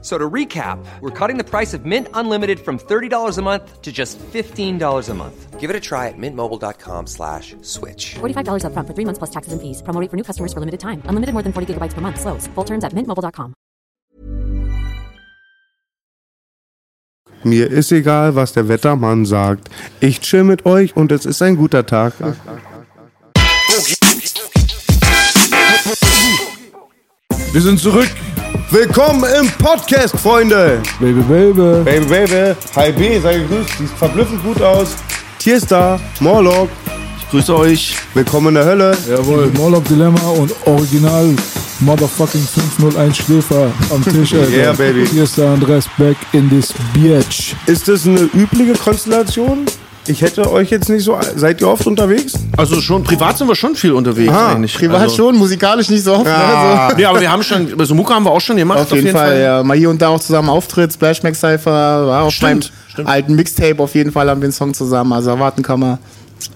So to recap, we're cutting the price of Mint Unlimited from $30 a month to just $15 a month. Give it a try at mintmobile.com slash switch. $45 upfront for three months plus taxes and fees. Promo rate for new customers for limited time. Unlimited more than 40 gigabytes per month. Slows. Full terms at mintmobile.com. Mir ist egal, was der Wettermann sagt. Ich chill mit euch und es ist ein guter Tag. Wir sind zurück. Willkommen im Podcast, Freunde. Baby, baby. Baby, baby. Hi B, sei gegrüßt. Sieht verblüffend gut aus. Tier ist da. Morlock. Ich grüße euch. Willkommen in der Hölle. Jawohl, Morlock Dilemma und Original Motherfucking 501 Schläfer am Tisch, Alter. Yeah, baby. Der Andres back in this bitch. Ist das eine übliche Konstellation? Ich hätte euch jetzt nicht so. Seid ihr oft unterwegs? Also schon, privat sind wir schon viel unterwegs Aha, eigentlich. Privat also, schon, musikalisch nicht so oft. Ja. Ne? Nee, aber wir haben schon, also Mucke haben wir auch schon gemacht. So. Auf jeden, Fall, ja. Mal hier und da auch zusammen Auftritt, Splash Mac Cypher, war auf Stimmt, stimmt. alten Mixtape auf jeden Fall haben wir einen Song zusammen, also erwarten kann man.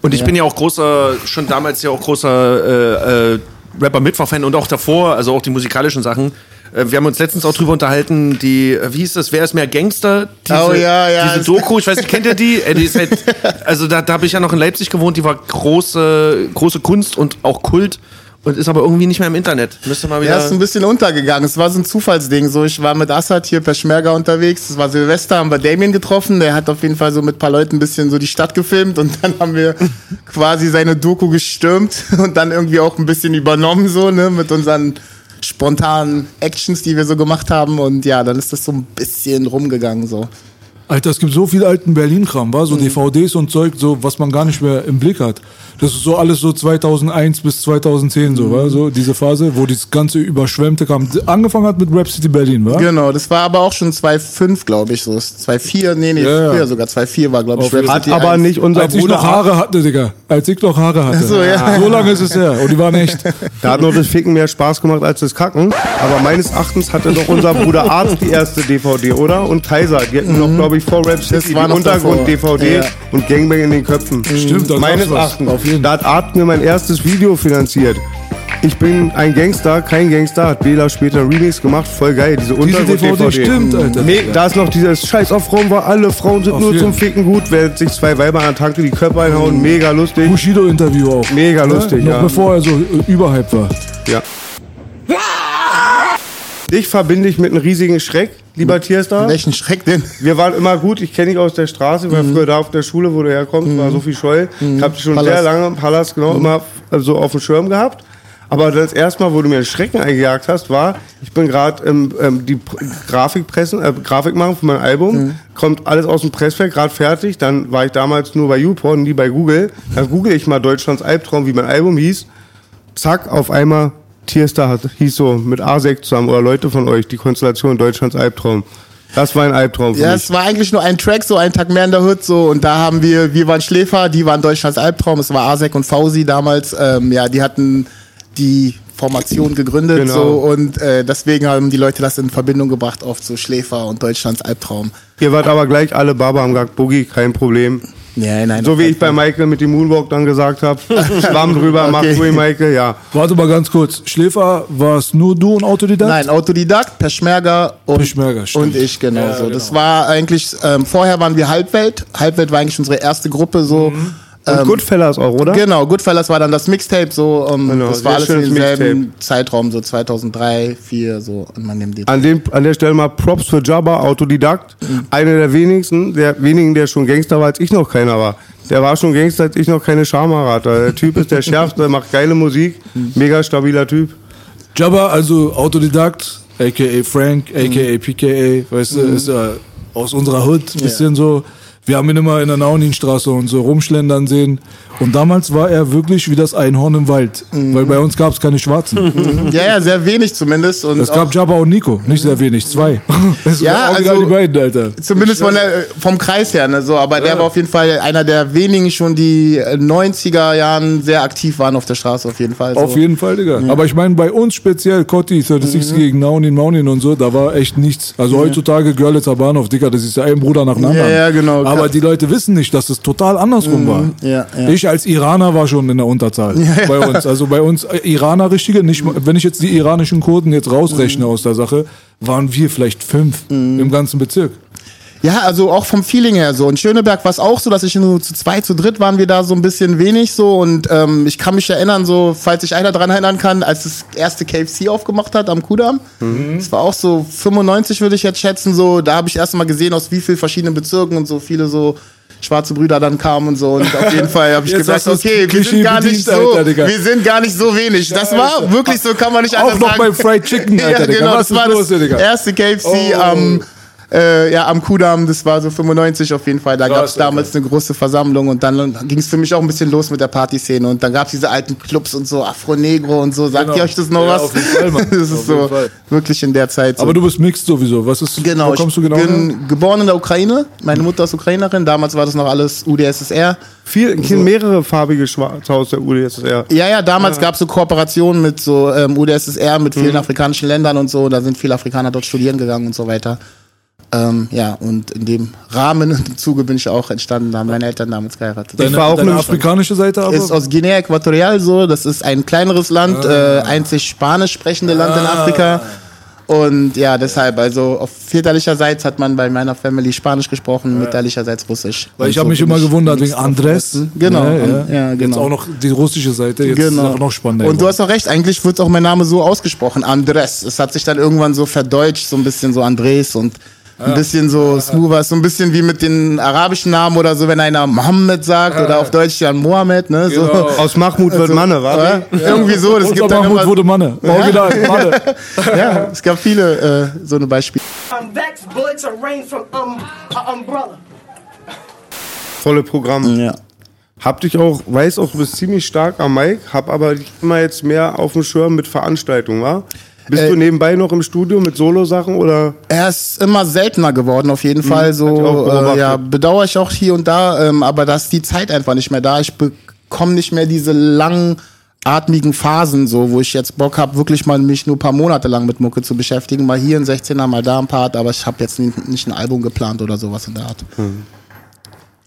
Und ich bin ja auch großer, schon damals ja auch großer äh, äh, Rapper-Mittwoch-Fan und auch davor, also auch die musikalischen Sachen. Äh, Wir haben uns letztens auch drüber unterhalten, die, äh, wie hieß das, wer ist mehr Gangster? Diese, Oh, ja, ja. Diese Doku, ich weiß nicht, kennt ihr die? Äh, die ist halt, also da, da habe ich ja noch in Leipzig gewohnt, die war große, große Kunst und auch Kult und ist aber irgendwie nicht mehr im Internet. Müsste mal wieder. Ja, ist ein bisschen untergegangen. Es war so ein Zufallsding. So, ich war mit Assad hier per Schmerga unterwegs. Es war Silvester, haben wir Damien getroffen. Der hat auf jeden Fall so mit ein paar Leuten ein bisschen so die Stadt gefilmt und dann haben wir quasi seine Doku gestürmt und dann irgendwie auch ein bisschen übernommen, so, ne, mit unseren spontanen Actions, die wir so gemacht haben. Und ja, dann ist das so ein bisschen rumgegangen, so. Alter, es gibt so viel alten Berlin-Kram, war so DVDs und Zeug, so was man gar nicht mehr im Blick hat. Das ist so alles so 2001 bis 2010 so, war so diese Phase, wo das ganze überschwemmte kam. Angefangen hat mit Rap City Berlin, war? Genau, das war aber auch schon 2,5, glaube ich, so. 2,4, nee, nee, Ja, ja. früher sogar 2,4 war, glaube ich, Hat City aber 1. nicht unser Als ich Bruder. noch Haare hatte, Digga. Als ich noch Haare hatte. so, ja. so lange ist es her. Und die waren echt. Da hat noch das Ficken mehr Spaß gemacht als das Kacken. Aber meines Erachtens hatte doch unser Bruder Arzt die erste DVD, oder? Und Kaiser. Die hatten noch, glaube ich, Rap City war die noch Untergrund-DVD davor. Ja. und Gangbang in den Köpfen. Stimmt, da Meines. Erachtens. Auf jeden. Da hat Art mir mein erstes Video finanziert. Ich bin ein Gangster, kein Gangster, hat Bela später Remix gemacht, voll geil, diese Untergrund-DVD. DVD stimmt, Alter. Nee, da ist noch dieses Scheiß auf Frauen, war alle Frauen sind Auf nur jeden. zum Ficken gut, wer sich zwei Weiber an der Tanke die Köpfe einhauen, mega lustig. Bushido-Interview auch. Mega lustig, Noch ja. bevor er so äh, überhyped war. Ja. Dich verbinde ich mit einem riesigen Schreck, lieber Tierstar. Welchen Schreck denn? Wir waren immer gut, ich kenne dich aus der Straße, weil früher da auf der Schule, wo du herkommst, war Sophie Scholl. Ich habe dich schon Pallas. sehr lange im Palast genau immer so auf dem Schirm gehabt. Aber das erste Mal, wo du mir einen Schrecken eingejagt hast, war, ich bin gerade ähm, ähm, die Pr- Grafik pressen, äh, Grafik machen für mein Album, kommt alles aus dem Presswerk, gerade fertig. Dann war ich damals nur bei YouPorn, nie bei Google. Dann google ich mal Deutschlands Albtraum, wie mein Album hieß. Zack, auf einmal Tierstar hat, hieß so mit A6 zusammen oder Leute von euch, die Konstellation Deutschlands Albtraum. Das war ein Albtraum für Ja, mich. es war eigentlich nur ein Track, so ein Tag mehr in der Hood, so und da haben wir, wir waren Schläfer, die waren Deutschlands Albtraum, es war Asek und Fausi damals, ähm, ja, die hatten die Formation gegründet, Genau. so und äh, deswegen haben die Leute das in Verbindung gebracht, oft so Schläfer und Deutschlands Albtraum. Ihr wart aber gleich alle Baba haben gesagt, Boogie, kein Problem. Nein, nein. So wie ich bei Michael mit dem Moonwalk dann gesagt habe. Schwamm drüber, mach Okay. ruhig, Michael, ja. Warte mal ganz kurz. Schläfer, war es nur du und Autodidakt? Nein, Autodidakt, Peschmerga und, Peschmerga, und ich, genau so. Das war eigentlich, ähm, vorher waren wir Halbwelt. Halbwelt war eigentlich unsere erste Gruppe, so. Mhm. Und Goodfellas auch, oder? Genau, Goodfellas war dann das Mixtape, so, ähm, Genau, das war alles in schönes demselben Zeitraum, so 2003, 2004, so, und man nimmt die. An, dem, an der Stelle mal Props für Jabba, Autodidakt. Einer der wenigsten, der wenigen, der schon Gangster war, als ich noch keiner war. Der war schon Gangster, als ich noch keine Schamhaare hatte. Der Typ ist der schärfste, macht geile Musik, mega stabiler Typ. Jabba, also Autodidakt, aka Frank, aka PKA, weißt du, ist ja aus unserer Hood, bisschen so. Wir haben ihn immer in der Nauninstraße und so rumschlendern sehen. Und damals war er wirklich wie das Einhorn im Wald. Mhm. Weil bei uns gab es keine Schwarzen. Ja, ja, sehr wenig zumindest. Und Es gab Jabba und Nico, nicht sehr wenig, zwei. Das Ja, also- die beiden, Alter. Zumindest von der, vom Kreis her, ne, so. Aber der war auf jeden Fall einer der wenigen schon, die äh, 90er Jahren sehr aktiv waren auf der Straße, auf jeden Fall. So. Auf jeden Fall, Digga. Aber ich meine, bei uns speziell, Cotti, 36 Mhm. gegen Naunin, Maunin und so, da war echt nichts. Also heutzutage Görlitzer Bahnhof, Digga, das ist ja ein Bruder nach dem anderen. Ja, ja, genau. Aber die Leute wissen nicht, dass es total andersrum war. ja, ja. Ich als Iraner war schon in der Unterzahl bei uns. Also bei uns äh, Iraner richtige, nicht, wenn ich jetzt die iranischen Kurden jetzt rausrechne aus der Sache, waren wir vielleicht fünf Mhm. im ganzen Bezirk. Ja, also auch vom Feeling her so. In Schöneberg war es auch so, dass ich nur zu zwei, zu dritt waren wir da so ein bisschen wenig so. Und ähm, ich kann mich erinnern, so, falls sich einer dran erinnern kann, als das erste KFC aufgemacht hat am Kudamm. Das war auch so 95, würde ich jetzt schätzen. So, da habe ich erst mal gesehen, aus wie vielen verschiedenen Bezirken und so viele so schwarze Brüder dann kamen und so. Und auf jeden Fall habe ich Jetzt du's okay, wir sind gar nicht so, Alter, wir sind gar nicht so wenig. Das war wirklich so, kann man nicht Auch anders noch sagen. beim Fried Chicken, Alter, ja, Digga. genau, Was das war los das erste KFC am äh, ja, am Kudamm, das war so 95 auf jeden Fall. Da gab es damals eine große Versammlung und dann ging es für mich auch ein bisschen los mit der Partyszene. Und dann gab es diese alten Clubs und so, Afro Negro und so. Sagt Genau. ihr euch das noch Ja, was? auf jeden Fall, Mann. das ist Auf jeden so Fall. wirklich in der Zeit. So. Aber du bist mixed sowieso. Was ist, Genau, wo kommst du ich genau her? bin geboren in der Ukraine. Meine Mutter ist Ukrainerin. Damals war das noch alles UdSSR. Viel, mehrere farbige Schwarze aus der UdSSR. Ja, ja, damals gab es so Kooperationen mit so ähm, UdSSR, mit vielen afrikanischen Ländern und so. Da sind viele Afrikaner dort studieren gegangen und so weiter. Ähm, ja, und in dem Rahmen und im Zuge bin ich auch entstanden. Da haben meine Eltern damals geheiratet. Deine, war auch eine- afrikanische Seite aber? ist aus Guinea Äquatorial so. Das ist ein kleineres Land, Ah. äh, einzig spanisch sprechende Land in Afrika. Und ja, deshalb, also auf väterlicherseits hat man bei meiner Family Spanisch gesprochen, mütterlicherseits Russisch. Weil ich habe so mich immer ich gewundert wegen Andres. Genau, Ja, ja. ja, Jetzt genau. auch noch die russische Seite. Jetzt ist es auch noch spannender. Und du hast auch recht, eigentlich wird auch mein Name so ausgesprochen, Andres. Es hat sich dann irgendwann so verdeutscht, so ein bisschen so Andres und ein bisschen so smoother, so ein bisschen wie mit den arabischen Namen oder so, wenn einer Mohammed sagt oder auf Deutsch dann Mohammed, ne? So. Genau. Aus Mahmoud wird Manne, wa? Ja, Irgendwie so, das Unser gibt dann Mahmoud immer, wurde Manne. Original, Manne. ja, es gab viele äh, so eine Beispiele. Volle Programm. Ja. Hab dich auch, weiß auch, du bist ziemlich stark am Mic, hab aber dich immer jetzt mehr auf dem Schirm mit Veranstaltungen, wa? Bist Äh, du nebenbei noch im Studio mit Solo-Sachen oder? Er ist immer seltener geworden, auf jeden Fall. hat ich auch So, äh, ja, bedauere ich auch hier und da, ähm, aber da ist die Zeit einfach nicht mehr da. Ich bekomme nicht mehr diese langatmigen Phasen, so, wo ich jetzt Bock habe, wirklich mal mich nur ein paar Monate lang mit Mucke zu beschäftigen. Mal hier ein 16er, mal da ein Part, aber ich habe jetzt nicht, nicht ein Album geplant oder sowas in der Art.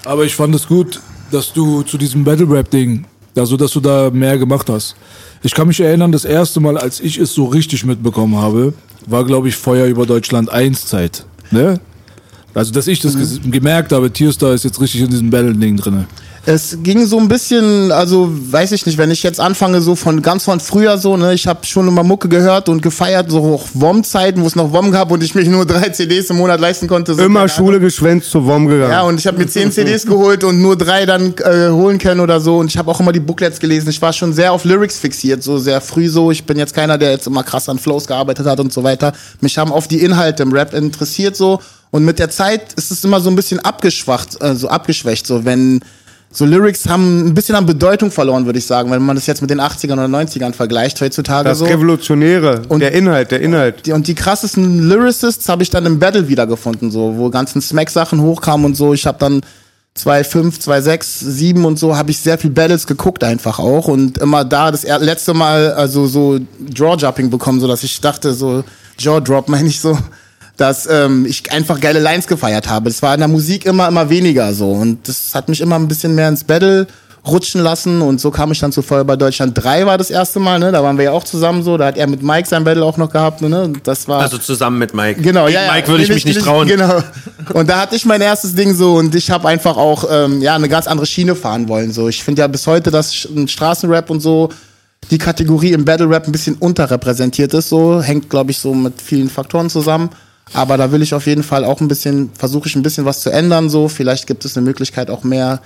Aber ich fand es gut, dass du zu diesem Battle Rap Ding, also dass du da mehr gemacht hast. Ich kann mich erinnern, das erste Mal, als ich es so richtig mitbekommen habe, war glaube ich Feuer über Deutschland 1 Zeit. Ne? Also dass ich das ges- gemerkt habe, Tierstar ist jetzt richtig in diesem Battle Ding drinne. Es ging so ein bisschen, also weiß ich nicht, wenn ich jetzt anfange, so von ganz von früher so, ne, ich habe schon immer Mucke gehört und gefeiert, so auch WOM-Zeiten, wo es noch WOM gab und ich mich nur drei CDs im Monat leisten konnte. So, Immer Schule geschwänzt zur WOM gegangen. Ja, und ich habe mir zehn CDs geholt und nur drei dann äh, holen können oder so. Und ich habe auch immer die Booklets gelesen. Ich war schon sehr auf Lyrics fixiert, so sehr früh so. Ich bin jetzt keiner, der jetzt immer krass an Flows gearbeitet hat und so weiter. Mich haben auf die Inhalte im Rap interessiert so. Und mit der Zeit ist es immer so ein bisschen abgeschwacht, äh, so abgeschwächt, so wenn so Lyrics haben ein bisschen an Bedeutung verloren, würde ich sagen, wenn man das jetzt mit den 80ern oder 90ern vergleicht heutzutage Das so. Revolutionäre, Und- der Inhalt, der Inhalt. Die, und die krassesten Lyricists habe ich dann im Battle wiedergefunden, so, wo ganzen Smack-Sachen hochkamen und so. Ich habe dann 2,5, 2,6, 7 und so, habe ich sehr viel Battles geguckt einfach auch. Und immer da das letzte Mal also so Draw-Jumping bekommen, so dass ich dachte, so Jaw-Drop meine ich so, dass ähm, ich einfach geile Lines gefeiert habe. Das war in der Musik immer, immer weniger so. Und das hat mich immer ein bisschen mehr ins Battle rutschen lassen und so kam ich dann zu Feuer bei Deutschland 3 war das erste Mal, ne? Da waren wir ja auch zusammen so, da hat er mit Mike sein Battle auch noch gehabt, ne? Das war Also zusammen mit Mike. Genau, Gegen ja. Mike würde ich mich nicht trauen. Genau. Und da hatte ich mein erstes Ding so und ich habe einfach auch ähm, ja eine ganz andere Schiene fahren wollen. So, ich finde ja bis heute, dass ein Straßenrap und so die Kategorie im Battle Rap ein bisschen unterrepräsentiert ist. So hängt, glaube ich, so mit vielen Faktoren zusammen. Aber da will ich auf jeden Fall auch ein bisschen, versuche ich ein bisschen was zu ändern. So, vielleicht gibt es eine Möglichkeit auch mehr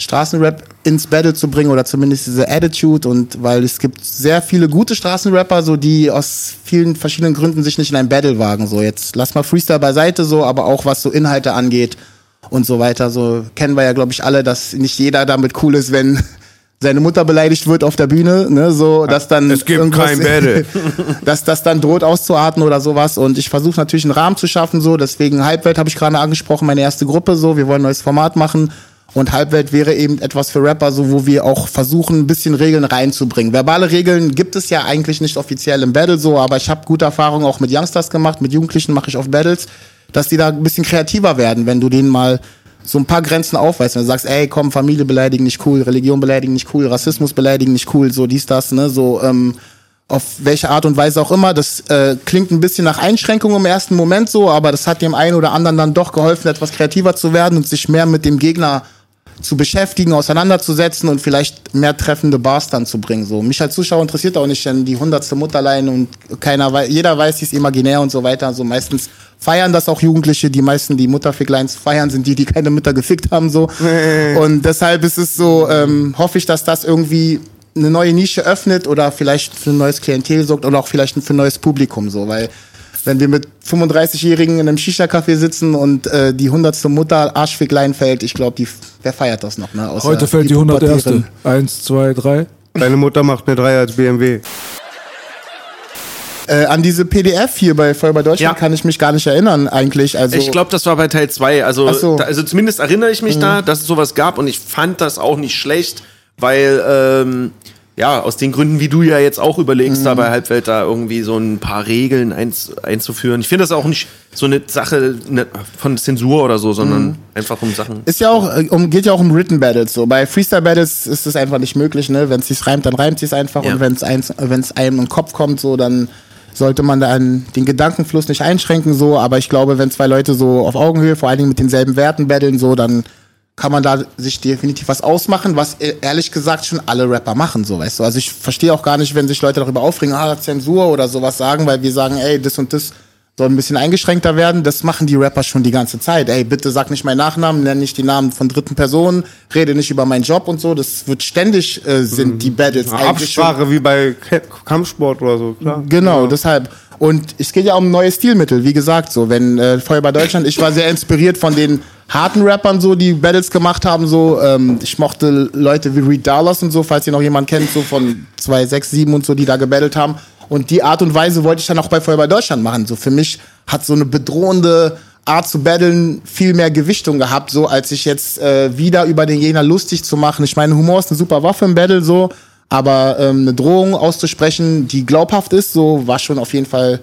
Straßenrap ins Battle zu bringen oder zumindest diese Attitude und weil es gibt sehr viele gute Straßenrapper, so die aus vielen verschiedenen Gründen sich nicht in ein Battle wagen. So jetzt lass mal Freestyle beiseite, so, aber auch was so Inhalte angeht und so weiter. So kennen wir ja, glaube ich, alle, dass nicht jeder damit cool ist, wenn seine Mutter beleidigt wird auf der Bühne, ne, so, dass dann Es gibt kein Battle. dass das dann droht auszuarten oder sowas. Und ich versuche natürlich einen Rahmen zu schaffen, so. Deswegen Halbwelt habe ich gerade angesprochen, meine erste Gruppe, so. Wir wollen ein neues Format machen. Und Halbwelt wäre eben etwas für Rapper, so wo wir auch versuchen, ein bisschen Regeln reinzubringen. Verbale Regeln gibt es ja eigentlich nicht offiziell im Battle so, aber ich habe gute Erfahrungen auch mit Youngsters gemacht, mit Jugendlichen mache ich oft Battles, dass die da ein bisschen kreativer werden, wenn du denen mal so ein paar Grenzen aufweist, wenn du sagst, ey, komm, Familie beleidigen nicht cool, Religion beleidigen nicht cool, Rassismus beleidigen nicht cool, so dies, das, ne, so, ähm, auf welche Art und Weise auch immer. Das äh, klingt ein bisschen nach Einschränkung im ersten Moment so, aber das hat dem einen oder anderen dann doch geholfen, etwas kreativer zu werden und sich mehr mit dem Gegner zu beschäftigen, auseinanderzusetzen und vielleicht mehr treffende Bars dann zu bringen. So mich als Zuschauer interessiert auch nicht denn die hundertste Mutterlein und keiner weiß, jeder weiß, die ist imaginär und so weiter. So meistens feiern das auch Jugendliche. Die meisten, die Mutterficklines feiern, sind die, die keine Mütter gefickt haben so. und deshalb ist es so, ähm, hoffe ich, dass das irgendwie eine neue Nische öffnet oder vielleicht für ein neues Klientel sorgt oder auch vielleicht für ein neues Publikum so, weil wenn wir mit 35-Jährigen in einem Shisha-Café sitzen und äh, die hundertste Mutter Arschficklein fällt, ich glaube, die wer feiert das noch? Ne? Außer Heute fällt die 101. Pubertären. Eins, zwei, drei. Deine Mutter macht eine 3 als BMW. Äh, an diese PDF hier bei Voll bei Deutschland Ja. kann ich mich gar nicht erinnern eigentlich. Also Ich glaube, das war bei Teil 2. Also, so. da, also zumindest erinnere ich mich Mhm. da, dass es sowas gab und ich fand das auch nicht schlecht, weil ähm, ja, aus den Gründen, wie du ja jetzt auch überlegst, Mhm. da bei Halbwelt da irgendwie so ein paar Regeln einzuführen. Ich finde das auch nicht so eine Sache ne, von Zensur oder so, sondern Mhm. einfach um Sachen. Ist ja auch, äh, um, geht ja auch um Written Battles. So. Bei Freestyle Battles ist es einfach nicht möglich, ne? Wenn es sich reimt, dann reimt es einfach. Ja. Und wenn es einem in den Kopf kommt, so, dann sollte man da an den Gedankenfluss nicht einschränken, so. Aber ich glaube, wenn zwei Leute so auf Augenhöhe, vor allen Dingen mit denselben Werten battlen, so, dann kann man da sich definitiv was ausmachen, was e- ehrlich gesagt schon alle Rapper machen, so, weißt du. Also ich verstehe auch gar nicht, wenn sich Leute darüber aufregen, ah, Zensur oder sowas sagen, weil wir sagen, ey, das und das soll ein bisschen eingeschränkter werden. Das machen die Rapper schon die ganze Zeit. Ey, bitte sag nicht meinen Nachnamen, nenn nicht die Namen von dritten Personen, rede nicht über meinen Job und so. Das wird ständig, äh, sind die Battles Eine eigentlich schon. Absprache wie bei Kampfsport oder so, klar. Genau, deshalb. Und es geht ja um neue Stilmittel, wie gesagt, so, wenn äh, Feuer bei Deutschland, ich war sehr inspiriert von den harten Rappern, so, die Battles gemacht haben, so, ähm, ich mochte Leute wie Reed Dallas und so, falls ihr noch jemand kennt, so von 267 und so, die da gebattelt haben. Und die Art und Weise wollte ich dann auch bei Feuer bei Deutschland machen. So, für mich hat so eine bedrohende Art zu battlen viel mehr Gewichtung gehabt, so, als ich jetzt äh, wieder über den Gegner lustig zu machen. Ich meine, Humor ist eine super Waffe im Battle, so, aber ähm, eine Drohung auszusprechen, die glaubhaft ist, so war schon auf jeden Fall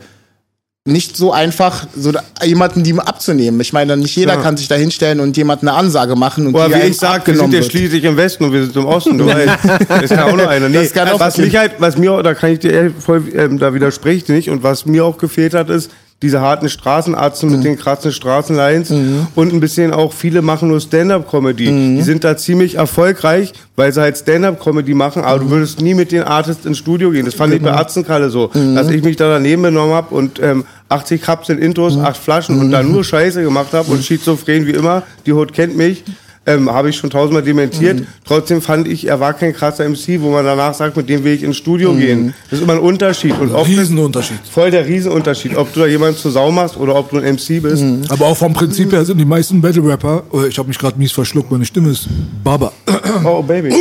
nicht so einfach, so jemanden die abzunehmen. Ich meine, nicht jeder Ja. kann sich da hinstellen und jemandem eine Ansage machen und Oder die wie ich sag, wir sind ja schließlich im Westen und wir sind im Osten. Du weißt, das kann auch nur einer. Nee, Das kann auch was mich halt, was mir, da kann ich dir voll, ähm, da widerspreche ich dir nicht. Und was mir auch gefehlt hat, ist diese harten Straßenarzen Mhm. mit den krassen Straßenlines und ein bisschen auch, viele machen nur Stand-Up-Comedy. Mhm. Die sind da ziemlich erfolgreich, weil sie halt Stand-Up-Comedy machen, aber Mhm. du würdest nie mit den Artists ins Studio gehen. Das fand ich bei Genau. Atzenkalle so, Mhm. dass ich mich da daneben benommen habe und ähm, 80 Kapseln Intros, Mhm. 8 Flaschen und da nur Scheiße gemacht habe und schizophren wie immer. Die Hut kennt mich. Ähm, habe ich schon tausendmal dementiert. Mhm. Trotzdem fand ich, er war kein krasser MC, wo man danach sagt, mit dem will ich ins Studio Mhm. gehen. Das ist immer ein Unterschied. Und oft Riesenunterschied. voll der Riesenunterschied, ob du da jemanden zur Sau machst oder ob du ein MC bist. Mhm. Aber auch vom Prinzip her sind die meisten Battle-Rapper, oh, ich habe mich gerade mies verschluckt, meine Stimme ist Baba. Oh, Baby.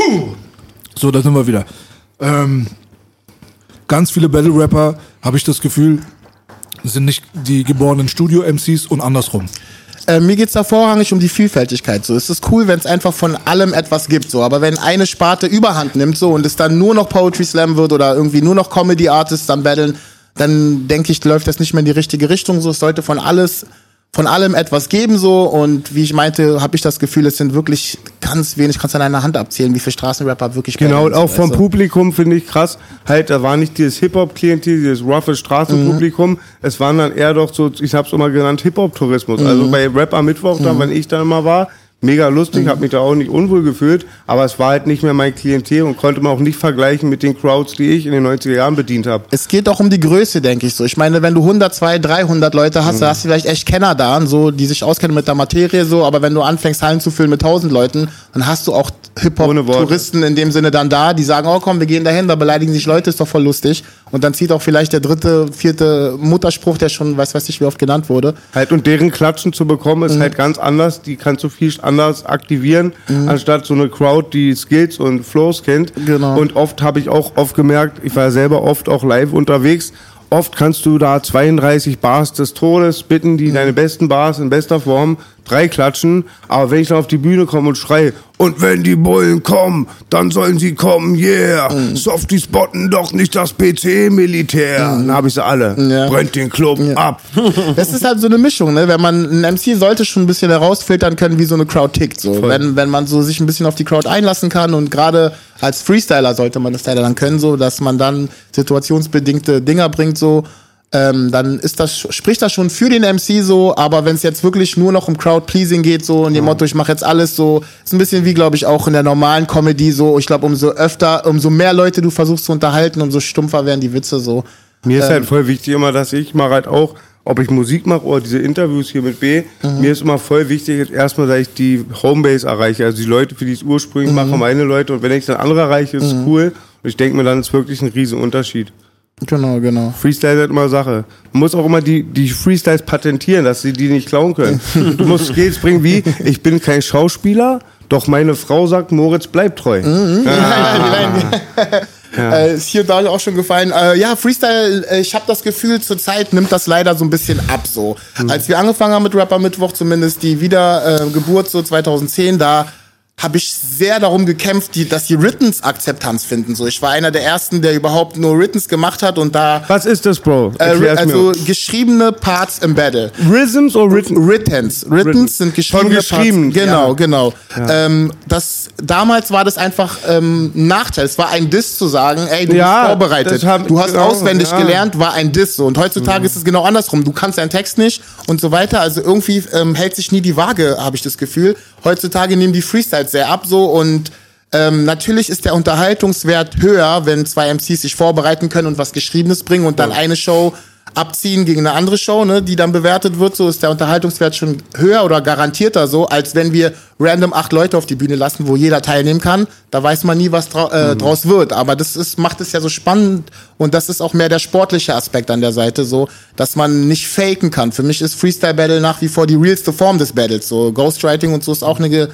So, da sind wir wieder. Ähm, ganz viele Battle-Rapper, habe ich das Gefühl, sind nicht die geborenen Studio-MCs und andersrum. Äh, mir geht's da vorrangig um die Vielfältigkeit. So, es ist cool, wenn es einfach von allem etwas gibt. So, aber wenn eine Sparte Überhand nimmt so und es dann nur noch Poetry Slam wird oder irgendwie nur noch Comedy Artists dann battlen, dann denke ich, läuft das nicht mehr in die richtige Richtung. So, es sollte von alles, von allem etwas geben so und wie ich meinte, habe ich das Gefühl, es sind wirklich ganz wenig. Kannst du an einer Hand abzählen, wie viele Straßenrapper wirklich Genau, und auch vom du? Publikum finde ich krass. Halt, da war nicht dieses Hip-Hop-Klientel, dieses roughe Straßenpublikum. Mhm. Es waren dann eher doch so, ich hab's immer genannt, Hip-Hop-Tourismus. Mhm. Also bei Rap am Mittwoch, dann, wenn ich da immer war, mega lustig, hab mich da auch nicht unwohl gefühlt, aber es war halt nicht mehr mein Klientel und konnte man auch nicht vergleichen mit den Crowds, die ich in den 90er Jahren bedient habe. Es geht auch um die Größe, denke ich so. Ich meine, wenn du 100, 200, 300 Leute hast, Mhm. da hast du vielleicht echt Kenner da, so, die sich auskennen mit der Materie, so. Aber wenn du anfängst, Hallen zu füllen mit 1000 Leuten, dann hast du auch. Hip-Hop-Touristen in dem Sinne dann da, die sagen, oh komm, wir gehen dahin, da beleidigen sich Leute, ist doch voll lustig. und dann zieht auch vielleicht der dritte, vierte Mutterspruch, der schon, weiß weiß ich, wie oft genannt wurde. Halt, und deren Klatschen zu bekommen, Mhm. ist halt ganz anders. Die kannst du viel anders aktivieren, anstatt so eine Crowd, die Skills und Flows kennt. Genau. Und oft habe ich auch oft gemerkt, ich war ja selber oft auch live unterwegs. Oft kannst du da 32 Bars des Todes bitten, Mhm. die deine besten Bars in bester Form, drei klatschen. Aber wenn ich dann auf die Bühne komme und schreie, und wenn die Bullen kommen, dann sollen sie kommen, yeah. Mhm. Softies botten doch nicht das PC-Militär. Dann habe ich sie alle. Mhm. Ja. Brennt den Club ab. Das ist halt so eine Mischung, ne? Wenn man ein MC sollte schon ein bisschen herausfiltern können, wie so eine Crowd tickt. So. Wenn, wenn man so sich ein bisschen auf die Crowd einlassen kann und gerade als Freestyler sollte man das leider dann können, so, dass man dann situationsbedingte Dinger bringt, so. Ähm, dann ist das, spricht das schon für den MC so, aber wenn es jetzt wirklich nur noch um Crowd-Pleasing geht, so in dem Motto, ich mache jetzt alles so, ist ein bisschen wie, glaube ich, auch in der normalen Comedy so. Ich glaube, umso öfter, umso mehr Leute du versuchst zu unterhalten, umso stumpfer werden die Witze so. Mir ist halt voll wichtig immer, dass ich mache halt auch, ob ich Musik mache oder diese Interviews hier mit B, mir ist immer voll wichtig, erstmal, dass ich die Homebase erreiche, also die Leute, für die ich es ursprünglich mache, meine Leute. Und wenn ich dann andere erreiche, ist es cool. Und ich denke mir, dann ist wirklich ein riesen Unterschied. Genau, genau. Freestyle ist immer Sache. Man muss auch immer die, die Freestyles patentieren, dass sie die nicht klauen können. du musst Skills bringen wie, ich bin kein Schauspieler, doch meine Frau sagt, Moritz bleibt treu. Äh, ist hier und da auch schon gefallen. Äh, ja, Freestyle, äh, ich habe das Gefühl, zurzeit nimmt das leider so ein bisschen ab so. Als wir angefangen haben mit Rapper Mittwoch, zumindest die Wiedergeburt Geburt so 2010, da habe ich sehr darum gekämpft, die, dass die Writtens Akzeptanz finden. So, ich war einer der ersten, der überhaupt nur Writtens gemacht hat und da Was ist das, Bro? äh, also mir. geschriebene Parts im Battle. Rhythms oder Written? Writtens. Writtens sind geschriebene Von geschrieben, Parts. Genau, ja. genau. Ähm, das, damals war das einfach ähm, ein Nachteil. Es war ein Diss zu sagen, ey, du Ja, bist vorbereitet. hab- du hast genau, auswendig ja. gelernt, war ein Diss. So. Und heutzutage ist es genau andersrum. Du kannst deinen Text nicht und so weiter. Also irgendwie ähm, hält sich nie die Waage, habe ich das Gefühl. Heutzutage nehmen die Freestyles sehr ab so und ähm, natürlich ist der Unterhaltungswert höher, wenn zwei MCs sich vorbereiten können und was Geschriebenes bringen und dann eine Show abziehen gegen eine andere Show, ne, die dann bewertet wird, so ist der Unterhaltungswert schon höher oder garantierter so, als wenn wir random acht Leute auf die Bühne lassen, wo jeder teilnehmen kann. Da weiß man nie, was drau äh, draus wird. Aber das ist, macht es ja so spannend und das ist auch mehr der sportliche Aspekt an der Seite, so, dass man nicht faken kann. Für mich ist Freestyle Battle nach wie vor die realste Form des Battles. So Ghostwriting und so ist auch eine,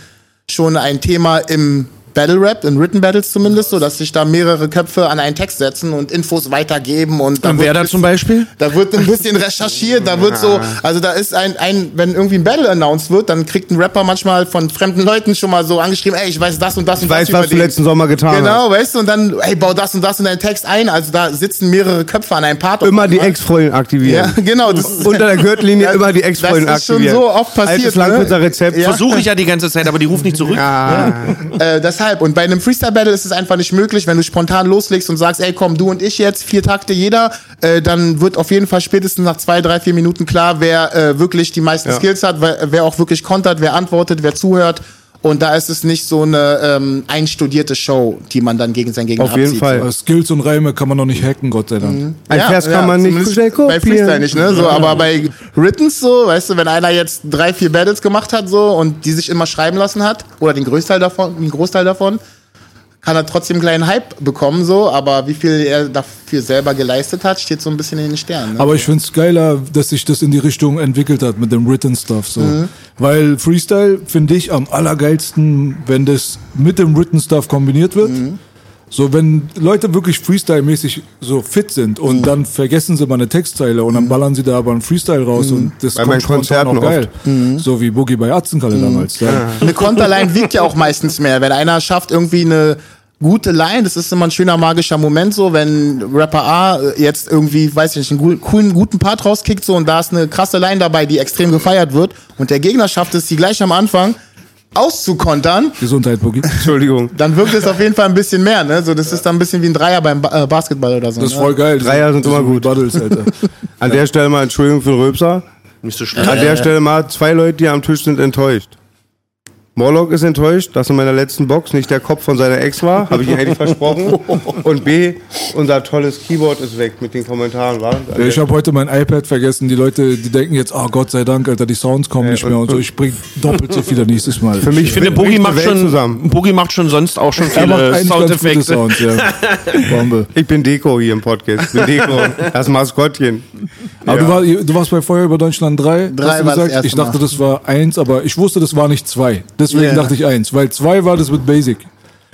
schon ein Thema im Battle Rap, in Written Battles zumindest, so dass sich da mehrere Köpfe an einen Text setzen und Infos weitergeben und da Und wird wer da zum Beispiel? Da wird ein bisschen recherchiert, da wird so, also da ist ein, ein, wenn irgendwie ein Battle announced wird, dann kriegt ein Rapper manchmal von fremden Leuten schon mal so angeschrieben, ey, ich weiß das und das und Ich das weiß, über was du letzten Sommer getan hast. Genau, weißt du, und dann, ey, bau das und das in deinen Text ein, also da sitzen mehrere Köpfe an einem Part. Immer die Ja, Ex-Freundin aktivieren. genau. Das, Unter der Gürtellinie Ja, immer die Ex-Freundin das ist schon aktivieren. so oft passiert, Altes ne? Rezept. Ja. Versuche ich ja die ganze Zeit, aber die ruft nicht zurück. Äh, deshalb, und bei einem Freestyle-Battle ist es einfach nicht möglich, wenn du spontan loslegst und sagst, ey komm, du und ich jetzt, vier Takte jeder, äh, dann wird auf jeden Fall spätestens nach zwei, drei, vier Minuten klar, wer äh, wirklich die meisten Skills hat, wer, wer auch wirklich kontert, wer antwortet, wer zuhört. Und da ist es nicht so eine ähm, einstudierte Show, die man dann gegen sein Gegner Auf jeden abzieht. Fall. Aber Skills und Reime kann man noch nicht hacken, Gott sei Dank. Ein Vers kann man nicht schnell Bei kopieren. Freestyle nicht, ne? So, aber bei Writtens so, weißt du, wenn einer jetzt drei, vier Battles gemacht hat so und die sich immer schreiben lassen hat, oder den Großteil davon, den Großteil davon, kann er trotzdem einen kleinen Hype bekommen, so, aber wie viel er dafür selber geleistet hat, steht so ein bisschen in den Sternen. Ne? Aber ich find's geiler, dass sich das in die Richtung entwickelt hat mit dem Written Stuff. So. Mhm. Weil Freestyle finde ich am allergeilsten, wenn das mit dem Written Stuff kombiniert wird. Mhm. So, wenn Leute wirklich Freestyle-mäßig so fit sind Mhm. und dann vergessen sie mal eine Textzeile und dann ballern sie da aber einen Freestyle raus und das Bei kommt Konzerten auch geil. Mhm. So wie Boogie bei Atzenkalle damals. Ja. Eine Konterline wiegt ja auch meistens mehr. Wenn einer schafft, irgendwie eine gute Line, das ist immer ein schöner magischer Moment so, wenn Rapper A jetzt irgendwie, weiß ich nicht, einen coolen, guten Part rauskickt so und da ist eine krasse Line dabei, die extrem gefeiert wird und der Gegner schafft es, die gleich am Anfang auszukontern, Gesundheit, Boogie. Entschuldigung. dann wirkt es auf jeden Fall ein bisschen mehr, ne? So, das ist dann ein bisschen wie ein Dreier beim ba äh, Basketball oder so. Das ist ne? voll geil. Dreier sind immer gut. Battles, Alter. An der Stelle mal Entschuldigung für den Röpser. Nicht so schlimm. An der Stelle mal zwei Leute, die am Tisch sind, enttäuscht. Morlock ist enttäuscht, dass in meiner letzten Box nicht der Kopf von seiner Ex war, habe ich ihm eigentlich versprochen. Und B, unser tolles Keyboard ist weg mit den Kommentaren, war? Ich habe heute mein iPad vergessen. Die Leute, die denken jetzt, oh Gott sei Dank, Alter, die Sounds kommen nicht und- mehr und so. Ich bring doppelt so viele nächstes Mal. Für mich Ich finde, Boogie macht, schon, zusammen. Boogie macht schon sonst auch schon viele Soundeffekte. Sounds, ja. Bombe. Ich bin Deko hier im Podcast. Ich bin Deko, das Maskottchen. Aber Ja. du, war, du warst bei Feuer über Deutschland 3. Drei hast du war das gesagt? erste Ich dachte, Mal. das war 1, aber ich wusste, das war nicht 2. Deswegen Ja. dachte ich 1, weil 2 war das mit Basic.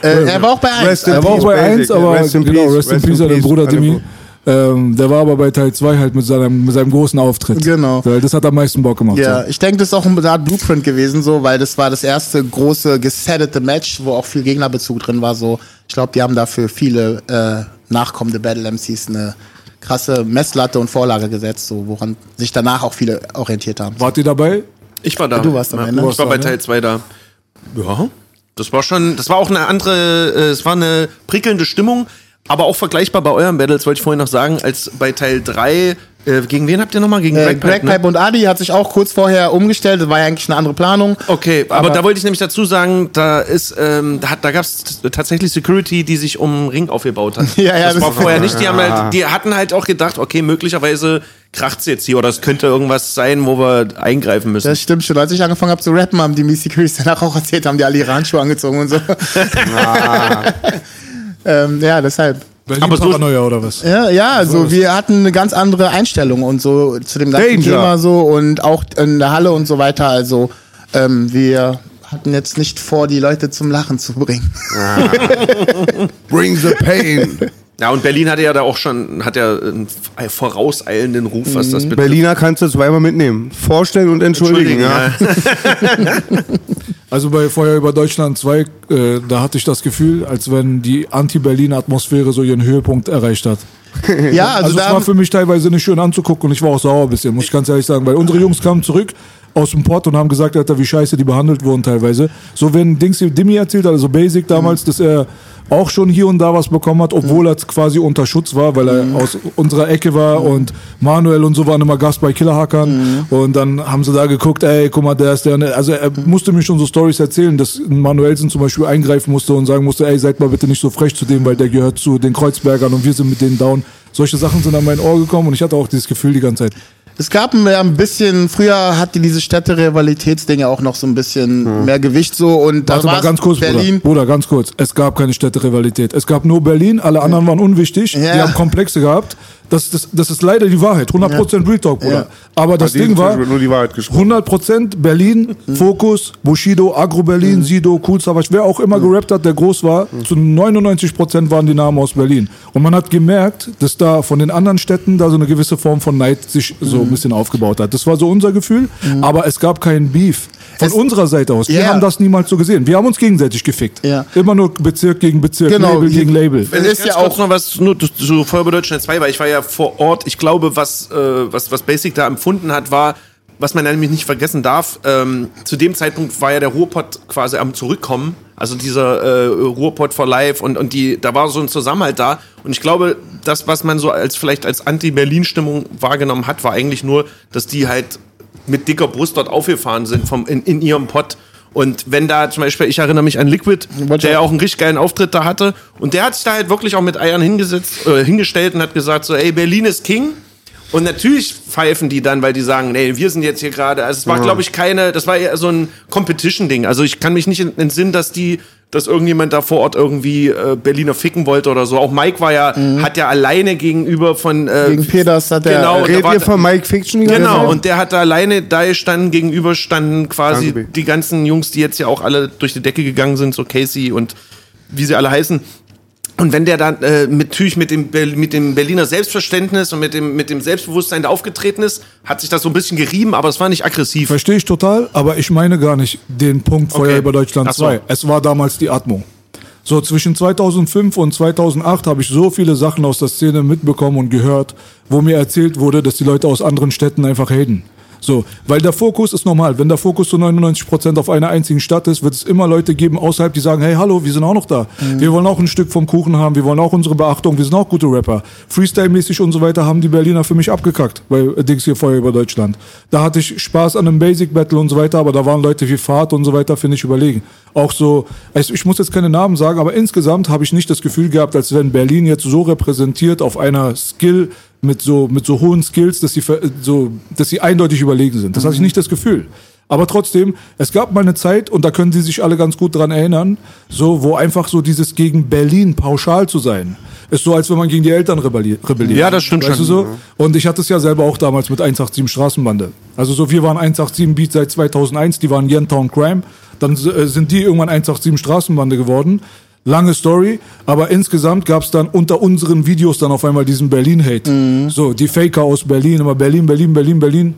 Äh, er war auch bei 1. Rest in Er war auch bei Basic. 1, aber Rest in genau, Peace, Rest in Peace an den. Bruder gut. Ähm, der war aber bei Teil 2 halt mit seinem, mit seinem großen Auftritt. Genau. Weil das hat am meisten Bock gemacht. Ja, so. ich denke, das ist auch eine Art Blueprint gewesen, so, weil das war das erste große gesettete Match, wo auch viel Gegnerbezug drin war. So, ich glaube, die haben dafür viele äh, nachkommende Battle MCs eine krasse Messlatte und Vorlage gesetzt, so, woran sich danach auch viele orientiert haben. Wart ihr dabei? Ich war da. Du warst dabei, ne? Ich Du warst war bei ne? Teil 2 da. Ja. Das war schon, das war auch eine andere, äh, es war eine prickelnde Stimmung, aber auch vergleichbar bei euren Battles, wollte ich vorhin noch sagen, als bei Teil 3. Äh, gegen wen habt ihr nochmal? Gegen Äh, Greg Pipe, ne? Und Adi hat sich auch kurz vorher umgestellt, das war ja eigentlich eine andere Planung. Okay, aber, Aber- da wollte ich nämlich dazu sagen, da ist, ähm, da, hat, da gab es tatsächlich Security, die sich um den Ring aufgebaut hat. Ja, ja, das, das- war vorher nicht. Die, haben halt, die hatten halt auch gedacht, okay, möglicherweise kracht's jetzt hier oder es könnte irgendwas sein, wo wir eingreifen müssen. Das stimmt schon. Als ich angefangen habe zu rappen, haben die Missy Securities danach auch erzählt, haben die alle ihre Handschuhe angezogen und so. ähm, ja, deshalb. Berlin Aber so- Paranoia oder was? Ja, ja, also wir hatten eine ganz andere Einstellung und so zu dem ganzen Danger. Thema so und auch in der Halle und so weiter. Also ähm, wir hatten jetzt nicht vor, die Leute zum Lachen zu bringen. Bring the pain. Ja, und Berlin hatte ja da auch schon, hat ja einen vorauseilenden Ruf, was das betrifft. Berliner kannst du zweimal mitnehmen. Vorstellen und entschuldigen, ja. Also bei Feuer über Deutschland 2, äh, da hatte ich das Gefühl, als wenn die Anti-Berlin-Atmosphäre so ihren Höhepunkt erreicht hat. Ja, also, Also, es war für mich teilweise nicht schön anzugucken und ich war auch sauer ein bisschen, muss ich ganz ehrlich sagen, weil unsere Jungs kamen zurück aus dem Port und haben gesagt, Alter, wie scheiße die behandelt wurden teilweise. So wenn Dings Dimi erzählt, also Basic damals, dass er auch schon hier und da was bekommen hat, obwohl er quasi unter Schutz war, weil er aus unserer Ecke war und Manuel und so waren immer Gast bei Killerhackern und dann haben sie da geguckt, ey, guck mal, der ist der, der. also er musste mir schon so Stories erzählen, dass Manuelsen zum Beispiel eingreifen musste und sagen musste, ey, seid mal bitte nicht so frech zu dem, weil der gehört zu den Kreuzbergern und wir sind mit denen down. Solche Sachen sind an mein Ohr gekommen und ich hatte auch dieses Gefühl die ganze Zeit. Es gab ein, ein bisschen, früher hatte diese Städte-Rivalitätsdinge auch noch so ein bisschen mehr Gewicht so und da Warte mal war ganz kurz, Berlin. Bruder. Bruder, ganz kurz. Es gab keine Städterivalität. Es gab nur Berlin, alle anderen waren unwichtig. Ja. Die haben Komplexe gehabt. Das, das, das ist leider die Wahrheit. 100% Real Talk, Bruder. Ja. Aber das Ding war, nur die Wahrheit gesprochen. 100% Berlin, Mhm. Fokus, Bushido, Agro Berlin, Sido, Cool Savage, wer auch Mhm. immer gerappt hat, der groß war, zu 99% waren die Namen aus Berlin. Und man hat gemerkt, dass da von den anderen Städten da so eine gewisse Form von Neid sich so Mhm. ein bisschen aufgebaut hat. Das war so unser Gefühl, aber es gab keinen Beef. Von Es- unserer Seite aus. Wir Ja. haben das niemals so gesehen. Wir haben uns gegenseitig gefickt. Ja. Immer nur Bezirk gegen Bezirk, Genau, Label gegen Label. Es ist ja auch- noch was nur zu Feuerwehr Deutschland 2, weil ich war ja vor Ort. Ich glaube, was, äh, was, was Basic da empfunden hat, war, was man nämlich nicht vergessen darf, ähm, zu dem Zeitpunkt war ja der Ruhrpott quasi am Zurückkommen. Also dieser äh, Ruhrpott for Life und, und die, da war so ein Zusammenhalt da. Und ich glaube, das, was man so als vielleicht als Anti-Berlin-Stimmung wahrgenommen hat, war eigentlich nur, dass die halt mit dicker Brust dort aufgefahren sind vom, in, in ihrem Pott. Und wenn da zum Beispiel, ich erinnere mich an Liquid, der ja auch einen richtig geilen Auftritt da hatte. Und der hat sich da halt wirklich auch mit Eiern hingesetzt, äh, hingestellt und hat gesagt so, ey, Berlin ist King. Und natürlich pfeifen die dann, weil die sagen, nee, wir sind jetzt hier gerade. Also es war, glaube ich, keine, das war eher so ein Competition-Ding. Also ich kann mich nicht entsinnen, dass die, dass irgendjemand da vor Ort irgendwie äh, Berliner ficken wollte oder so. Auch Mike war ja, hat ja alleine gegenüber von äh, Gegen Peters hat er- genau, da Redet war- von Mike Fiction? Genau, und der hat da alleine da gestanden, gegenüber standen quasi Danke, die ganzen Jungs, die jetzt ja auch alle durch die Decke gegangen sind, so Casey und wie sie alle heißen. Und wenn der dann äh, mit, natürlich mit dem, mit dem Berliner Selbstverständnis und mit dem, mit dem Selbstbewusstsein da aufgetreten ist, hat sich das so ein bisschen gerieben, aber es war nicht aggressiv. Verstehe ich total, aber ich meine gar nicht den Punkt Feuer Okay. über Deutschland Ach so. 2. Es war damals die Atmung. So zwischen 2005 und 2008 habe ich so viele Sachen aus der Szene mitbekommen und gehört, wo mir erzählt wurde, dass die Leute aus anderen Städten einfach haten. So, weil der Fokus ist normal. Wenn der Fokus zu 99% auf einer einzigen Stadt ist, wird es immer Leute geben außerhalb, die sagen, hey, hallo, wir sind auch noch da. Wir wollen auch ein Stück vom Kuchen haben, wir wollen auch unsere Beachtung, wir sind auch gute Rapper. Freestyle-mäßig und so weiter haben die Berliner für mich abgekackt bei äh, Dings hier Feuer über Deutschland. Da hatte ich Spaß an einem Basic Battle und so weiter, aber da waren Leute wie Fahrt und so weiter, finde ich überlegen. Auch so, also ich muss jetzt keine Namen sagen, aber insgesamt habe ich nicht das Gefühl gehabt, als wenn Berlin jetzt so repräsentiert auf einer Skill mit so, mit so hohen Skills, dass sie, so, dass sie eindeutig überlegen sind. Das hatte ich nicht das Gefühl. Aber trotzdem, es gab mal eine Zeit, und da können Sie sich alle ganz gut dran erinnern, so, wo einfach so dieses gegen Berlin pauschal zu sein, ist so, als wenn man gegen die Eltern rebelliert. Ja, das stimmt weißt schon. So? Und ich hatte es ja selber auch damals mit 187 Straßenbande. Also so, wir waren 187 Beat seit 2001, die waren Yentown Crime. Dann äh, sind die irgendwann 187 Straßenbande geworden. Lange Story, aber insgesamt gab es dann unter unseren Videos dann auf einmal diesen Berlin-Hate. So, die Faker aus Berlin, immer Berlin, Berlin, Berlin, Berlin.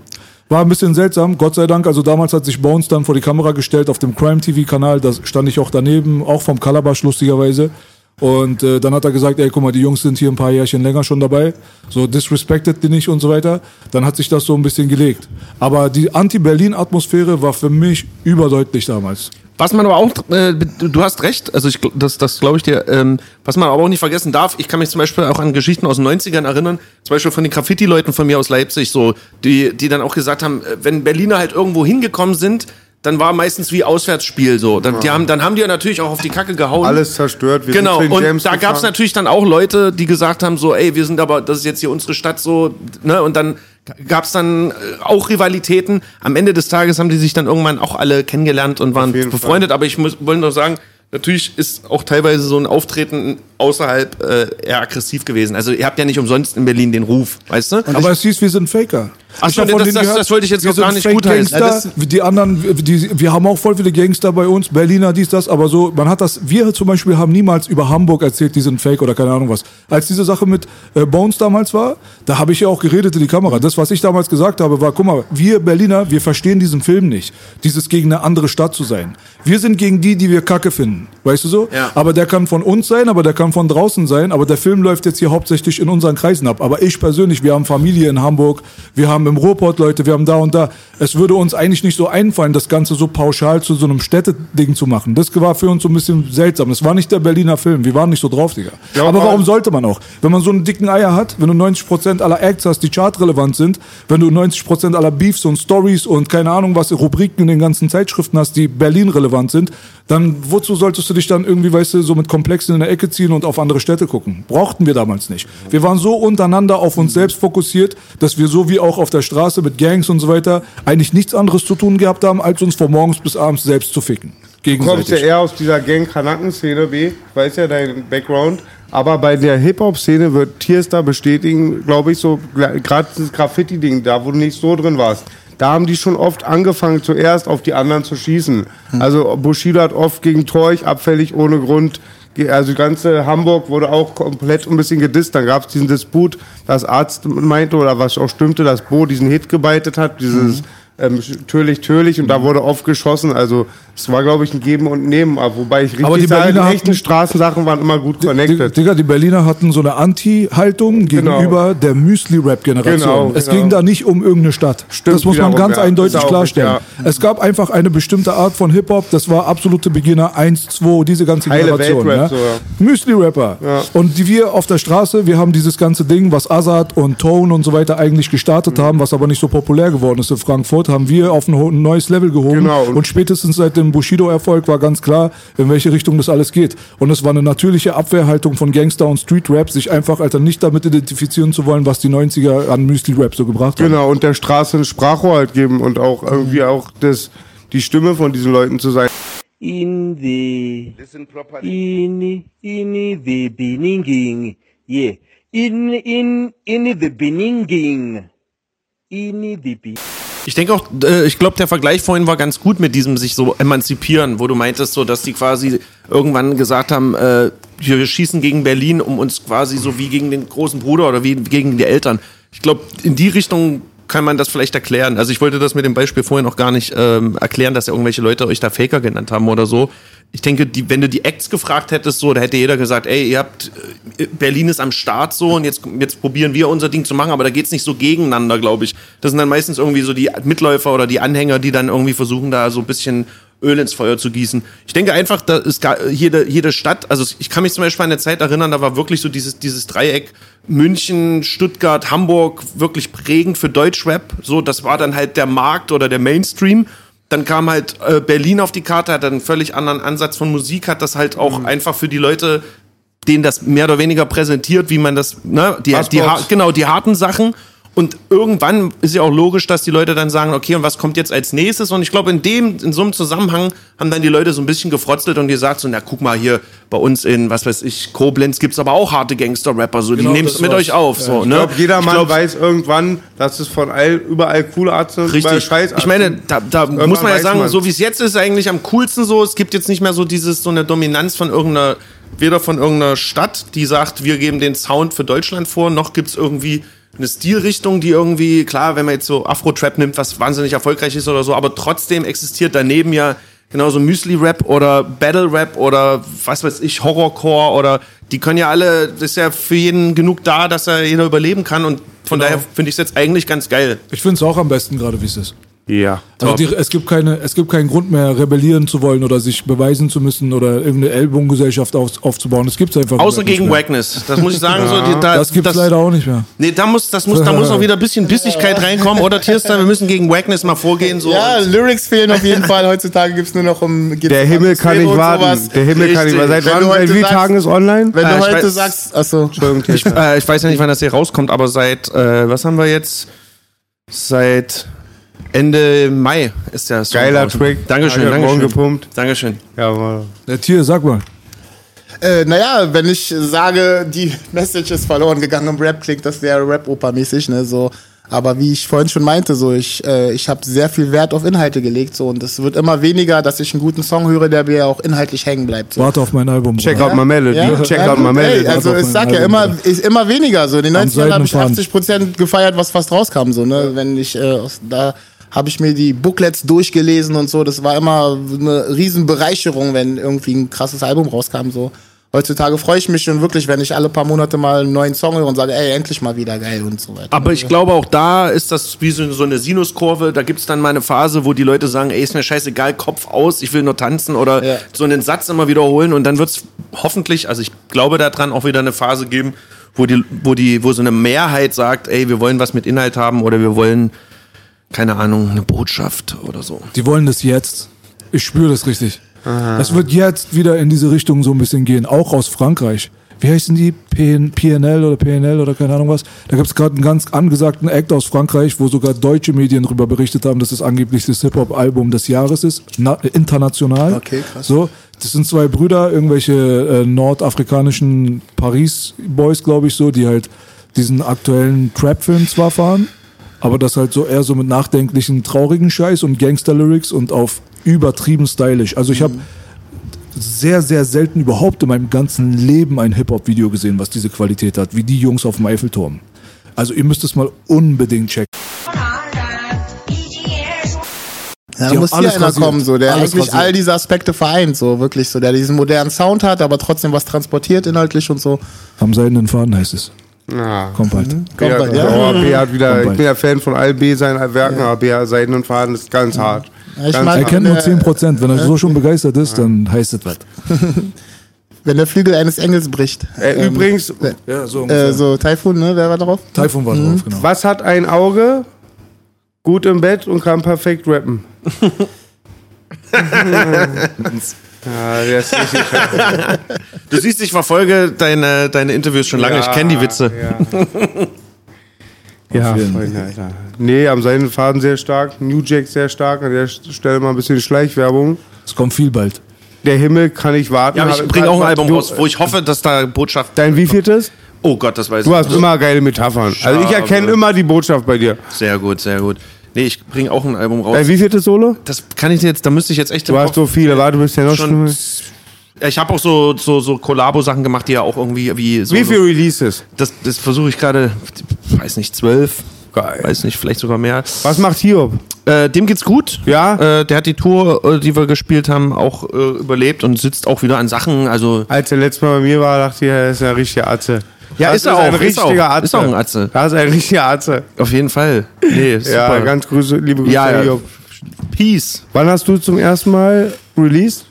War ein bisschen seltsam, Gott sei Dank. Also damals hat sich Bones dann vor die Kamera gestellt auf dem Crime TV-Kanal. Da stand ich auch daneben, auch vom Kalabash lustigerweise. Und äh, dann hat er gesagt, ey, guck mal, die Jungs sind hier ein paar Jährchen länger schon dabei. So disrespected die nicht und so weiter. Dann hat sich das so ein bisschen gelegt. Aber die Anti-Berlin-Atmosphäre war für mich überdeutlich damals. Was man aber auch, äh, du hast recht, also ich, das, das glaube ich dir, ähm, was man aber auch nicht vergessen darf, ich kann mich zum Beispiel auch an Geschichten aus den 90ern erinnern, zum Beispiel von den Graffiti-Leuten von mir aus Leipzig, so, die, die dann auch gesagt haben, äh, wenn Berliner halt irgendwo hingekommen sind, dann war meistens wie Auswärtsspiel so. Dann, die haben, dann haben die ja natürlich auch auf die Kacke gehauen. Alles zerstört. Wir genau, sind zu und da gab es natürlich dann auch Leute, die gesagt haben, so, ey, wir sind aber, das ist jetzt hier unsere Stadt so, ne, und dann gab es dann äh, auch Rivalitäten. Am Ende des Tages haben die sich dann irgendwann auch alle kennengelernt und waren befreundet, aber ich muss, wollte noch sagen, natürlich ist auch teilweise so ein Auftreten außerhalb äh, eher aggressiv gewesen. Also ihr habt ja nicht umsonst in Berlin den Ruf, weißt du? Aber es hieß, wir sind Faker. Ach Ich so, hab von das- das- gehört, das wollte ich jetzt auch gar nicht gutheißen. Gangster, die anderen, die, wir haben auch voll viele Gangster bei uns, Berliner, dies, das, aber so, man hat das, wir zum Beispiel haben niemals über Hamburg erzählt, die sind Fake oder keine Ahnung was. Als diese Sache mit äh, Bones damals war, da habe ich ja auch geredet in die Kamera. Das, was ich damals gesagt habe, war, guck mal, wir Berliner, wir verstehen diesen Film nicht. Dieses gegen eine andere Stadt zu sein. Wir sind gegen die, die wir kacke finden. Weißt du so? Ja. Aber der kann von uns sein, aber der kann von draußen sein. Aber der Film läuft jetzt hier hauptsächlich in unseren Kreisen ab. Aber ich persönlich, wir haben Familie in Hamburg, wir haben im Ruhrpott Leute, wir haben da und da. Es würde uns eigentlich nicht so einfallen, das Ganze so pauschal zu so einem Städteding zu machen. Das war für uns so ein bisschen seltsam. Das war nicht der Berliner Film. Wir waren nicht so drauf, Digga. Ja, aber warum sollte man auch? Wenn man so einen dicken Eier hat, wenn du 90% aller Acts hast, die chartrelevant sind, wenn du 90% aller Beefs und Stories und keine Ahnung was, Rubriken in den ganzen Zeitschriften hast, die Berlin-relevant sind, dann wozu solltest du dich dann irgendwie, weißt du, so mit Komplexen in der Ecke ziehen und auf andere Städte gucken? Brauchten wir damals nicht. Wir waren so untereinander auf uns selbst fokussiert, dass wir so wie auch auf der Straße mit Gangs und so weiter eigentlich nichts anderes zu tun gehabt haben, als uns von morgens bis abends selbst zu ficken. Du kommst ja eher aus dieser Gang-Kanaken-Szene, B. Ich weiß ja dein Background. Aber bei der Hip-Hop-Szene wird Tierstar bestätigen, glaube ich, so gerade dieses Graffiti-Ding, da wo du nicht so drin warst. Da haben die schon oft angefangen, zuerst auf die anderen zu schießen. Also Bushido hat oft gegen Torch abfällig ohne Grund. Ge- Also ganze Hamburg wurde auch komplett ein bisschen gedisst. Dann gab es diesen Disput, dass Arzt meinte oder was auch stimmte, dass Bo diesen Hit gebeitet hat, dieses ähm, Tölich, Tölich und da wurde oft geschossen. Also es war, glaube ich, ein Geben und Nehmen. Aber wobei ich richtig Aber die sage, die Berliner echten hatten- Straßensachen waren immer gut connected. Digga, die Berliner hatten so eine Anti-Haltung gegenüber der Müsli-Rap-Generation. Genau, es genau. ging da nicht um irgendeine Stadt. Stimmt das muss man ganz ja. eindeutig klarstellen. richtig, Es gab einfach eine bestimmte Art von Hip-Hop, das war absolute Beginner 1, 2, diese ganze Heile Generation. Weltrap, ja. so, ja. Müsli-Rapper. Ja. Und die wir auf der Straße, wir haben dieses ganze Ding, was Azad und Tone und so weiter eigentlich gestartet Mhm. haben, was aber nicht so populär geworden ist in Frankfurt, haben wir auf ein neues Level gehoben. Genau. Und spätestens seit dem Bushido-Erfolg war ganz klar, in welche Richtung das alles geht. Und es war eine natürliche Abwehrhaltung von Gangster und Street-Rap, sich einfach, Alter, nicht damit identifizieren zu wollen, was die 90er an Müsli-Rap so gebracht haben. Genau, und der Straße ein Sprachrohr halt geben und auch irgendwie auch das, die Stimme von diesen Leuten zu sein. in the in in the beginning yeah in in in the beginning in the be Ich denke auch, äh, ich glaube, der Vergleich vorhin war ganz gut mit diesem sich so emanzipieren, wo du meintest, so, dass die quasi irgendwann gesagt haben, äh, wir schießen gegen Berlin, um uns quasi so wie gegen den großen Bruder oder wie gegen die Eltern. Ich glaube, in die Richtung kann man das vielleicht erklären. Also ich wollte das mit dem Beispiel vorher noch gar nicht ähm, erklären, dass ja irgendwelche Leute euch da Faker genannt haben oder so. Ich denke, die, wenn du die Acts gefragt hättest, so, da hätte jeder gesagt, ey, ihr habt äh, Berlin ist am Start so und jetzt, jetzt probieren wir unser Ding zu machen, aber da geht's nicht so gegeneinander, glaube ich. Das sind dann meistens irgendwie so die Mitläufer oder die Anhänger, die dann irgendwie versuchen, da so ein bisschen Öl ins Feuer zu gießen. Ich denke einfach, da ist gar, jede, jede Stadt, also ich kann mich zum Beispiel an eine Zeit erinnern, da war wirklich so dieses, dieses Dreieck München, Stuttgart, Hamburg wirklich prägend für Deutschrap. So, das war dann halt der Markt oder der Mainstream. Dann kam halt äh, Berlin auf die Karte, hat einen völlig anderen Ansatz von Musik, hat das halt auch einfach für die Leute, denen das mehr oder weniger präsentiert, wie man das, ne, die, die, ha- genau, die harten Sachen. Und irgendwann ist ja auch logisch, dass die Leute dann sagen, okay, und was kommt jetzt als nächstes? Und ich glaube, in dem, in so einem Zusammenhang haben dann die Leute so ein bisschen gefrotzelt und gesagt, so, na, guck mal hier, bei uns in, was weiß ich, Koblenz gibt's aber auch harte Gangster-Rapper, so, Genau, die nehm's das mit euch auf, Ja, so, Ich ne? glaube, jeder Ich Mann glaub, weiß irgendwann, dass es von all, überall coole Arzt sind, Richtig. Scheiß Ich meine, da, da muss man ja sagen, man. so wie es jetzt ist, eigentlich am coolsten so. Es gibt jetzt nicht mehr so dieses, so eine Dominanz von irgendeiner, weder von irgendeiner Stadt, die sagt, wir geben den Sound für Deutschland vor, noch gibt's irgendwie eine Stilrichtung, die irgendwie, klar, wenn man jetzt so Afro-Trap nimmt, was wahnsinnig erfolgreich ist oder so, aber trotzdem existiert daneben ja genauso Müsli-Rap oder Battle-Rap oder was weiß ich, Horrorcore oder die können ja alle, das ist ja für jeden genug da, dass er jeder überleben kann und von Genau. daher finde ich es jetzt eigentlich ganz geil. Ich finde es auch am besten gerade, wie es ist. Ja. Also die, es, gibt keine, es gibt keinen Grund mehr, rebellieren zu wollen oder sich beweisen zu müssen oder irgendeine Ellbogengesellschaft auf, aufzubauen. Das gibt's einfach Außer nicht gegen mehr. Wackness. Das muss ich sagen. so, die, da, Das gibt's leider auch nicht mehr. Nee, da muss, das muss, da muss auch wieder ein bisschen Bissigkeit reinkommen, oder Tierstar? Wir müssen gegen Wackness mal vorgehen. So. Ja, Lyrics fehlen auf jeden Fall. Heutzutage gibt's nur noch um. Der Himmel kann nicht warten. sowas. Der Himmel kann nicht Richtig. warten. Seit wann, seit wie sagst- Tagen ist online? Wenn Äh, du ich heute weiß- sagst, achso. Entschuldigung, Ich, äh, ich weiß ja nicht, wann das hier rauskommt, aber seit, äh, was haben wir jetzt? Seit Ende Mai ist der Song Geiler draußen. Track. Dankeschön, Morgen Dankeschön. gepumpt. Dankeschön. Ja, Mann. Der Tier, sag mal. Äh, naja, wenn ich sage, die Message ist verloren gegangen im Rap, klingt das sehr Rap-Oper-mäßig, ne, so. Aber wie ich vorhin schon meinte, so, ich, äh, ich habe sehr viel Wert auf Inhalte gelegt, so, und es wird immer weniger, dass ich einen guten Song höre, der mir auch inhaltlich hängen bleibt, so. Warte auf mein Album. Check out my melody. Ja, Check ja, out my melody. ey, also ich sag ja Album, immer, ist immer weniger so. In den Am 90ern habe ich seidenen 80 Prozent gefeiert, was fast rauskam, so, ne, wenn ich, äh, da habe ich mir die Booklets durchgelesen und so, das war immer eine Riesenbereicherung, wenn irgendwie ein krasses Album rauskam, so. Heutzutage freue ich mich schon wirklich, wenn ich alle paar Monate mal einen neuen Song höre und sage, ey, endlich mal wieder geil und so weiter. Aber ich glaube, auch da ist das wie so, so eine Sinuskurve. Da gibt's dann mal eine Phase, wo die Leute sagen, ey, ist mir scheißegal, Kopf aus, ich will nur tanzen oder Ja. so einen Satz immer wiederholen. Und dann wird's hoffentlich, also ich glaube daran, auch wieder eine Phase geben, wo die, wo die, wo so eine Mehrheit sagt, ey, wir wollen was mit Inhalt haben oder wir wollen, keine Ahnung, eine Botschaft oder so. Die wollen das jetzt. Ich spüre das richtig. Es wird jetzt wieder in diese Richtung so ein bisschen gehen, auch aus Frankreich. Wie heißen die? PN, PNL oder PNL oder keine Ahnung was? Da gibt's gerade einen ganz angesagten Act aus Frankreich, wo sogar deutsche Medien darüber berichtet haben, dass es angeblich das Hip-Hop-Album des Jahres ist, na, international. Okay, krass. So, das sind zwei Brüder, irgendwelche äh, nordafrikanischen Paris-Boys, glaube ich, so, die halt diesen aktuellen Trap-Film zwar fahren, aber das halt so eher so mit nachdenklichen, traurigen Scheiß und Gangster-Lyrics und auf übertrieben stylisch. Also ich habe sehr, sehr selten überhaupt in meinem ganzen Leben ein Hip-Hop-Video gesehen, was diese Qualität hat, wie die Jungs auf dem Eiffelturm. Also ihr müsst es mal unbedingt checken. Ja, da muss hier einer rasiert. kommen, so, der Alles eigentlich rasiert. all diese Aspekte vereint, so, wirklich, so, der diesen modernen Sound hat, aber trotzdem was transportiert inhaltlich und so. Am seidenen Faden heißt es. Ja. Kommt bald. Kommt Ja, bald, ja. B hat wieder, Kommt ich bin ja Fan von all B seinen Werken, aber B Seiden und Faden ist ganz hart. ich ganz Er kennt nur äh, 10%. Wenn er so schon begeistert ist, dann heißt es was. Wenn der Flügel eines Engels bricht. Äh, übrigens, Ja, so Äh, so Taifun, ne, wer war darauf? Taifun war drauf, genau. was hat ein Auge gut im Bett und kann perfekt rappen? ja, der ist richtig Du siehst, ich verfolge deine, deine Interviews schon lange. ich kenne die Witze. Ja, ja Freunde, Alter. Nee, am Seidenfaden sehr stark, New Jack sehr stark, an der Stelle mal ein bisschen Schleichwerbung. Es kommt viel bald. Der Himmel kann ich warten. Ja, aber ich bringe auch ein Album du- raus, wo ich hoffe, dass da Botschaft. Dein wievieltes? Oh Gott, das weiß Du ich hast nicht. immer geile Metaphern. Also ich erkenne immer die Botschaft bei dir. Sehr gut, sehr gut. Nee, ich bringe auch ein Album raus. Dein wievieltes Solo? Das kann ich jetzt, da müsste ich jetzt echt Du hast so viele, warte, du bist ja noch schon. Ja, Ich habe auch so, so, so Kollabo-Sachen gemacht, die ja auch irgendwie wie so. Wie viele Releases? Das, das versuche ich gerade, weiß nicht, zwölf. Geil. Weiß nicht, vielleicht sogar mehr. Was macht Hiob? Äh, dem geht's gut. Ja? Äh, der hat die Tour, äh, die wir gespielt haben, auch äh, überlebt und sitzt auch wieder an Sachen. Also Als er letztes Mal bei mir war, dachte ich, er ist ein richtiger Atze. Ja, Das ist er ein auch, ist richtiger. Atze. Ist auch ein Atze. Das ist ein richtiger Atze. auf jeden Fall. Nee, super. Ja, ganz Grüße, liebe Grüße, Ja, ja. Peace. Wann hast du zum ersten Mal released?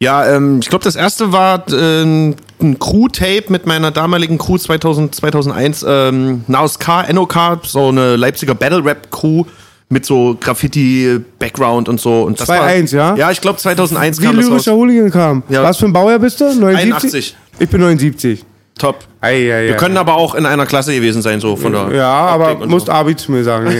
Ja, ähm, ich glaube, das erste war äh, ein Crew-Tape mit meiner damaligen Crew 2000, 2001, ähm, Naos K, NOK, so eine Leipziger Battle-Rap-Crew mit so Graffiti-Background und so. Und das 2-1, war, ja? Ja, ich glaube 2001 Wie kam das raus. lyrischer Hooligan kam. Ja. Was für ein Baujahr bist du? 79? 81. Ich bin 79. Top. Ei, ei, ei. Wir können aber auch in einer Klasse gewesen sein, so von der. Ja, aber musst so. Abi zu mir sagen.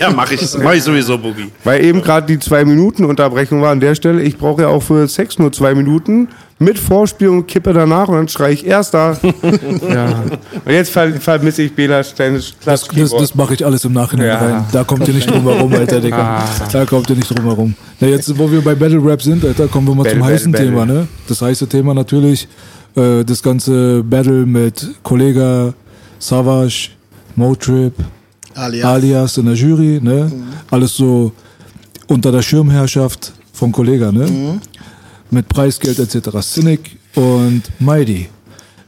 ja, mach ich, mach ich sowieso, Boogie. Weil eben gerade die zwei Minuten Unterbrechung war an der Stelle. Ich brauche ja auch für Sex nur zwei Minuten mit Vorspiel und Kippe danach und dann schreie ich erster. ja. Und jetzt ver vermisse ich Bela Steines Das, das, das mache ich alles im Nachhinein Ja. rein. Da kommt ihr nicht drum herum, Alter, Digga. Da kommt ihr nicht drum herum. Na, jetzt, wo wir bei Battle Rap sind, Alter, kommen wir mal Battle, zum heißen Battle, Thema, Battle. ne? Das heiße Thema natürlich, äh, das ganze Battle mit Kollega, Savage, Motrip, Alias. alias in der Jury, ne? Alles so unter der Schirmherrschaft von Kollega, ne? Mit Preisgeld etc. Cynic und Mighty.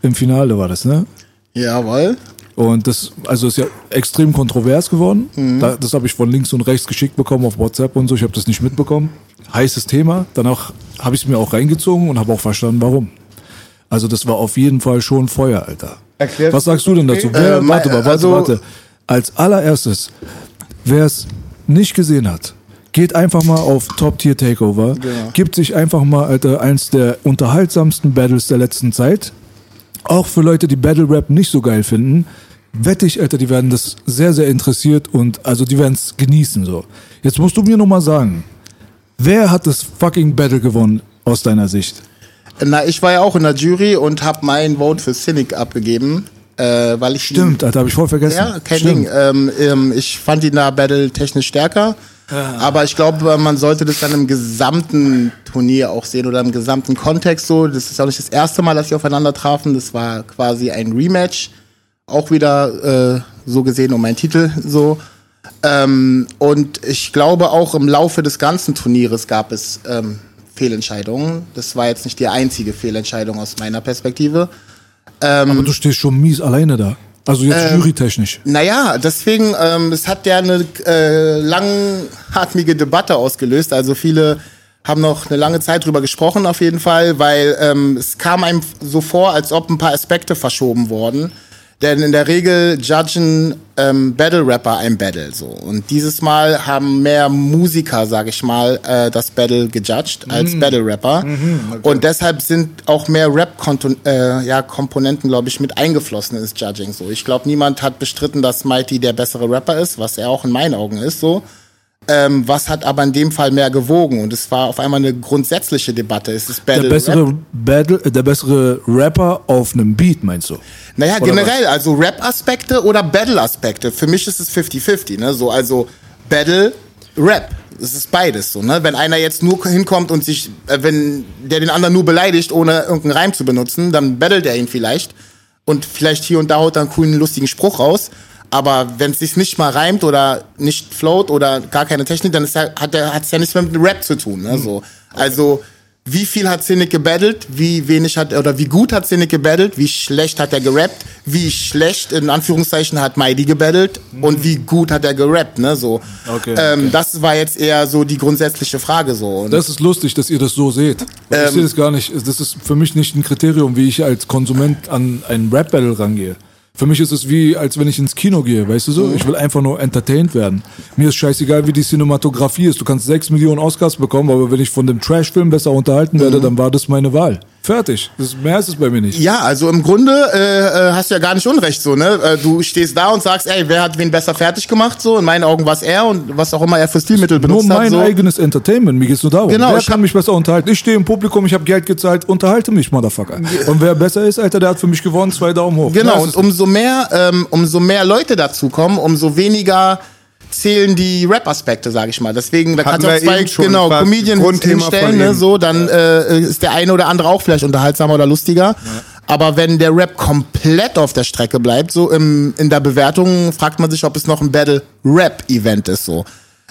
Im Finale war das, ne? Jawohl. Und das, also ist ja extrem kontrovers geworden. Da, das habe ich von links und rechts geschickt bekommen auf WhatsApp und so. Ich habe das nicht mitbekommen. Heißes Thema. Danach habe ich es mir auch reingezogen und habe auch verstanden, warum. Also das war auf jeden Fall schon Feuer, Alter. Erklärst Was sagst du denn dazu? Äh, Wer, mein- warte mal, warte, also- warte. Als allererstes, wer es nicht gesehen hat, geht einfach mal auf Top Tier Takeover, gibt sich einfach mal, Alter, eins der unterhaltsamsten Battles der letzten Zeit. Auch für Leute, die Battle Rap nicht so geil finden, wette ich, Alter, die werden das sehr, sehr interessiert und also die werden es genießen so. Jetzt musst du mir noch mal sagen, wer hat das fucking Battle gewonnen aus deiner Sicht? Na, ich war ja auch in der Jury und habe mein Vote für Cynic abgegeben, äh, weil ich Stimmt, Alter, habe ich voll vergessen. Ja, kein Stimmt. Ding. Ähm, ähm, ich fand ihn da Battle technisch stärker. Aber ich glaube, man sollte das dann im gesamten Turnier auch sehen oder im gesamten Kontext so. Das ist auch nicht das erste Mal, dass sie aufeinander trafen. Das war quasi ein Rematch. Auch wieder äh, so gesehen um einen Titel so. Ähm, und ich glaube auch im Laufe des ganzen Turnieres gab es ähm, Fehlentscheidungen. Das war jetzt nicht die einzige Fehlentscheidung aus meiner Perspektive. Aber du stehst schon mies alleine da. Also jetzt Ähm, jurytechnisch. Naja, deswegen, ähm, es hat ja eine äh, langatmige Debatte ausgelöst. Also viele haben noch eine lange Zeit drüber gesprochen auf jeden Fall, weil ähm, es kam einem so vor, als ob ein paar Aspekte verschoben wurden. Denn in der Regel judgen ähm, Battle Rapper ein Battle so. Und dieses Mal haben mehr Musiker, sag ich mal, äh, das Battle gejudged als Battle Rapper. Und deshalb sind auch mehr Rap-Komponenten, äh, ja, glaube ich, mit eingeflossen ins Judging so. Ich glaube, niemand hat bestritten, dass Mighty der bessere Rapper ist, was er auch in meinen Augen ist so. Ähm, was hat aber in dem Fall mehr gewogen? Und es war auf einmal eine grundsätzliche Debatte. Ist es Der Battle bessere, Rap? Battle, äh, der bessere Rapper auf einem Beat, meinst du? Naja, Oder generell, also Rap-Aspekte oder Battle-Aspekte. Für mich ist es 50-50, ne? So, also Battle, Rap. Es ist beides so, ne? Wenn einer jetzt nur hinkommt und sich, äh, wenn der den anderen nur beleidigt, ohne irgendeinen Reim zu benutzen, dann battelt er ihn vielleicht. Und vielleicht hier und da haut er einen coolen, lustigen Spruch raus. Aber wenn es sich nicht mal reimt oder nicht float oder gar keine Technik, dann ist ja, hat hat's ja nichts mehr mit Rap zu tun. Ne? So. Also wie viel hat Cynic gebattelt, wie wenig hat oder wie gut hat Cynic gebattelt, wie schlecht hat er gerappt, wie schlecht in Anführungszeichen hat Mighty gebattelt und wie gut hat er gerappt, ne? So. Okay, ähm, Das war jetzt eher so die grundsätzliche Frage so. Und Das ist lustig, dass ihr das so seht. Weil ich Ähm, sehe das gar nicht. Das ist für mich nicht ein Kriterium, wie ich als Konsument an einen Rap-Battle rangehe. Für mich ist es wie, als wenn ich ins Kino gehe, weißt du so? Ich will einfach nur entertained werden. Mir ist scheißegal, wie die Cinematografie ist. Du kannst sechs Millionen Oscars bekommen, aber wenn ich von dem Trash-Film besser unterhalten werde, dann war das meine Wahl. Fertig. Das, mehr ist es bei mir nicht. Ja, also im Grunde äh, äh, hast du ja gar nicht unrecht so, ne? Äh, Du stehst da und sagst, ey, wer hat wen besser fertig gemacht so? In meinen Augen war es er und was auch immer er für Stilmittel Nur benutzt hat. mein So. eigenes Entertainment. Mir geht's nur darum. Genau, wer ich kann mich besser unterhalten? Ich stehe im Publikum, ich habe Geld gezahlt, unterhalte mich, Motherfucker. Und wer besser ist, Alter, der hat für mich gewonnen, zwei Daumen hoch. Genau, und ist- umso mehr, ähm, umso mehr Leute dazukommen, umso weniger zählen die Rap-Aspekte, sag ich mal. Deswegen, da Hatten kannst du auch zwei genau, Comedians hinstellen, ne, so, dann äh, ist der eine oder andere auch vielleicht unterhaltsamer oder lustiger. Aber wenn der Rap komplett auf der Strecke bleibt, so im, in der Bewertung fragt man sich, ob es noch ein Battle-Rap-Event ist, so.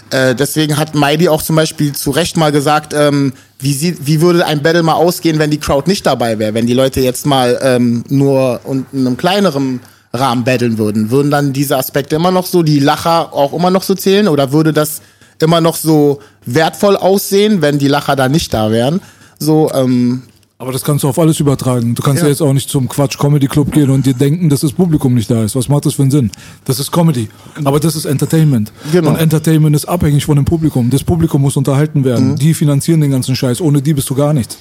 Äh, deswegen hat Mighty auch zum Beispiel zu Recht mal gesagt, ähm, wie, sie, wie würde ein Battle mal ausgehen, wenn die Crowd nicht dabei wäre, wenn die Leute jetzt mal ähm, nur in einem kleineren Rahmen battlen würden. Würden dann diese Aspekte immer noch so, die Lacher auch immer noch so zählen oder würde das immer noch so wertvoll aussehen, wenn die Lacher da nicht da wären? So, ähm, Aber das kannst du auf alles übertragen. Du kannst ja, Ja. jetzt auch nicht zum Quatsch Comedy Club gehen und dir denken, dass das Publikum nicht da ist. Was macht das für einen Sinn? Das ist Comedy. Aber das ist Entertainment. Genau. Und Entertainment ist abhängig von dem Publikum. Das Publikum muss unterhalten werden. Mhm. Die finanzieren den ganzen Scheiß. Ohne die bist du gar nichts.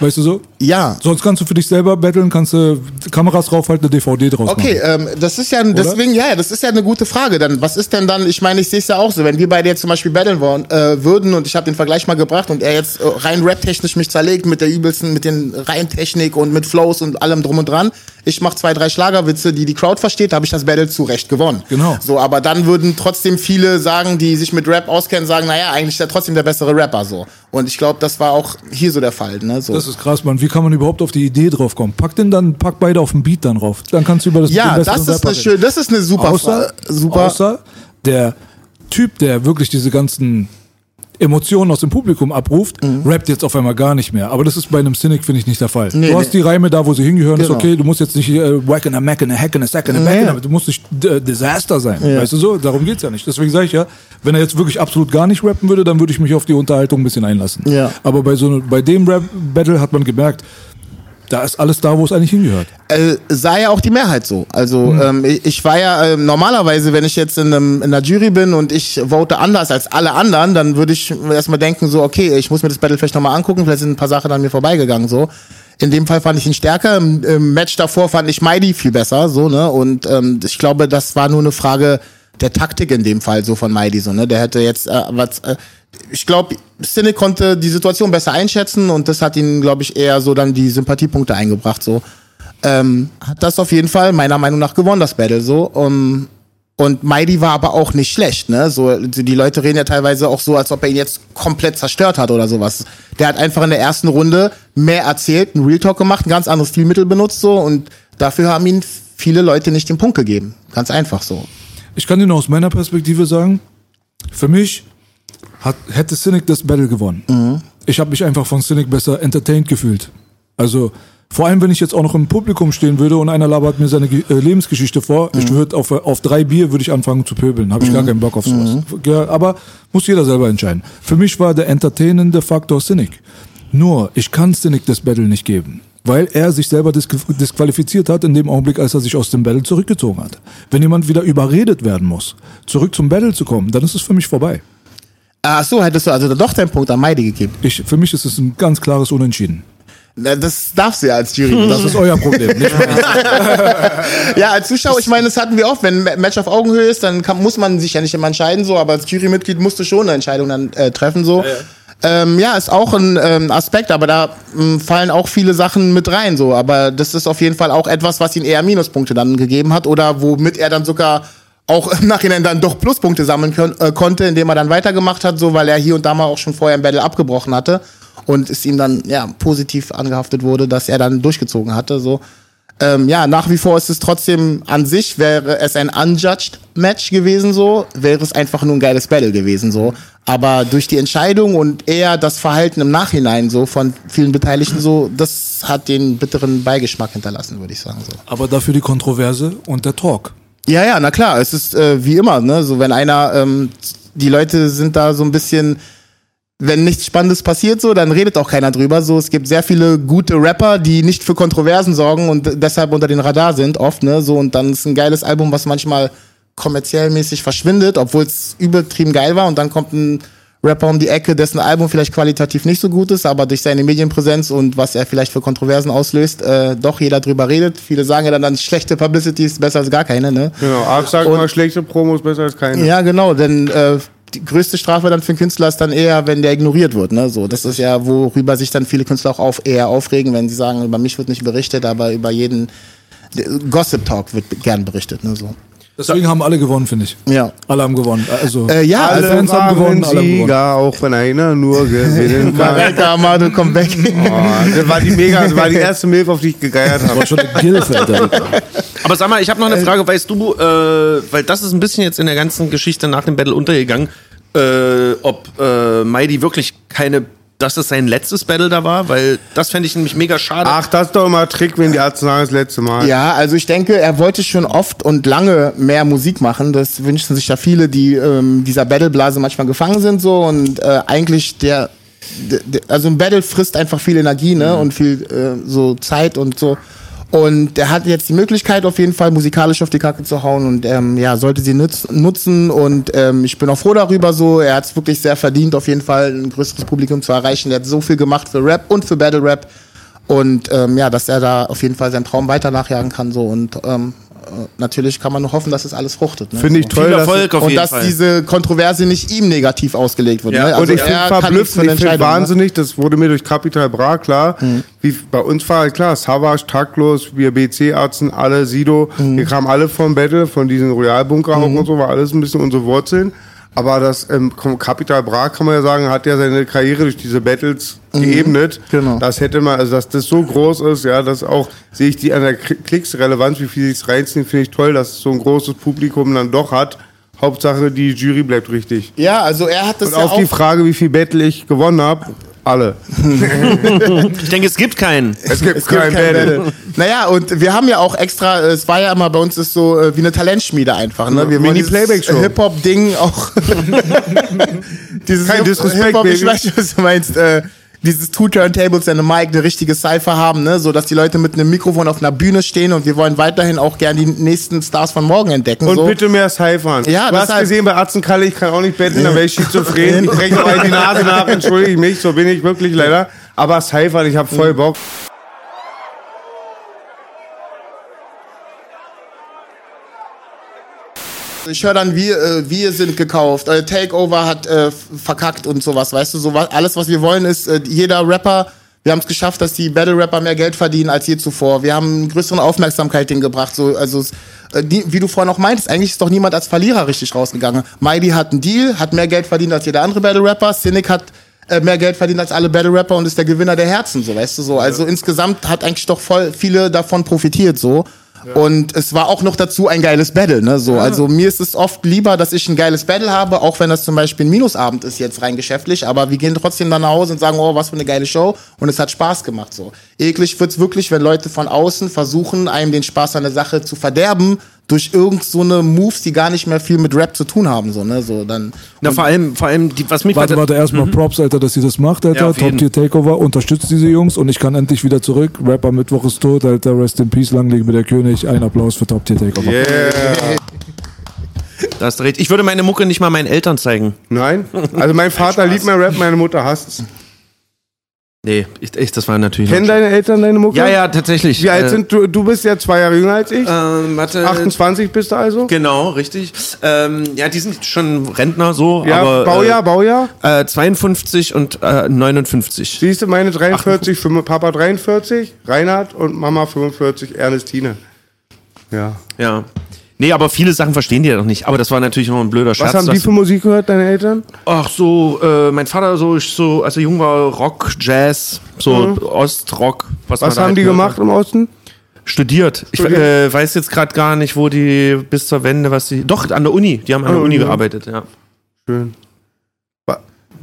Weißt du so? ja. Sonst kannst du für dich selber battlen, kannst du Kameras draufhalten, eine DVD draus Okay, machen. ähm, das ist ja deswegen, ja, ja, das ist ja eine gute Frage. Dann, was ist denn dann, ich meine, ich sehe es ja auch so, wenn wir beide jetzt zum Beispiel battlen wollen, äh, würden und ich habe den Vergleich mal gebracht und er jetzt äh, rein rap-technisch mich zerlegt mit der übelsten, mit den rein Technik und mit Flows und allem drum und dran. Ich mache zwei, drei Schlagerwitze, die die Crowd versteht, habe ich das Battle zu Recht gewonnen. Genau. So, aber dann würden trotzdem viele sagen, die sich mit Rap auskennen, sagen, naja, eigentlich ist er trotzdem der bessere Rapper so. Und ich glaube, das war auch hier so der Fall. Ne? So. Das ist krass, Mann. Wie kann man überhaupt auf die Idee drauf kommen? Pack den dann, pack beide auf den Beat dann drauf. Dann kannst du über das ja, das ist eine schön, das ist eine super, außer, super. außer der Typ, der wirklich diese ganzen Emotionen aus dem Publikum abruft, rappt jetzt auf einmal gar nicht mehr. Aber das ist bei einem Cynic, finde ich, nicht der Fall. Mhm. Nee, du hast nee. die Reime da, wo sie hingehören, Genau. ist okay. Du musst jetzt nicht äh, whack a mac in a hack in a sack in a back, aber du musst nicht äh, Disaster sein. Ja. Weißt du so? Darum geht's ja nicht. Deswegen sage ich ja, wenn er jetzt wirklich absolut gar nicht rappen würde, dann würde ich mich auf die Unterhaltung ein bisschen einlassen. Ja. Aber bei so bei dem Rap-Battle hat man gemerkt, da ist alles da, wo es eigentlich hingehört. äh, sah ja auch die Mehrheit so. Also ähm, ich, ich war ja äh, normalerweise, wenn ich jetzt in, einem, in einer Jury bin und ich vote anders als alle anderen, dann würde ich erstmal denken, so, okay, ich muss mir das Battle vielleicht nochmal angucken, vielleicht sind ein paar Sachen an mir vorbeigegangen. so. In dem Fall fand ich ihn stärker. Im, im Match davor fand ich Mighty viel besser, so, ne? Und ähm, ich glaube, das war nur eine Frage der Taktik in dem Fall, so von Mighty, so, ne? Der hätte jetzt äh, was. Äh, ich glaube, Cynic konnte die Situation besser einschätzen und das hat ihn, glaube ich, eher so dann die Sympathiepunkte eingebracht. So ähm, hat das auf jeden Fall meiner Meinung nach gewonnen, das Battle so. Um, und Mighty war aber auch nicht schlecht, ne? So, die Leute reden ja teilweise auch so, als ob er ihn jetzt komplett zerstört hat oder sowas. Der hat einfach in der ersten Runde mehr erzählt, einen Real Talk gemacht, ein ganz anderes Stilmittel benutzt so und dafür haben ihn viele Leute nicht den Punkt gegeben. Ganz einfach so. Ich kann dir nur aus meiner Perspektive sagen, für mich hat, hätte Cynic das Battle gewonnen. Mhm. Ich habe mich einfach von Cynic besser entertained gefühlt. Also vor allem, wenn ich jetzt auch noch im Publikum stehen würde und einer labert mir seine äh, Lebensgeschichte vor, ich Mhm. würde auf, auf drei Bier würde ich anfangen zu pöbeln. Habe ich gar keinen Bock auf sowas. Mhm. Ja, aber muss jeder selber entscheiden. Für mich war der entertainende Faktor Cynic. Nur, ich kann Cynic das Battle nicht geben. Weil er sich selber disqualifiziert hat in dem Augenblick, als er sich aus dem Battle zurückgezogen hat. Wenn jemand wieder überredet werden muss, zurück zum Battle zu kommen, dann ist es für mich vorbei. Ach so, hättest du also doch deinen Punkt an Mighty gegeben. Ich, für mich ist es ein ganz klares Unentschieden. Na, Das darfst du ja als Jury. Das ist euer Problem. Nicht mein. Ja, als Zuschauer, ich meine, das hatten wir oft, wenn ein Match auf Augenhöhe ist, dann kann, muss man sich ja nicht immer entscheiden, so, aber als Jurymitglied musst du schon eine Entscheidung dann äh, treffen, so. Ja, ähm, ja ist auch ein ähm, Aspekt, aber da ähm, fallen auch viele Sachen mit rein, so. Aber das ist auf jeden Fall auch etwas, was ihn eher Minuspunkte dann gegeben hat oder womit er dann sogar auch im Nachhinein dann doch Pluspunkte sammeln können, äh, konnte, indem er dann weitergemacht hat, so, weil er hier und da mal auch schon vorher im Battle abgebrochen hatte und es ihm dann ja positiv angehaftet wurde, dass er dann durchgezogen hatte, so. Ähm, ja, nach wie vor ist es trotzdem an sich, wäre es ein unjudged Match gewesen so, wäre es einfach nur ein geiles Battle gewesen so. Aber durch die Entscheidung und eher das Verhalten im Nachhinein so von vielen Beteiligten so, das hat den bitteren Beigeschmack hinterlassen, würde ich sagen so. Aber dafür die Kontroverse und der Talk. Ja, ja, na klar, es ist äh, wie immer, ne, so wenn einer, ähm, die Leute sind da so ein bisschen, wenn nichts Spannendes passiert, so, dann redet auch keiner drüber. So, es gibt sehr viele gute Rapper, die nicht für Kontroversen sorgen und deshalb unter den Radar sind, oft, ne, so, und dann ist ein geiles Album, was manchmal kommerziell mäßig verschwindet, obwohl es übertrieben geil war und dann kommt ein Rapper um die Ecke, dessen Album vielleicht qualitativ nicht so gut ist, aber durch seine Medienpräsenz und was er vielleicht für Kontroversen auslöst, äh, doch jeder drüber redet. Viele sagen ja dann, dann schlechte Publicity ist besser als gar keine, ne? Genau, Arp sagt Und- immer, schlechte Promo ist besser als keine. Ja, genau, denn äh, die größte Strafe dann für einen Künstler ist dann eher, wenn der ignoriert wird. Ne? So, das ist ja, worüber sich dann viele Künstler auch auf, eher aufregen, wenn sie sagen, über mich wird nicht berichtet, aber über jeden Gossip Talk wird gern berichtet. Ne? So. Deswegen haben alle gewonnen, finde ich. Ja. Alle haben gewonnen. Also, Äh, ja, alle also Fans haben gewonnen, alle haben gewonnen. Sieger, auch wenn einer nur gewinnen kann. Mareike Amado kommt weg. Oh, das war die mega, das war die erste Milf, auf die ich gegeiert Das habe. war schon eine Gilfe, Alter. Aber sag mal, ich habe noch eine Frage. Weißt du, äh, weil das ist ein bisschen jetzt in der ganzen Geschichte nach dem Battle untergegangen, äh, ob äh, Mighty wirklich keine, dass das sein letztes Battle da war, weil das fände ich nämlich mega schade. Ach, das ist doch immer ein Trick, wenn die sagen, das letzte Mal. Ja, also ich denke, er wollte schon oft und lange mehr Musik machen. Das wünschen sich ja viele, die ähm, dieser Battleblase manchmal gefangen sind so und äh, eigentlich der, der, also ein Battle frisst einfach viel Energie, ne und viel äh, so Zeit und so. Und er hat jetzt die Möglichkeit, auf jeden Fall musikalisch auf die Kacke zu hauen und ähm, ja, sollte sie nutz, nutzen. Und ähm, ich bin auch froh darüber so. Er hat es wirklich sehr verdient, auf jeden Fall ein größeres Publikum zu erreichen. Er hat so viel gemacht für Rap und für Battle Rap. Und ähm, ja, dass er da auf jeden Fall seinen Traum weiter nachjagen kann. So. Und ähm, äh, natürlich kann man nur hoffen, dass es alles fruchtet. Ne? Finde ich so. toll, dass Erfolg auf Und jeden dass Fall. diese Kontroverse nicht ihm negativ ausgelegt wird. Ja, ne? und ich finde verblüffend, ich finde Entscheidung, ne? wahnsinnig, das wurde mir durch Capital Bra klar, wie bei uns war halt klar, Savage, Taktlos, wir BC-Arzten, alle, Sido, wir kamen alle vom Battle, von diesen Royalbunker auch und so, war alles ein bisschen unsere Wurzeln. Aber das ähm, Capital Bra, kann man ja sagen, hat ja seine Karriere durch diese Battles geebnet. Genau. Das hätte man, also dass das so groß ist, ja, das auch, sehe ich die an der Klicksrelevanz, wie viel sie es reinziehen, finde ich toll, dass es so ein großes Publikum dann doch hat. Hauptsache, die Jury bleibt richtig. Ja, also er hat das Und ja auf auch die Frage, wie viel Battle ich gewonnen habe, alle. Ich denke, es gibt keinen. Es gibt, Es gibt kein, kein Battle. Naja, und wir haben ja auch extra, es war ja immer bei uns ist so äh, wie eine Talentschmiede einfach. Ne? Wir dieses Mini-Playback-Show. Hip-Hop-Ding auch. dieses Kein Hip- Disrespect, Hip-Hop, ich Baby. weiß nicht, was du meinst. Äh, dieses Two Turntables and a Mic, eine richtige Cypher haben, ne? so dass die Leute mit einem Mikrofon auf einer Bühne stehen und wir wollen weiterhin auch gern die nächsten Stars von morgen entdecken. Und so. bitte mehr Cyphern. Ja, du hast gesehen, bei Atzenkalle, ich kann auch nicht betteln, da wäre ich schizophren. Ich breche noch die Nase nach, entschuldige ich mich, so bin ich wirklich leider. Aber Cyphern, ich habe voll Bock. Ich höre dann, wir, äh, wir sind gekauft, äh, Takeover hat äh, verkackt und sowas, weißt du, so was, alles, was wir wollen, ist, äh, jeder Rapper, wir haben es geschafft, dass die Battle-Rapper mehr Geld verdienen als je zuvor. Wir haben größere Aufmerksamkeit hingebracht, so, also, äh, die, wie du vorhin auch meintest, eigentlich ist doch niemand als Verlierer richtig rausgegangen. Mighty hat einen Deal, hat mehr Geld verdient als jeder andere Battle-Rapper, Cynic hat äh, mehr Geld verdient als alle Battle-Rapper und ist der Gewinner der Herzen, so, weißt du, so. Also insgesamt hat eigentlich doch voll viele davon profitiert, so. Und es war auch noch dazu ein geiles Battle, ne? So, also mir ist es oft lieber, dass ich ein geiles Battle habe, auch wenn das zum Beispiel ein Minusabend ist jetzt rein geschäftlich, aber wir gehen trotzdem dann nach Hause und sagen, oh, was für eine geile Show und es hat Spaß gemacht, so. Eklig wird's wirklich, wenn Leute von außen versuchen, einem den Spaß an der Sache zu verderben durch irgend so eine Moves, die gar nicht mehr viel mit Rap zu tun haben, so, ne? So, dann. Na, vor allem, vor allem, die, was mich Warte, warte, erstmal Props, Alter, dass sie das macht, Ja, Alter. jeden. Top Tier Takeover, unterstützt diese Jungs und ich kann endlich wieder zurück. Rapper Mittwoch ist tot, Alter. Rest in Peace, lang lebe der König. Ein Applaus für Top Tier Takeover. Da hast du recht. Ich würde meine Mucke nicht mal meinen Eltern zeigen. Nein? Also mein Vater liebt mein Rap, meine Mutter hasst's. Nee, ich, ich, das war natürlich. Kennen deine Eltern deine Mucke? ja, ja, tatsächlich. Wie alt Äh, sind du? Du bist ja zwei Jahre jünger als ich. Äh, warte. 28 bist du also? Genau, richtig. Ähm, ja, die sind schon Rentner so, Ja, aber. Baujahr, Baujahr. Äh, äh, 52 und äh, 59. Siehst du, meine 43, fünf- Papa 43, Reinhard und Mama 45, Ernestine. Ja. Ja. Nee, aber viele Sachen verstehen die ja noch nicht. Aber das war natürlich noch ein blöder Scherz. Was haben die für Musik gehört, deine Eltern? Ach so, äh, mein Vater so, ich so, als er jung war, Rock, Jazz, so Ostrock. Was, Was haben halt die gemacht hat. im Osten? Studiert. Ich äh, weiß jetzt gerade gar nicht, wo die bis zur Wende, was die. Doch, an der Uni. Die haben an der Ah, Uni ja. gearbeitet, ja. Schön.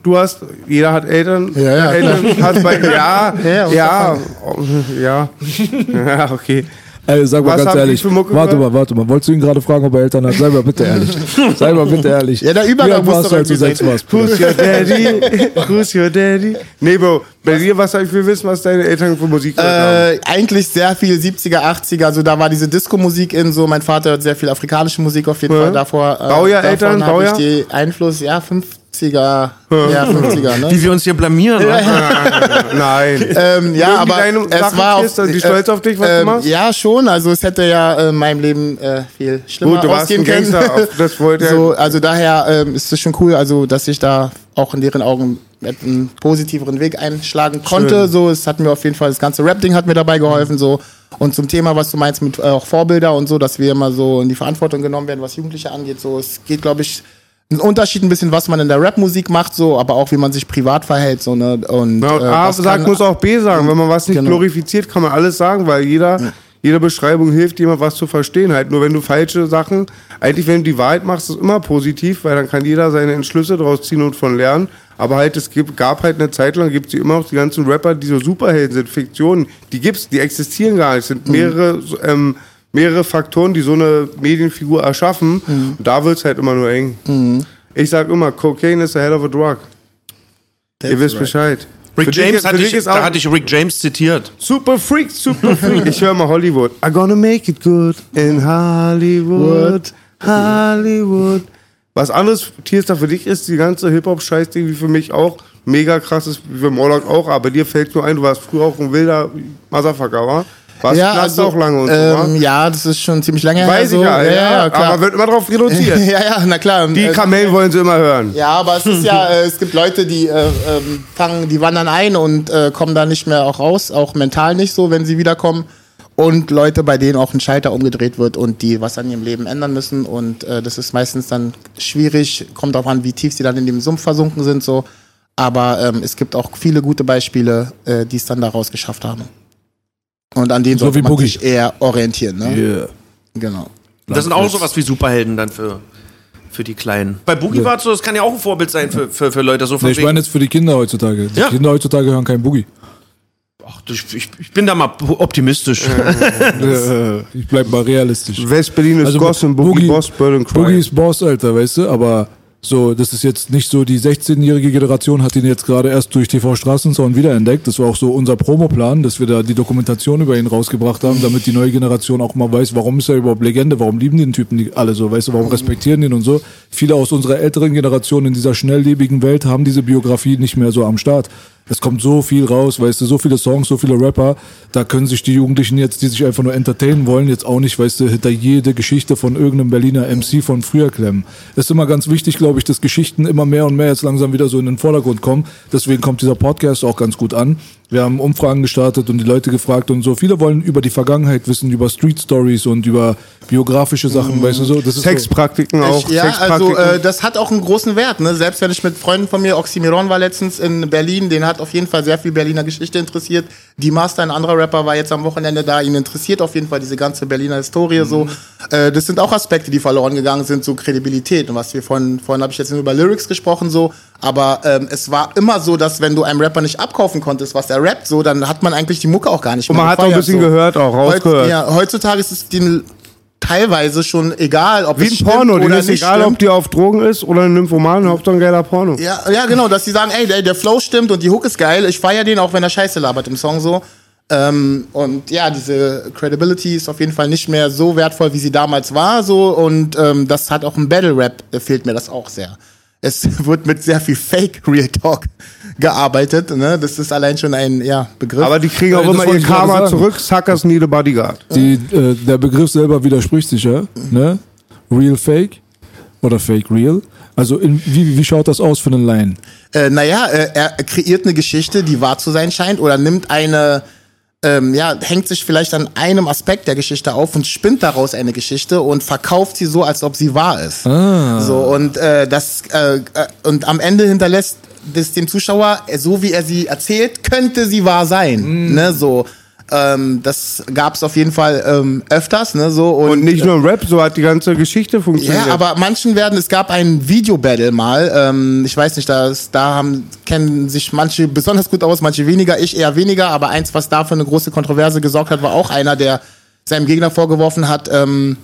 Du hast, jeder hat Eltern. Ja, ja. Eltern hast bei, ja, Ja, ja, ja, ja, okay. Ey, sag mal Was ganz ehrlich. Warte mal, warte mal. Wolltest du ihn gerade fragen, ob er Eltern hat? Sei mal bitte ehrlich. Sei mal bitte ehrlich. Ja, der Übergang muss doch du, du irgendwie sechs warst? Who's your daddy? Who's your daddy? Nee, Bro, bei dir, was soll ich will wissen, was deine Eltern für Musik gehört haben? Äh, eigentlich sehr viel 70er, 80er, also da war diese Disco-Musik in so, mein Vater hört sehr viel afrikanische Musik auf jeden Ja. Fall davor. Äh, Baujahr, davon Eltern, hab ich Baujahr? die Einfluss, ja, 50er, ja, 50er, ne? Wie wir uns hier blamieren. wa? Nein. Ähm, ja, aber es war sind die stolz auf dich, was du ähm, machst? Ja, schon. Also es hätte ja äh, in meinem Leben äh, viel schlimmer Gut, du warst ausgehen ein können. Gangster, auf- das wollte so, also daher ähm, ist es schon cool, also dass ich da auch in deren Augen einen positiveren Weg einschlagen konnte. So, es hat mir auf jeden Fall, das ganze Rap-Ding hat mir dabei geholfen. So. Und zum Thema, was du meinst mit äh, auch Vorbilder und so, dass wir immer so in die Verantwortung genommen werden, was Jugendliche angeht. So, es geht, glaube ich, ein Unterschied ein bisschen, was man in der Rap-Musik macht, so, aber auch wie man sich privat verhält. So, ne? Und, Ja, und äh, A sagt, muss auch B sagen. Wenn man was nicht Genau. glorifiziert, kann man alles sagen, weil jeder, jede Beschreibung hilft jemand was zu verstehen. Halt nur wenn du falsche Sachen, eigentlich wenn du die Wahrheit machst, ist es immer positiv, weil dann kann jeder seine Entschlüsse daraus ziehen und von lernen. Aber halt, es gibt, gab halt eine Zeit lang, gibt es immer noch die ganzen Rapper, die so Superhelden sind, Fiktionen, die gibt's, die existieren gar nicht. Es sind mehrere, so, ähm, mehrere Faktoren, die so eine Medienfigur erschaffen. Und da wird's halt immer nur eng. Ich sag immer, Cocaine is a hell of a drug. Ihr wisst Bescheid. Rick Für dich- James für hatte dich ich, da auch- hatte ich Rick James zitiert. Super Freak, Super Freak. Ich höre mal Hollywood. I'm gonna make it good in Hollywood, Hollywood. Was anderes, Tierstar, für dich ist die ganze Hip-Hop-Scheiß-Ding wie für mich auch mega krass ist, wie für Morlock auch, aber dir fällt nur ein, du warst früher auch ein wilder Motherfucker, war? Warst ja, Knast also, auch lange und so, ähm, ja, das ist schon ziemlich lange Weiß her. ich so. ja, ja, klar. aber wird immer drauf reduziert. ja, ja, na klar. Die Äh, Kamellen wollen sie immer hören. Ja, aber es ist ja, äh, es gibt Leute, die äh, ähm, fangen, die wandern ein und äh, kommen da nicht mehr auch raus, auch mental nicht so, wenn sie wiederkommen. Und Leute, bei denen auch ein Schalter umgedreht wird und die was an ihrem Leben ändern müssen. Und äh, das ist meistens dann schwierig, kommt auch an, wie tief sie dann in dem Sumpf versunken sind. so. Aber ähm, es gibt auch viele gute Beispiele, äh, die es dann daraus geschafft haben. Und an denen So sollte wie man Boogie. sich eher orientieren. Ne? Yeah. Genau. Und das sind auch sowas wie Superhelden dann für, für die Kleinen. Bei Boogie Ja. war es so, das kann ja auch ein Vorbild sein für, für, für Leute. So von Nee, ich meine jetzt für die Kinder heutzutage. Die Ja. Kinder heutzutage hören kein Boogie. Ach, ich, ich, ich bin da mal optimistisch. Ich bleib mal realistisch. West-Berlin ist Also Gossen, Boogie, Boss, Burn Cry. Boogie ist Boss, Alter, weißt du, aber so, das ist jetzt nicht so, die 16-jährige Generation hat ihn jetzt gerade erst durch TV Straßenzaun wiederentdeckt. Das war auch so unser Promoplan, dass wir da die Dokumentation über ihn rausgebracht haben, damit die neue Generation auch mal weiß, warum ist er überhaupt Legende, warum lieben den Typen die alle so, weißt du, warum respektieren ihn und so. Viele aus unserer älteren Generation in dieser schnelllebigen Welt haben diese Biografie nicht mehr so am Start. Es kommt so viel raus, weißt du, so viele Songs, so viele Rapper, da können sich die Jugendlichen jetzt, die sich einfach nur entertainen wollen, jetzt auch nicht, weißt du, hinter jede Geschichte von irgendeinem Berliner MC von früher klemmen. Es ist immer ganz wichtig, glaube ich, dass Geschichten immer mehr und mehr jetzt langsam wieder so in den Vordergrund kommen. Deswegen kommt dieser Podcast auch ganz gut an. Wir haben Umfragen gestartet und die Leute gefragt und so. Viele wollen über die Vergangenheit wissen, über Street Stories und über biografische Sachen, weißt du so. Das ist so, Sexpraktiken auch. Ich, ja, Sexpraktiken. also äh, das hat auch einen großen Wert. Ne? Selbst wenn ich mit Freunden von mir, Oxymiron war letztens in Berlin, den hat auf jeden Fall sehr viel Berliner Geschichte interessiert. Die Master, ein anderer Rapper, war jetzt am Wochenende da. Ihn interessiert auf jeden Fall diese ganze Berliner Historie. So, äh, das sind auch Aspekte, die verloren gegangen sind, so Kredibilität. Und was wir vorhin, vorhin habe ich jetzt nur über Lyrics gesprochen, so. Aber ähm, es war immer so, dass wenn du einem Rapper nicht abkaufen konntest, was er rappt, so, dann hat man eigentlich die Mucke auch gar nicht Und mehr man hat auch ein bisschen so. gehört, auch rausgehört. Heut, ja, heutzutage ist es den teilweise schon egal, ob Wie es ein Porno, oder ist nicht egal, stimmt. ob die auf Drogen ist oder ein Nymphoman, Hauptsache ein geiler Porno. Ja, ja, genau, dass die sagen, ey, der, der Flow stimmt und die Hook ist geil. Ich feiere den, auch wenn er Scheiße labert im Song so. Ähm, und ja, diese Credibility ist auf jeden Fall nicht mehr so wertvoll, wie sie damals war. So und ähm, das hat auch im Battle Rap äh, fehlt mir das auch sehr. Es wird mit sehr viel Fake Real Talk gearbeitet. Ne? Das ist allein schon ein ja, Begriff. Aber die kriegen auch Ja, das immer ihr Karma zurück. Suckers need a bodyguard. die, äh, der Begriff selber widerspricht sich ja, ne? Real Fake oder Fake Real. Also in, wie, wie schaut das aus für einen Laien? äh, naja, äh, er kreiert eine Geschichte, die wahr zu sein scheint, oder nimmt eine, ähm, ja, hängt sich vielleicht an einem Aspekt der Geschichte auf und spinnt daraus eine Geschichte und verkauft sie so, als ob sie wahr ist. So und äh, das äh, äh, und am Ende hinterlässt das dem Zuschauer, äh, so wie er sie erzählt, könnte sie wahr sein. Ne, so. Ähm, das gab es auf jeden Fall ähm, öfters, ne, so Und nicht nur im Rap, so hat die ganze Geschichte funktioniert. ja, aber manchen werden, es gab ein Video-Battle mal, ähm, ich weiß nicht, das, da haben, kennen sich manche besonders gut aus, manche weniger, ich eher weniger, aber eins, was da für eine große Kontroverse gesorgt hat, war auch einer, der seinem Gegner vorgeworfen hat, ähm,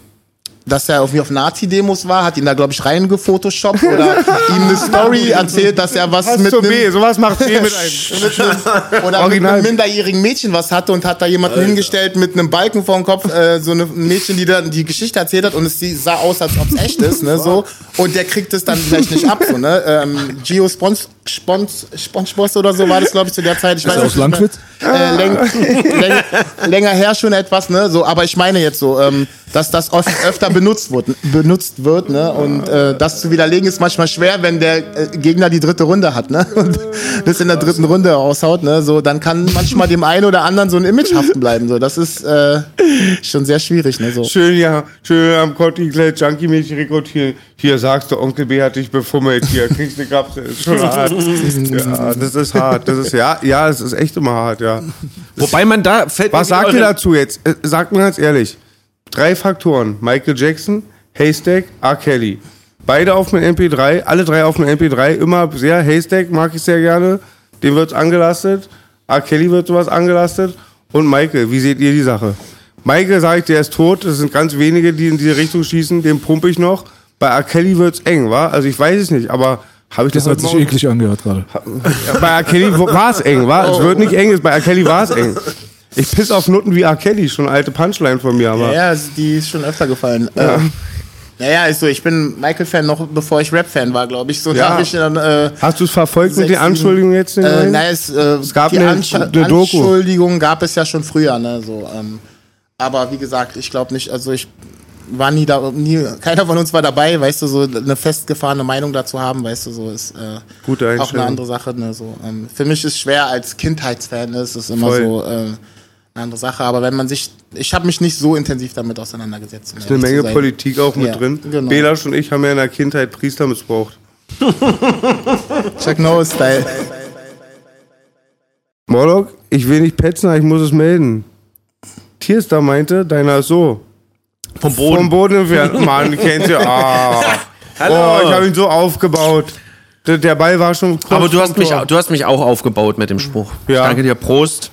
dass er irgendwie auf Nazi-Demos war, hat ihn da, glaube ich, reingefotoshoppt oder ihm eine Story erzählt, dass er was, Was mit einem- B, sowas macht B mit einem. mit einem, oder mit Original. einem minderjährigen Mädchen was hatte und hat da jemanden hingestellt mit einem Balken vor dem Kopf, äh, so eine ein Mädchen, die dann die Geschichte erzählt hat und es sah aus, als ob es echt ist, ne, so. Und der kriegt es dann vielleicht nicht ab, so, ne. Ähm, Gio Spons Spons, Spongeboss oder so war das, glaube ich, zu der Zeit. Ich Ist nicht aus Langwitz? Äh, läng, läng, länger her schon etwas, ne? So, aber ich meine jetzt so, ähm, dass das oft, öfter benutzt wird, benutzt wird, ne? Und äh, das zu widerlegen ist manchmal schwer, wenn der äh, Gegner die dritte Runde hat, ne? Und das in der dritten Runde raushaut, ne? So, dann kann manchmal dem einen oder anderen so ein Image haften bleiben. So, das ist äh, schon sehr schwierig, ne? So. Schön, ja, schön am Kotti gleich Junkie-Mädchen rekrutieren. Hier sagst du, Onkel B hat dich befummelt. Hier kriegst du eine Kapsel. Ist schon hart. Ja, das ist hart. Das ist, ja, ja, es ist echt immer hart, ja. Wobei man da fällt Was sagt ihr dazu jetzt? Äh, Sagt mir ganz ehrlich. Drei Faktoren. Michael Jackson, Haystack, R. Kelly. Beide auf dem MP3, alle drei auf dem MP3. Immer sehr, Haystack mag ich sehr gerne. Dem wird's angelastet. R. Kelly wird sowas angelastet. Und Michael, wie seht ihr die Sache? Michael sagt, der ist tot. Das sind ganz wenige, die in diese Richtung schießen. Den pumpe ich noch. Bei R. Kelly wird's eng, wa? Also ich weiß es nicht, aber habe ich das, Das hat sich Morgen- eklig angehört gerade. bei R. Kelly war es eng, war? Es wird nicht eng, bei R. Kelly war es eng. Ich piss auf Nutten wie R. Kelly, schon eine alte Punchline von mir, aber. Ja, ja, die ist schon öfter gefallen. Ja. Ähm, naja, ist so, ich bin Michael-Fan noch bevor ich Rap-Fan war, glaube ich. So, Ja. ich dann, äh, Hast du es verfolgt mit den Anschuldigungen jetzt? Äh, nein, es, äh, Es gab die eine- eine Doku. Anschuldigungen gab es ja schon früher, ne? So, ähm, aber wie gesagt, ich glaube nicht, also ich war nie da, nie, keiner von uns war dabei, weißt du, so eine festgefahrene Meinung dazu haben, weißt du, so ist äh, auch eine andere Sache. Ne? So, ähm, für mich ist schwer als Kindheitsfan, ne? es ist immer Voll. so äh, eine andere Sache. Aber wenn man sich, ich habe mich nicht so intensiv damit auseinandergesetzt. um ist eine Menge. Politik auch mit Ja, drin. Genau. Belasch und ich haben ja in der Kindheit Priester missbraucht. Chuck Norris Style. Mordok, ich will nicht petzen, aber ich muss es melden. Tierstar meinte, deiner ist so. Vom Boden. Vom Boden entfernt. Mann, kennt ihr? Ah. Oh, ich habe ihn so aufgebaut. Der, der Ball war schon kurz Aber du hast, mich, du hast mich auch aufgebaut mit dem Spruch. Ja. Ich danke dir. Prost.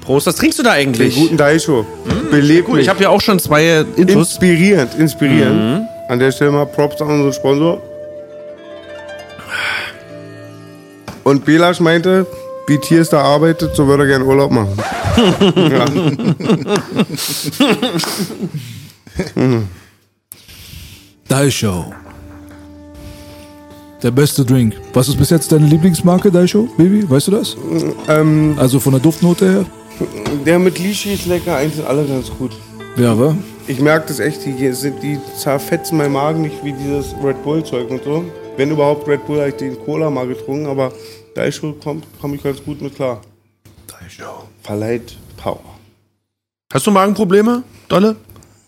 Prost. Was trinkst du da Den eigentlich? guten Daisho. Belebt Gut, ich habe ja auch schon zwei Intus. Inspirierend, inspirierend. An der Stelle mal Props an unseren Sponsor. Und Belasch meinte, wie Tiers da arbeitet, so würde er gerne Urlaub machen. Daisho. Der beste Drink. Was ist bis jetzt deine Lieblingsmarke, Daisho, Baby? Weißt du das? ähm, Also von der Duftnote her? der mit Lishi ist lecker, eigentlich sind alle ganz gut. Ja, wa? Ich merke das echt, die, sind, die zerfetzen meinen Magen nicht wie dieses Red Bull-Zeug und so. Wenn überhaupt Red Bull, habe ich den Cola mal getrunken, aber Daisho kommt, komme ich ganz gut mit klar. Daisho. Verleiht Power. Hast du Magenprobleme, Dolle?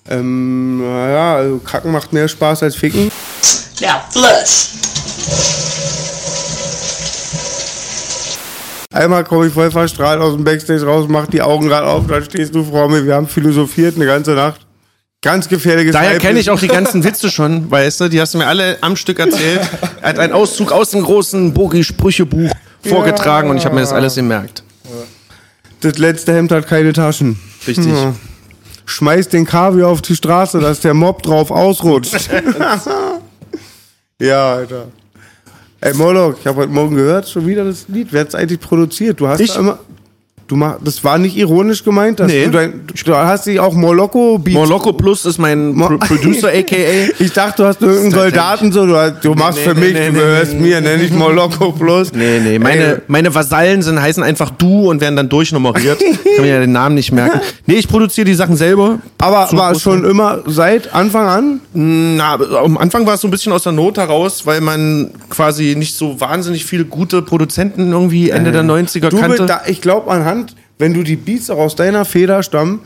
Ähm, naja, also Kacken macht mehr Spaß als Ficken. Now flush. Einmal komme ich voll verstrahlt aus dem Backstage raus, mach die Augen gerade auf, dann stehst du vor mir. Wir haben philosophiert eine ganze Nacht. Ganz gefährliches Daher kenne ich auch die ganzen Witze schon, weißt du? Die hast du mir alle am Stück erzählt. Er hat einen Auszug aus dem großen Bogi-Sprüchebuch vorgetragen und ich habe mir das alles gemerkt. Das letzte Hemd hat keine Taschen. Richtig. Ja. Schmeiß den Kaviar auf die Straße, dass der Mob drauf ausrutscht. ja, Alter. Ey, Moloch, ich habe heute Morgen gehört, schon wieder das Lied. Wer hat es eigentlich produziert? Du hast Ich. immer. Du mach, das war nicht ironisch gemeint, dass Nee. du, dein, du hast dich auch Moloko Beats. Morlocco Plus ist mein Pro Producer, a.k.a. Ich dachte, du hast irgendeinen Soldaten so, du, du machst nee, für nee, mich, du gehörst mir, nenn ich Moloko Plus. Nee, nee, meine, Ey, meine Vasallen sind, heißen einfach du und werden dann durchnummeriert. Kann mir ja den Namen nicht merken. Nee, ich produziere die Sachen selber. aber war großen- schon immer seit Anfang an? Na, am Anfang war es so ein bisschen aus der Not heraus, weil man quasi nicht so wahnsinnig viele gute Produzenten irgendwie Ende der 90er Du, kannte. da, ich glaube anhand, wenn du die Beats auch aus deiner Feder stammen,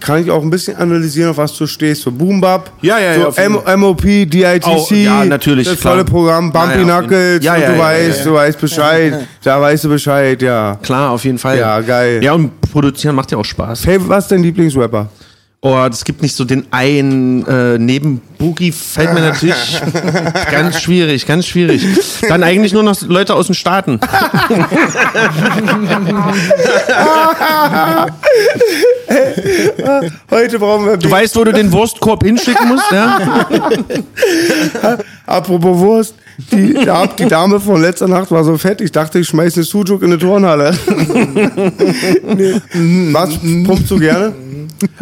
kann ich auch ein bisschen analysieren, auf was du stehst. So Boom Bap, Ja, ja, ja, so MOP, DITC, Auch, ja, natürlich, das volle Programm, Bumpy Ja, ja, Knuckles, Ja, ja, du weißt, du weißt Bescheid, da weißt du Bescheid, ja. Klar, auf jeden Fall. Ja, geil. Ja, und produzieren macht ja auch Spaß. Hey, was ist dein Lieblingsrapper? Oh, es gibt nicht so den einen äh, neben Boogie fällt mir natürlich ganz schwierig, ganz schwierig. Dann eigentlich nur noch Leute aus den Staaten. Heute brauchen wir Du weißt, wo du den Wurstkorb hinschicken musst, ja? Apropos Wurst, die, die, Dame von letzter Nacht war so fett, ich dachte, ich schmeiß eine Sujuk in eine Turnhalle. nee. Was pumpst du gerne?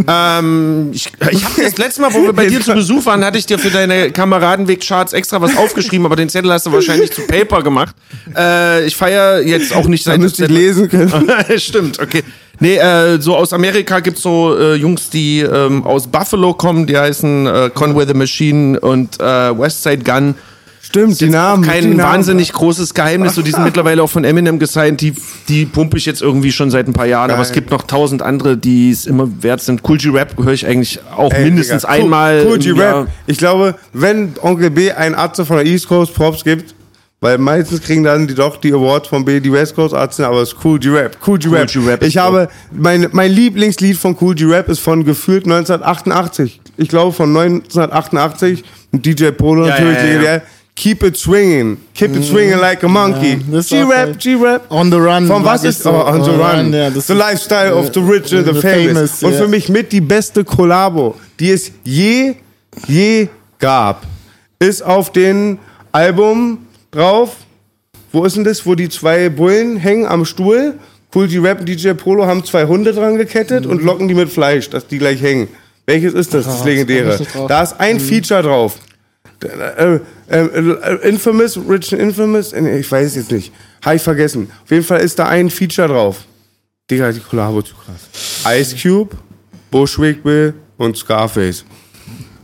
ähm, ich ich habe das letzte Mal, wo wir bei dir zu Besuch waren, hatte ich dir für deine Kameradenweg-Charts extra was aufgeschrieben, aber den Zettel hast du wahrscheinlich zu Paper gemacht. Äh, ich feiere jetzt auch nicht seit müsste ich lesen können. Stimmt, okay. Nee, äh, so aus Amerika gibt's so äh, Jungs, die ähm, aus Buffalo kommen, die heißen äh, Conway the Machine und äh, Westside Gun. Stimmt, die Namen. Kein die Namen. wahnsinnig großes Geheimnis. So, die sind mittlerweile auch von Eminem gesigned. Die, die pumpe ich jetzt irgendwie schon seit ein paar Jahren. Aber es Geil. gibt noch tausend andere, die es immer wert sind. Cool G-Rap höre ich eigentlich auch Ey, mindestens Digga, einmal. Cool G-Rap. Ich glaube, wenn Onkel B ein Arzt von der East Coast Props gibt, weil meistens kriegen dann die doch die Awards von B die West Coast Ärzte, aber es ist Cool G-Rap. Cool G-Rap. G-Rap ist ich habe, mein, mein Lieblingslied von Cool G-Rap ist von gefühlt 1988. Ich glaube von 1988. Und DJ Polo Ja, natürlich. ja, ja. Keep it swinging. Keep it swinging like a monkey. G-Rap. G-Rap. On the Run. Von was ist so. oh, on the run? ja, das the lifestyle of the rich and the, the famous. famous, Und für mich mit die beste Kollabo, die es je, je gab, ist auf dem Album drauf. Wo ist denn das, wo die zwei Bullen hängen am Stuhl? Cool G Rap und DJ Polo haben zwei Hunde dran gekettet und locken die mit Fleisch, dass die gleich hängen. Welches ist das, das das legendäre? ich nicht drauf. Da ist ein Feature drauf. Äh, äh, äh, Infamous, Rich and Infamous, äh, ich weiß jetzt nicht. Habe ich vergessen. Auf jeden Fall ist da ein Feature drauf. Digga, die Kollabo zu krass. Ice Cube, Bushwick Bill und Scarface.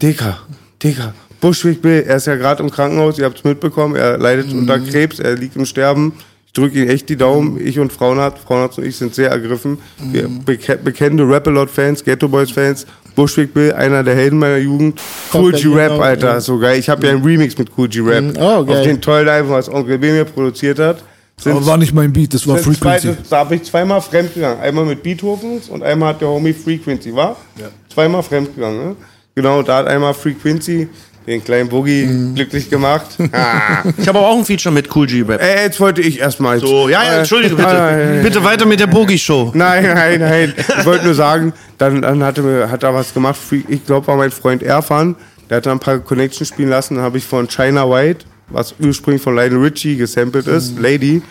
Digga, Digga. Bushwick Bill, er ist ja gerade im Krankenhaus, ihr habt es mitbekommen, er leidet unter Krebs, er liegt im Sterben. Ich drücke ihm echt die Daumen. Ich und Frauenarzt, Frauenarzt und ich sind sehr ergriffen. Wir beke bekennende Rap-A-Lot-Fans, Ghetto Boys-Fans. Bushwick Bill, einer der Helden meiner Jugend. Cool G-Rap, Alter, ja. so geil. Ich habe ja einen Remix mit Cool G-Rap. Oh, Auf geil. den tollen Album, was Onkel B mir produziert hat. Sind Aber war nicht mein Beat, das war sind zwei, Frequency. da habe ich zweimal fremdgegangen. Einmal mit Beethovens und einmal hat der Homie Frequency, war? Ja. Zweimal fremdgegangen, ne? Genau, da hat einmal Frequency den kleinen Boogie Mhm. glücklich gemacht. ah. Ich habe aber auch ein Feature mit Cool G-Rap. Ey, jetzt wollte ich erstmal. So, ja, ja, entschuldige bitte. Äh, Bitte weiter mit der Bogi-Show. Nein, nein, nein. Ich wollte nur sagen, dann, dann hatte mir, hat er was gemacht. Ich glaube, war mein Freund Erfan. Der hat da ein paar Connections spielen lassen. Dann habe ich von China White, was ursprünglich von Lionel Richie gesampelt ist, Lady,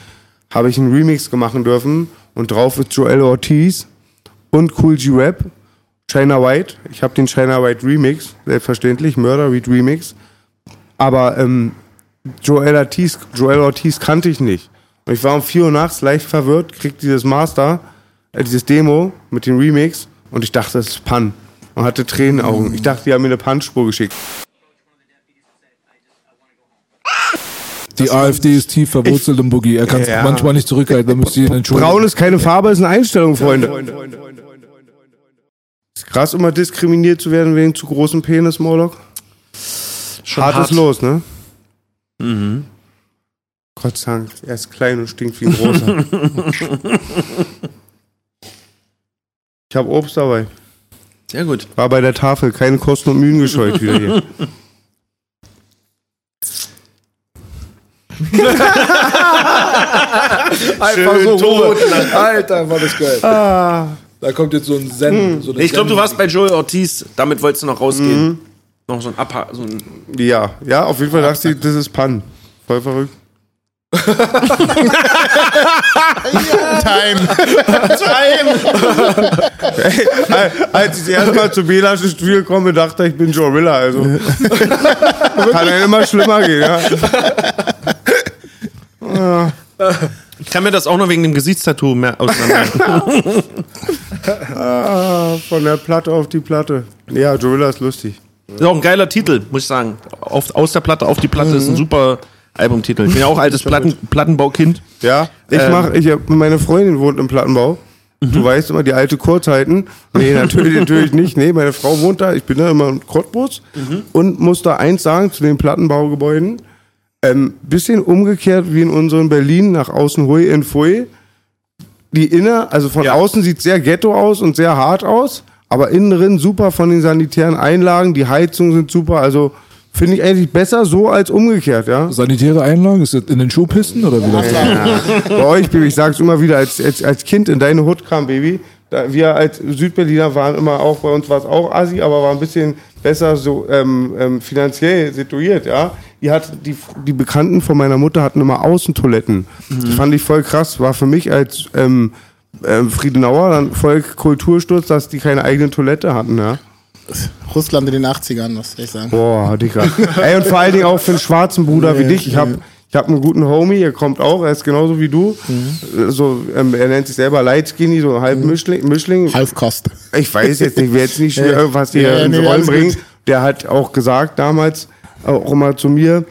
habe ich einen Remix gemacht dürfen. Und drauf ist Joel Ortiz und Cool G Rap. China White. Ich habe den China White Remix, selbstverständlich, Murder Read Remix. Aber ähm, Joel Ortiz, Joel Ortiz kannte ich nicht. Und ich war um 4 Uhr nachts leicht verwirrt, krieg dieses Master, äh, dieses Demo mit dem Remix und ich dachte, das ist Pan. Und hatte Tränenaugen. Ich dachte, die haben mir eine Pan-Spur geschickt. Die AfD ist tief verwurzelt im Boogie. Er kann es Ja. manchmal nicht zurückhalten, da müsst ihr ihn entschuldigen. Braun ist keine Farbe, ist eine Einstellung, Freunde. Ist krass, immer diskriminiert zu werden wegen zu großem Penis, Moloch. Schon Hart, hart. ist los, ne? Mhm. Gott sei Dank, er ist klein und stinkt wie ein großer. ich habe Obst dabei. Sehr gut. War bei der Tafel, keine Kosten und Mühen gescheut wieder hier. Einfach so tot. Alter, war das geil. Ah. Da kommt jetzt so ein Zen. Hm. So Nee, ich glaube, du warst bei Joel Ortiz. Damit wolltest du noch rausgehen. Mhm. Noch so ein Abha so ein Ja, ja, auf jeden Fall dachte ich, das ist Pan. Voll verrückt. Time. Ey, als ich erstmal zu Belasch ins Studio komme, dachte ich, ich bin Jorilla. Also kann ja immer schlimmer gehen. Ja. Ich kann mir das auch noch wegen dem Gesichtstattoo mehr auseinander. Ah, von der Platte auf die Platte. Ja, Jorilla ist lustig. ist auch ein geiler Titel, muss ich sagen. Auf, aus der Platte auf die Platte ist ein Mhm. super Albumtitel. Ich bin ja auch altes Platten, Plattenbaukind. Ja, ich Ähm. mach, ich hab, meine Freundin wohnt im Plattenbau. Du weißt immer die alte Kurzheiten. Nee, natürlich, natürlich nicht. Nee, meine Frau wohnt da. Ich bin da immer im Cottbus und muss da eins sagen zu den Plattenbaugebäuden. Ähm, bisschen umgekehrt wie in unseren Berlin, nach außen hui in fui. Die inner, also von außen sieht sehr ghetto aus und sehr hart aus, aber innen drin super von den sanitären Einlagen, die Heizungen sind super, also finde ich eigentlich besser so als umgekehrt, ja. Sanitäre Einlagen, ist das in den Schuhpisten oder wie das? Bei euch, Baby, ich sag's immer wieder, als, als, als Kind in deine Hut kam, Baby, da wir als Südberliner waren immer auch, bei uns war es auch Assi, aber war ein bisschen besser so ähm, ähm, finanziell situiert, ja. Die hat, die, die Bekannten von meiner Mutter hatten immer Außentoiletten. Das fand ich voll krass. War für mich als ähm, ähm, Friedenauer dann voll Kultursturz, dass die keine eigene Toilette hatten, ja. Russland in den 80ern, muss ich sagen. Boah, Digga. Ey, und vor allen Dingen auch für einen schwarzen Bruder wie Ja, dich. Ich hab, ja. ich hab einen guten Homie, er kommt auch, er ist genauso wie du. Mhm. So, ähm, er nennt sich selber Light Skinny, so halb Mischling. Mischling. Halfkost. Ich weiß jetzt nicht, wer jetzt nicht Ja. irgendwas hier Ja, ins nee, Rollen gut. Der hat auch gesagt damals, auch immer zu mir,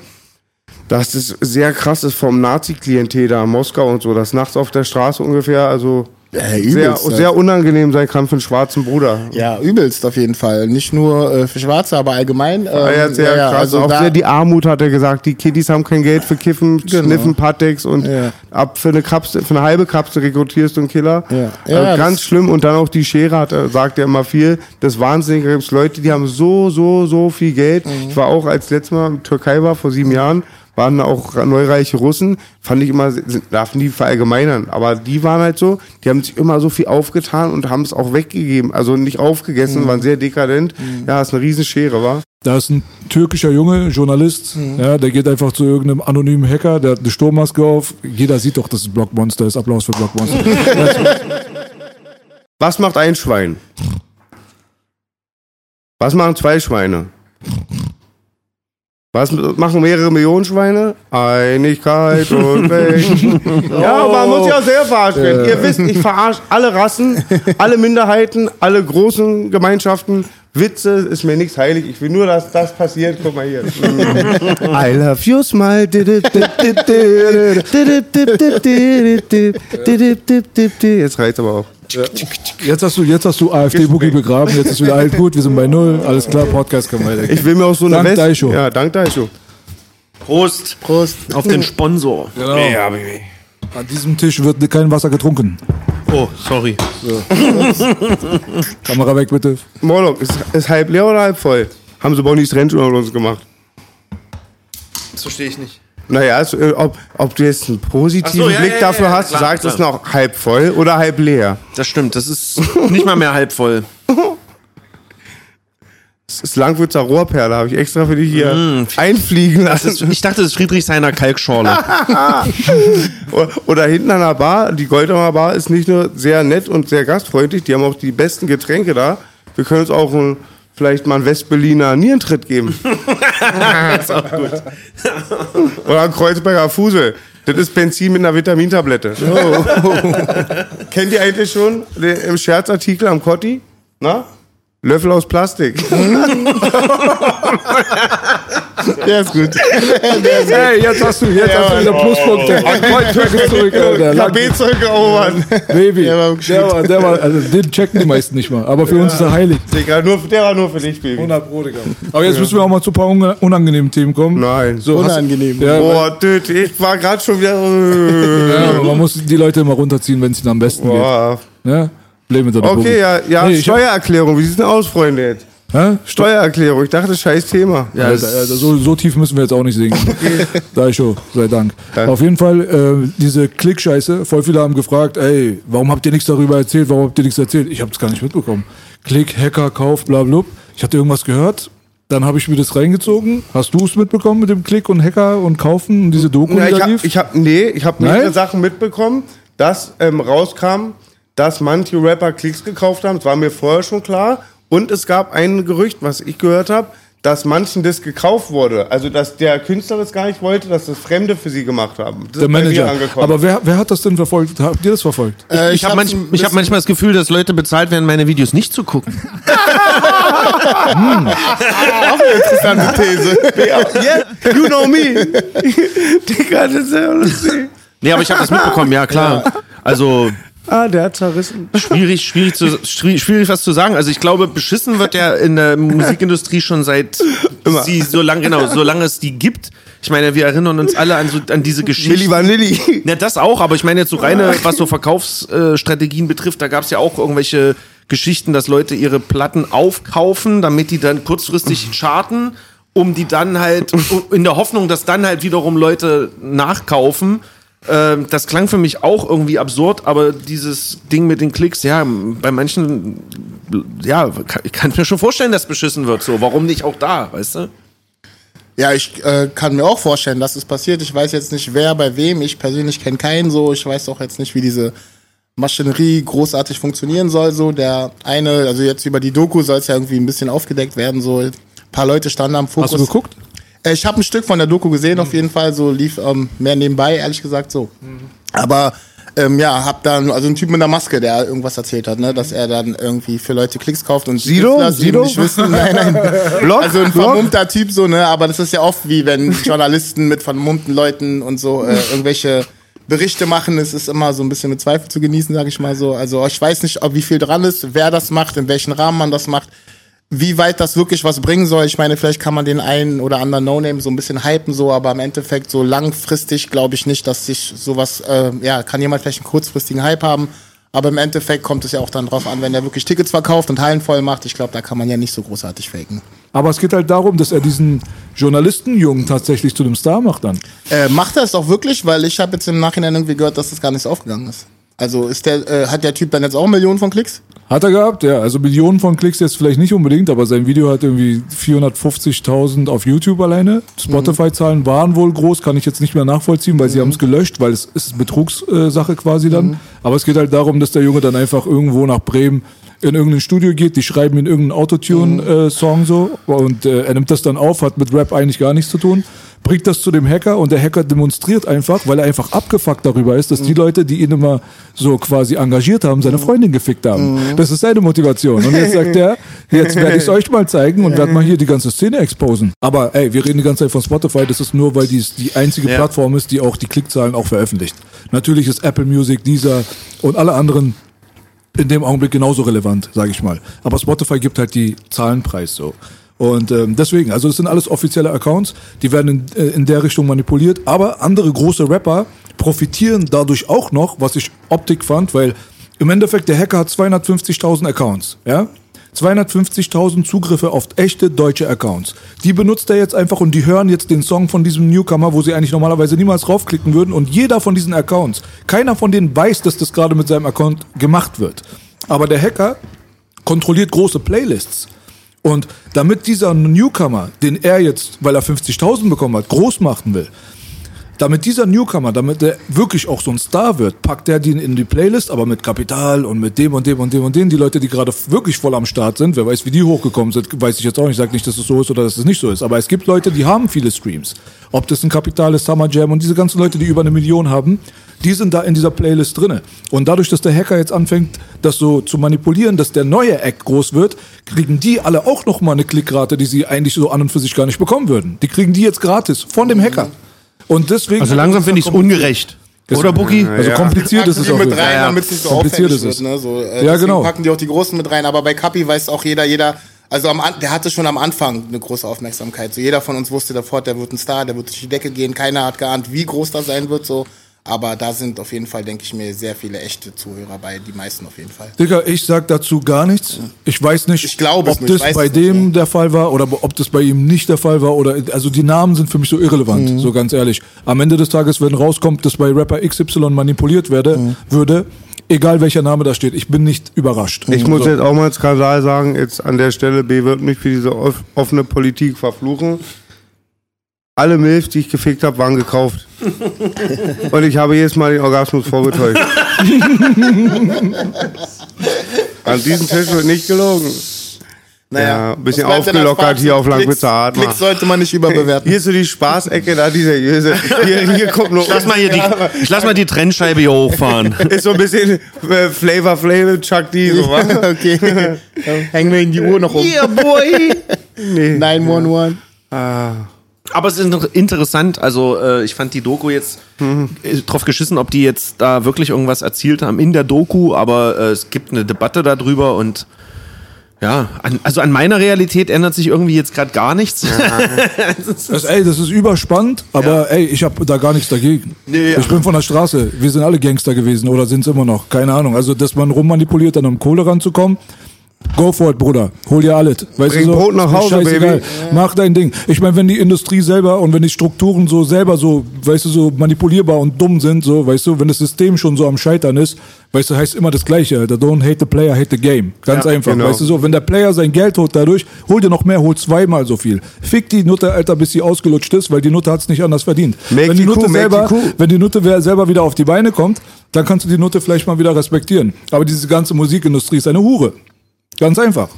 dass es sehr krass ist vom Nazi-Klientel da in Moskau und so, dass nachts auf der Straße ungefähr, also Ja, sehr, übelst, ja. sehr unangenehm sein kann für einen schwarzen Bruder. Ja, übelst auf jeden Fall. Nicht nur äh, für Schwarze, aber allgemein. Ähm, Ah, ja, sehr ja, krass. also auch sehr die Armut hat er gesagt. Die Kiddies haben kein Geld für Kiffen, Schniffen, Patex und Ja. ab für eine Kapsel, für eine halbe Kapsel rekrutierst du einen Killer. Ja. Ja, ganz schlimm. Und dann auch die Schere hat, er sagt er immer viel. Das Wahnsinnige Da gibt's Leute, die haben so, so, so viel Geld. Mhm. Ich war auch, als letztes Mal in Türkei war, vor sieben Jahren, waren auch neureiche Russen. Fand ich immer, darf nie verallgemeinern. Aber die waren halt so, die haben sich immer so viel aufgetan und haben es auch weggegeben. Also nicht aufgegessen, Mhm. waren sehr dekadent. Ja, ist eine Riesenschere, war. Da ist ein türkischer Junge, Journalist, ja, der geht einfach zu irgendeinem anonymen Hacker, der hat eine Sturmmaske auf. Jeder sieht doch, dass es Blockmonster ist. Applaus für Blockmonster. Was macht ein Schwein? Was machen zwei Schweine? Was machen mehrere Millionen Schweine? Einigkeit und Recht. Ja, man muss ja sehr verarscht werden. Ihr wisst, ich verarsche alle Rassen, alle Minderheiten, alle großen Gemeinschaften. Witze ist mir nichts heilig. Ich will nur, dass das passiert. Guck mal hier. I love you, smile. Jetzt reicht's aber auch. Jetzt hast du, jetzt hast du AfD-Boogie begraben, jetzt ist wieder alles gut, wir sind bei Null, alles klar, Podcast kann weitergehen. Ich will mir auch so eine Dank. Daisho. Ja, dank Daisho. Prost. Prost. Auf den Sponsor. Genau. An diesem Tisch wird kein Wasser getrunken. Oh, sorry. Kamera weg, bitte. Morlock, ist, ist halb leer oder halb voll? Haben sie Bonnies Ranch unter uns gemacht. Das verstehe ich nicht. Naja, also, äh, ob, ob du jetzt einen positiven so, ja, Blick ja, dafür ja, ja, hast, klar, du sagst, es noch halb voll oder halb leer. Das stimmt, das ist nicht mal mehr halb voll. Das ist Langwitzer Rohrperle, habe ich extra für dich hier einfliegen Das lassen. ist, ich dachte, das ist Friedrichshainer Kalkschorle. Oder hinten an der Bar, die Goldhammer Bar ist nicht nur sehr nett und sehr gastfreundlich, die haben auch die besten Getränke da. Wir können uns auch ein, vielleicht mal einen Westberliner Nierentritt geben. ist auch gut. Oder ein Kreuzberger Fusel. Das ist Benzin mit einer Vitamintablette. Kennt ihr eigentlich schon den, im Scherzartikel am Kotti? Na? Löffel aus Plastik. Der ist gut. Hey, jetzt hast du, jetzt hast du wieder Pluspunkte. Ein Point Track zurück, Alter. KB zurückerobert. Baby. Der war Der war, der war, also den checken die meisten nicht mal. Aber für uns ist er heilig. Digga, nur, der war nur für dich, Baby. 100 Pro, Digga. Aber jetzt müssen wir auch mal zu ein paar unangenehmen Themen kommen. Nein. So, Unangenehm. Ja, Boah, dude, ich war gerade schon wieder. ja, man muss die Leute immer runterziehen, wenn es ihnen am besten Boah. geht. Ja? Blame it on the Okay, Boogie. ja, ja Nee, Steuererklärung. Wie sieht's denn aus, Freunde jetzt? Hä? Steuererklärung. Ich dachte, scheiß Thema. Ja, Alter, so, so tief müssen wir jetzt auch nicht singen. Da ich schon, sei Dank. Danke. Auf jeden Fall, äh, diese Klick-Scheiße, voll viele haben gefragt, ey, warum habt ihr nichts darüber erzählt, warum habt ihr nichts erzählt? Ich hab's gar nicht mitbekommen. Klick, Hacker, Kauf, bla bla. Ich hatte irgendwas gehört, dann habe ich mir das reingezogen. Hast du es mitbekommen mit dem Klick und Hacker und Kaufen und diese Doku, Ja, die ich da hab, lief? ich hab, nee, ich habe mehrere Sachen mitbekommen, dass ähm, rauskam, dass manche Rapper Klicks gekauft haben. Das war mir vorher schon klar. Und es gab ein Gerücht, was ich gehört habe, dass manchen das gekauft wurde. Also, dass der Künstler das gar nicht wollte, dass das Fremde für sie gemacht haben. Das der Manager. angekommen. Aber wer, wer hat das denn verfolgt? Habt ihr das verfolgt? Äh, Ich habe hab's manch, ich hab manchmal das Gefühl, dass Leute bezahlt werden, meine Videos nicht zu gucken. interessante These. yeah, you know me. Digga, das ist ja lustig. Nee, aber ich habe das mitbekommen, ja klar. Also Ah, der hat zerrissen. schwierig, schwierig, zu, schwierig, was zu sagen. Also ich glaube, beschissen wird ja in der Musikindustrie schon seit Immer. sie so lange genau, solange es die gibt. Ich meine, wir erinnern uns alle an so an diese Milli Geschichten. Vanilli. Ja, das auch, aber ich meine jetzt so reine, was so Verkaufsstrategien betrifft, da gab es ja auch irgendwelche Geschichten, dass Leute ihre Platten aufkaufen, damit die dann kurzfristig charten, um die dann halt, in der Hoffnung, dass dann halt wiederum Leute nachkaufen. Ähm, das klang für mich auch irgendwie absurd, aber dieses Ding mit den Klicks, ja, bei manchen, ja, kann, ich kann mir schon vorstellen, dass beschissen wird. So, warum nicht auch da, weißt du? Ja, ich äh, kann mir auch vorstellen, dass es passiert. Ich weiß jetzt nicht, wer bei wem. Ich persönlich kenne keinen so. Ich weiß auch jetzt nicht, wie diese Maschinerie großartig funktionieren soll. So der eine, also jetzt über die Doku soll es ja irgendwie ein bisschen aufgedeckt werden. So ein paar Leute standen am Fokus. Hast du geguckt? Äh, Ich habe ein Stück von der Doku gesehen, auf jeden Fall. So lief ähm, mehr nebenbei, ehrlich gesagt so. Aber ähm, ja, hab dann also ein Typ mit einer Maske, der irgendwas erzählt hat, ne, dass er dann irgendwie für Leute Klicks kauft und Sido? das eben Sido? nicht wissen. Nein, nein. Block? Also ein Block? vermummter Typ so, ne, aber das ist ja oft wie wenn Journalisten mit vermummten Leuten und so äh, irgendwelche Berichte machen, es ist immer so ein bisschen mit Zweifel zu genießen, sage ich mal so. Also ich weiß nicht, ob wie viel dran ist, wer das macht, in welchem Rahmen man das macht wie weit das wirklich was bringen soll. Ich meine, vielleicht kann man den einen oder anderen No-Name so ein bisschen hypen, so, aber im Endeffekt so langfristig glaube ich nicht, dass sich sowas, äh, ja, kann jemand vielleicht einen kurzfristigen Hype haben. Aber im Endeffekt kommt es ja auch dann drauf an, wenn er wirklich Tickets verkauft und Hallen voll macht. Ich glaube, da kann man ja nicht so großartig faken. Aber es geht halt darum, dass er diesen Journalistenjungen tatsächlich zu einem Star macht dann. Äh, macht er es auch wirklich? Weil ich habe jetzt im Nachhinein irgendwie gehört, dass das gar nicht so aufgegangen ist. Also ist der, äh, hat der Typ dann jetzt auch Millionen von Klicks? Hat er gehabt, ja. Also Millionen von Klicks jetzt vielleicht nicht unbedingt, aber sein Video hat irgendwie 450.000 auf YouTube alleine. Spotify-Zahlen waren wohl groß, kann ich jetzt nicht mehr nachvollziehen, weil sie haben es gelöscht, weil es ist Betrugssache quasi dann. Aber es geht halt darum, dass der Junge dann einfach irgendwo nach Bremen in irgendein Studio geht, die schreiben in irgendeinen Autotune-Song so und äh, er nimmt das dann auf, hat mit Rap eigentlich gar nichts zu tun, bringt das zu dem Hacker und der Hacker demonstriert einfach, weil er einfach abgefuckt darüber ist, dass die Leute, die ihn immer so quasi engagiert haben, seine Freundin gefickt haben. Das ist seine Motivation. Und jetzt sagt er, jetzt werde ich es euch mal zeigen und werde mal hier die ganze Szene exposen. Aber ey, wir reden die ganze Zeit von Spotify, das ist nur, weil dies die einzige Ja. Plattform ist, die auch die Klickzahlen auch veröffentlicht. Natürlich ist Apple Music, Deezer und alle anderen in dem Augenblick genauso relevant, sage ich mal. Aber Spotify gibt halt die Zahlenpreis so. Und ähm, deswegen, also das sind alles offizielle Accounts, die werden in, äh, in der Richtung manipuliert. Aber andere große Rapper profitieren dadurch auch noch, was ich Optik fand, weil im Endeffekt der Hacker hat 250.000 Accounts, ja? 250.000 Zugriffe auf echte deutsche Accounts. Die benutzt er jetzt einfach und die hören jetzt den Song von diesem Newcomer, wo sie eigentlich normalerweise niemals draufklicken würden. Und jeder von diesen Accounts, keiner von denen weiß, dass das gerade mit seinem Account gemacht wird. Aber der Hacker kontrolliert große Playlists. Und damit dieser Newcomer, den er jetzt, weil er 50.000 bekommen hat, groß machen will, damit dieser Newcomer, damit der wirklich auch so ein Star wird, packt er den in die Playlist, aber mit Kapital und mit dem und dem und dem und dem. Die Leute, die gerade wirklich voll am Start sind, wer weiß, wie die hochgekommen sind, weiß ich jetzt auch nicht. Ich sage nicht, dass es so ist oder dass es nicht so ist. Aber es gibt Leute, die haben viele Streams. Ob das ein Kapital ist, Summer Jam und diese ganzen Leute, die über eine Million haben, die sind da in dieser Playlist drinne. Und dadurch, dass der Hacker jetzt anfängt, das so zu manipulieren, dass der neue Act groß wird, kriegen die alle auch noch mal eine Klickrate, die sie eigentlich so an und für sich gar nicht bekommen würden. Die kriegen die jetzt gratis von dem Hacker. Und deswegen Also langsam finde ich es ungerecht. Oder, Buki? Also kompliziert ist packen es die auch. mit rein, Ja, ja. damit es nicht so Kompliziert ist wird. es. Ne? So, äh, Ja, genau. packen die auch die Großen mit rein. Aber bei Kapi weiß auch jeder, jeder, also am, der hatte schon am Anfang eine große Aufmerksamkeit. So jeder von uns wusste davor, der wird ein Star, der wird durch die Decke gehen. Keiner hat geahnt, wie groß das sein wird. So. Aber da sind auf jeden Fall, denke ich mir, sehr viele echte Zuhörer bei, die meisten auf jeden Fall. Digga, ich sag dazu gar nichts. Ich weiß nicht, Ich glaube ob das bei nicht, dem ja. der Fall war oder ob das bei ihm nicht der Fall war oder also die Namen sind für mich so irrelevant, Mhm. so ganz ehrlich. Am Ende des Tages, wenn rauskommt, dass bei Rapper XY manipuliert werde, Mhm. würde, egal welcher Name da steht, ich bin nicht überrascht. Ich muss so. jetzt auch mal Skandal sagen, jetzt an der Stelle, B wird mich für diese off- offene Politik verfluchen. Alle Milfs, die ich gefickt habe, waren gekauft. Und ich habe jedes Mal den Orgasmus vorgetäuscht. An diesem Tisch wird nicht gelogen. Ja, ein bisschen was aufgelockert hier auf Langwitzer Art. Klicks sollte man nicht überbewerten. Hier ist so die Spaßecke, da die seriöse. Hier, hier kommt nur. Ich lass mal hier die, ich lass mal die Trennscheibe hier hochfahren. Ist so ein bisschen äh, Flavor Flavor Chuck D. So, wa? okay. Hängen wir in die Uhr noch um. Yeah, boy! nee. 911. Aber es ist noch interessant, also äh, ich fand die Doku jetzt äh, drauf geschissen, ob die jetzt da wirklich irgendwas erzielt haben in der Doku, aber äh, es gibt eine Debatte darüber und ja, an, also an meiner Realität ändert sich irgendwie jetzt gerade gar nichts. Das, ey, das ist überspannend, aber ey, ich habe da gar nichts dagegen. Nee, ja. Ich bin von der Straße. Wir sind alle Gangster gewesen oder sind es immer noch. Keine Ahnung. Also, dass man rummanipuliert, dann um Kohle ranzukommen, Go for it, Bruder. Hol dir alles. Weißt Bring du so, Brot nach Hause. Baby. Mach dein Ding. Ich meine, wenn die Industrie selber und wenn die Strukturen so selber so, weißt du, so manipulierbar und dumm sind, so, weißt du, wenn das System schon so am Scheitern ist, weißt du, heißt immer das Gleiche, Alter. Don't hate the player, hate the game. Ganz Ja, einfach. genau. Weißt du so, wenn der Player sein Geld holt dadurch, hol dir noch mehr, hol zweimal so viel. Fick die Nutte, Alter, bis sie ausgelutscht ist, weil die Nutte hat's nicht anders verdient. Make wenn die die Nutte make selber, die Kuh. wenn die Nutte selber wieder auf die Beine kommt, dann kannst du die Nutte vielleicht mal wieder respektieren. Aber diese ganze Musikindustrie ist eine Hure. Ganz einfach.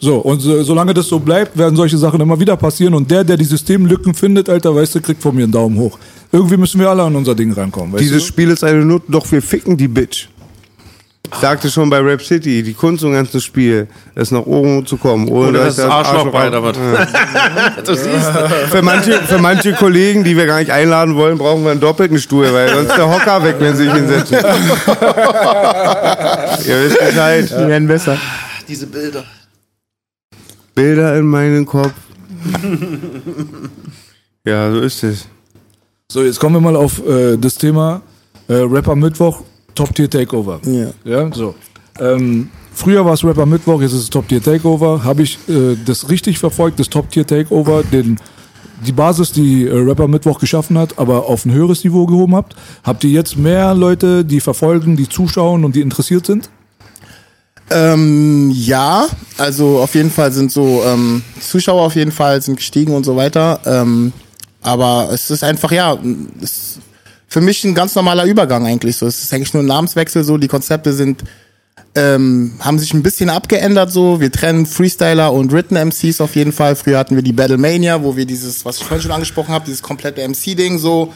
So, und so, solange das so bleibt, werden solche Sachen immer wieder passieren. Und der, der die Systemlücken findet, Alter, weißt du, kriegt von mir einen Daumen hoch. Irgendwie müssen wir alle an unser Ding rankommen. Weißt Dieses du? Spiel ist eine Not, doch wir ficken die Bitch. Ich sagte schon bei Rap City, die Kunst und ganze Spiel ist nach oben zu kommen. Ohne Oder dass das Arschloch bei, was? Du siehst. Für manche, für manche Kollegen, die wir gar nicht einladen wollen, brauchen wir einen doppelten Stuhl, weil sonst der Hocker weg, wenn sie sich hinsetzen. Ihr wisst Bescheid. Die werden besser. Diese Bilder. Bilder in meinen Kopf. Ja, so ist es. So, jetzt kommen wir mal auf äh, das Thema äh, Rapper Mittwoch, Top Tier Takeover. Ja. Ja, so. Ähm, früher war es Rapper Mittwoch, jetzt ist es Top Tier Takeover. Habe ich äh, das richtig verfolgt, das Top Tier Takeover, den die Basis, die äh, Rapper Mittwoch geschaffen hat, aber auf ein höheres Niveau gehoben habt? Habt ihr jetzt mehr Leute, die verfolgen, die zuschauen und die interessiert sind? Ähm, ja, also auf jeden Fall sind so ähm, Zuschauer auf jeden Fall sind gestiegen und so weiter. Ähm, aber es ist einfach ja, es für mich ein ganz normaler Übergang eigentlich so. Es ist eigentlich nur ein Namenswechsel so. Die Konzepte sind ähm, haben sich ein bisschen abgeändert so. Wir trennen Freestyler und Written MCs auf jeden Fall. Früher hatten wir die Battlemania, wo wir dieses, was ich vorhin schon angesprochen habe, dieses komplette MC-Ding so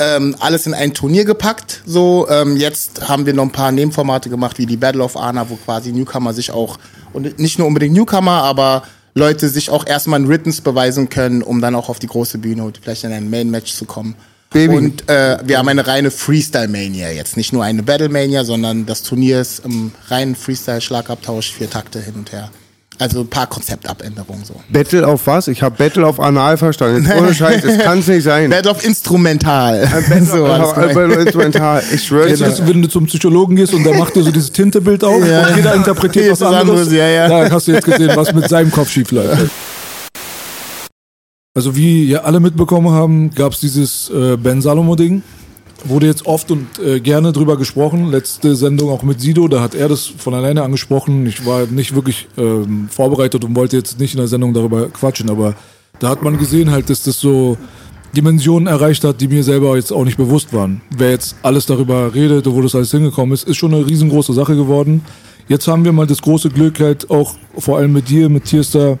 ähm, alles in ein Turnier gepackt. So, ähm, jetzt haben wir noch ein paar Nebenformate gemacht, wie die Battle of Ana, wo quasi Newcomer sich auch, und nicht nur unbedingt Newcomer, aber Leute sich auch erstmal in Writtens beweisen können, um dann auch auf die große Bühne und vielleicht in ein Main-Match zu kommen. Baby. Und äh, wir haben eine reine Freestyle-Mania jetzt. Nicht nur eine Battle-Mania, sondern das Turnier ist im reinen Freestyle-Schlagabtausch, vier Takte hin und her. Also ein paar Konzeptabänderungen so. Battle auf was? Ich habe Battle auf Anal verstanden. Jetzt ohne Scheiß, das kann's nicht sein. Battle of Instrumental. Battle so, auf. Battle Instrumental. Ich schwöre dir. das, wenn du zum Psychologen gehst und der macht dir so dieses Tintebild auf Ja. und jeder interpretiert was ist was anderes. anderes, ja, ja. Da hast du jetzt gesehen, was mit seinem Kopf schief läuft. Also wie ihr alle mitbekommen haben, gab es dieses äh, Ben Salomo-Ding. Wurde jetzt oft und äh, gerne drüber gesprochen. Letzte Sendung auch mit Sido, da hat er das von alleine angesprochen. Ich war nicht wirklich ähm, vorbereitet und wollte jetzt nicht in der Sendung darüber quatschen, aber da hat man gesehen halt, dass das so Dimensionen erreicht hat, die mir selber jetzt auch nicht bewusst waren. Wer jetzt alles darüber redet, wo das alles hingekommen ist, ist schon eine riesengroße Sache geworden. Jetzt haben wir mal das große Glück halt auch vor allem mit dir, mit Tierstar,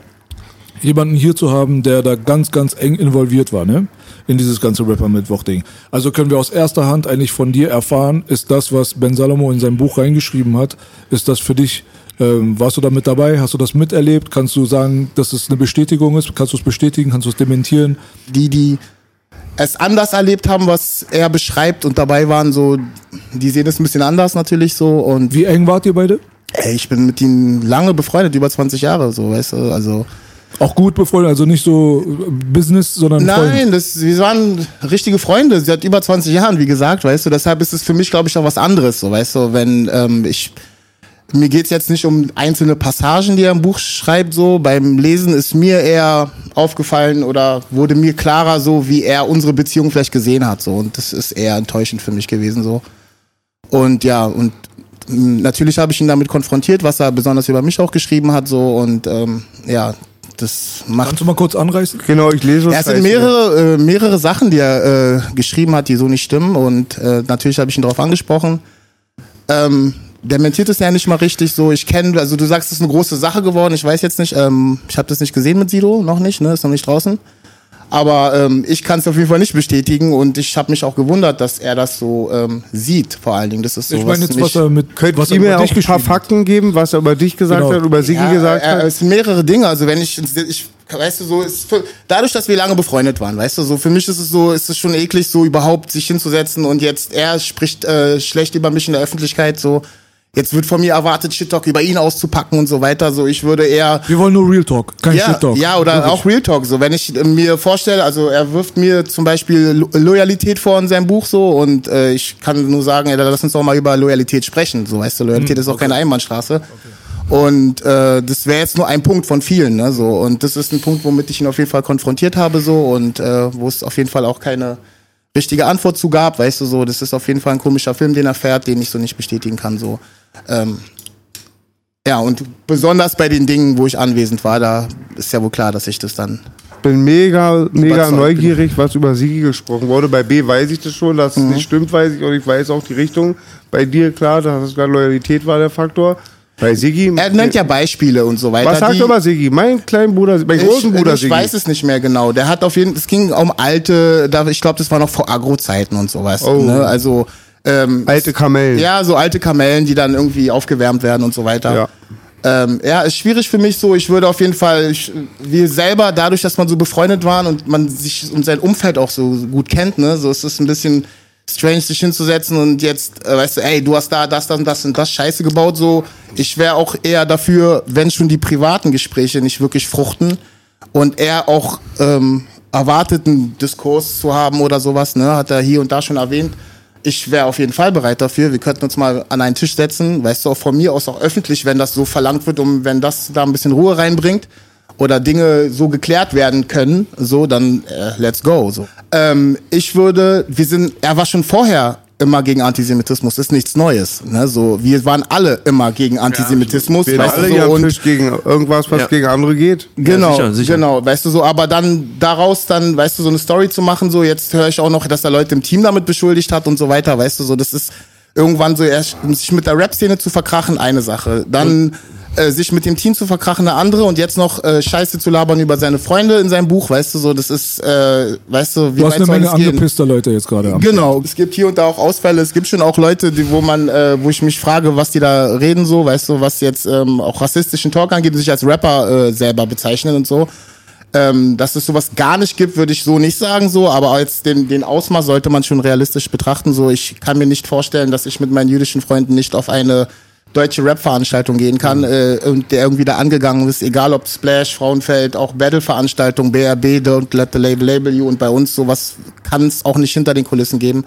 jemanden hier zu haben, der da ganz, ganz eng involviert war, ne? In dieses ganze Rapper-Mittwoch-Ding. Also können wir aus erster Hand eigentlich von dir erfahren, ist das, was Ben Salomo in sein Buch reingeschrieben hat, ist das für dich, ähm, warst du da mit dabei? Hast du das miterlebt? Kannst du sagen, dass es eine Bestätigung ist? Kannst du es bestätigen? Kannst du es dementieren? die, die es anders erlebt haben, was er beschreibt und dabei waren, so, die sehen es ein bisschen anders natürlich so. Und Wie eng wart ihr beide? ey, ich bin mit ihnen lange befreundet, über 20 Jahre, so, weißt du, also. Auch gut befreundet, also nicht so äh, Business, sondern. Nein, das, wir waren richtige Freunde, seit über 20 Jahren, wie gesagt, weißt du, deshalb ist es für mich, glaube ich, auch was anderes, so, weißt du, wenn ähm, ich, mir geht's jetzt nicht um einzelne Passagen, die er im Buch schreibt, so, beim Lesen ist mir eher aufgefallen oder wurde mir klarer, so, wie er unsere Beziehung vielleicht gesehen hat, so, und das ist eher enttäuschend für mich gewesen, so. Und ja, und natürlich habe ich ihn damit konfrontiert, was er besonders über mich auch geschrieben hat, so, und ähm, ja, das macht Kannst du mal kurz anreißen? Genau, ich lese ja, es sind mehrere, äh, mehrere Sachen, die er äh, geschrieben hat, die so nicht stimmen. Und äh, natürlich habe ich ihn darauf angesprochen. Ähm, dementiert es ja nicht mal richtig so. Ich kenne, also du sagst, es ist eine große Sache geworden. Ich weiß jetzt nicht, ähm, ich habe das nicht gesehen mit Sido, noch nicht, ne, ist noch nicht draußen. Aber ähm, ich kann es auf jeden Fall nicht bestätigen und ich habe mich auch gewundert, dass er das so ähm, sieht, vor allen Dingen. Das ist so Ich meine jetzt, was er mit Könnt was er mir auch ein paar. Fakten geben, was er über dich gesagt Genau. hat, über Sigi ja, gesagt er, hat? Es sind mehrere Dinge. Also wenn ich, ich weißt du so, ist für, dadurch, dass wir lange befreundet waren, weißt du, so für mich ist es so, ist es schon eklig, so überhaupt sich hinzusetzen und jetzt er spricht äh, schlecht über mich in der Öffentlichkeit, so jetzt wird von mir erwartet, Shit Talk über ihn auszupacken und so weiter. So ich würde eher Wir wollen nur Real Talk, kein ja, Shit Talk. ja, oder Wirklich. auch Real Talk. So, wenn ich äh, mir vorstelle, also er wirft mir zum Beispiel Lo Loyalität vor in seinem Buch so und äh, ich kann nur sagen, ja, lass uns doch mal über Loyalität sprechen. So, weißt du, Loyalität Hm, ist auch keine Einbahnstraße. Und äh, das wäre jetzt nur ein Punkt von vielen, ne? So und das ist ein Punkt, womit ich ihn auf jeden Fall konfrontiert habe, so und äh, wo es auf jeden Fall auch keine richtige Antwort zu gab, weißt du so. Das ist auf jeden Fall ein komischer Film, den er fährt, den ich so nicht bestätigen kann, so. Ähm, ja und besonders bei den Dingen, wo ich anwesend war, da ist ja wohl klar, dass ich das dann bin mega, mega neugierig, was über Sigi gesprochen wurde. Bei B weiß ich das schon, dass Mhm. es nicht stimmt, weiß ich und ich weiß auch die Richtung. Bei dir, klar, da hast du gerade Loyalität war der Faktor. Bei Sigi. Er nennt ja Beispiele und so weiter. Was sagt er über Sigi? Mein kleinen Bruder, mein großen Bruder ich, ich Sigi. weiß es nicht mehr genau. Der hat auf jeden es ging um alte, ich glaube, das war noch vor Agro-Zeiten und sowas. Oh. Ne? Also ähm, Alte Kamellen. ja, so alte Kamellen, die dann irgendwie aufgewärmt werden und so weiter. Ja. Ähm, ja, ist schwierig für mich so. Ich würde auf jeden Fall, ich, wir selber, dadurch, dass man so befreundet waren und man sich und sein Umfeld auch so gut kennt, ne, so ist es ein bisschen strange, sich hinzusetzen und jetzt, äh, weißt du, ey, du hast da das, und das und das Scheiße gebaut, so. Ich wäre auch eher dafür, wenn schon die privaten Gespräche nicht wirklich fruchten und er auch ähm, erwarteten Diskurs zu haben oder sowas, ne, hat er hier und da schon erwähnt. Ich wäre auf jeden Fall bereit dafür. Wir könnten uns mal an einen Tisch setzen, weißt du, auch von mir aus auch öffentlich, wenn das so verlangt wird, um wenn das da ein bisschen Ruhe reinbringt oder Dinge so geklärt werden können, so dann äh, let's go. So. Ähm, ich würde, wir sind, er war schon vorher immer gegen Antisemitismus, ist nichts Neues. Ne? So, wir waren alle immer gegen Antisemitismus, Wir weißt alle du, so, und Tisch gegen irgendwas, was Ja. gegen andere geht. Genau, sicher, sicher. genau, weißt du so, aber dann daraus dann, weißt du, so eine Story zu machen, so jetzt höre ich auch noch, dass er Leute im Team damit beschuldigt hat und so weiter, weißt du so, das ist irgendwann so erst sich mit der Rap-Szene zu verkrachen, eine Sache, dann äh, sich mit dem Team zu verkrachen, eine andere und jetzt noch äh, Scheiße zu labern über seine Freunde in seinem Buch, weißt du so, das ist, äh, weißt du, wie Du hast eine Menge angepisster Leute jetzt gerade Genau, es gibt hier und da auch Ausfälle. Es gibt schon auch Leute, die, wo man, äh, wo ich mich frage, was die da reden, so, weißt du, was jetzt ähm, auch rassistischen Talk angeht, die sich als Rapper äh, selber bezeichnen und so. Ähm, dass es sowas gar nicht gibt, würde ich so nicht sagen, so, aber als den, den Ausmaß sollte man schon realistisch betrachten. So, ich kann mir nicht vorstellen, dass ich mit meinen jüdischen Freunden nicht auf eine deutsche Rap-Veranstaltung gehen kann äh, und der irgendwie da angegangen ist, egal ob Splash, Frauenfeld, auch Battle-Veranstaltung, BRB, Don't Let the Label Label You und bei uns sowas kann es auch nicht hinter den Kulissen geben.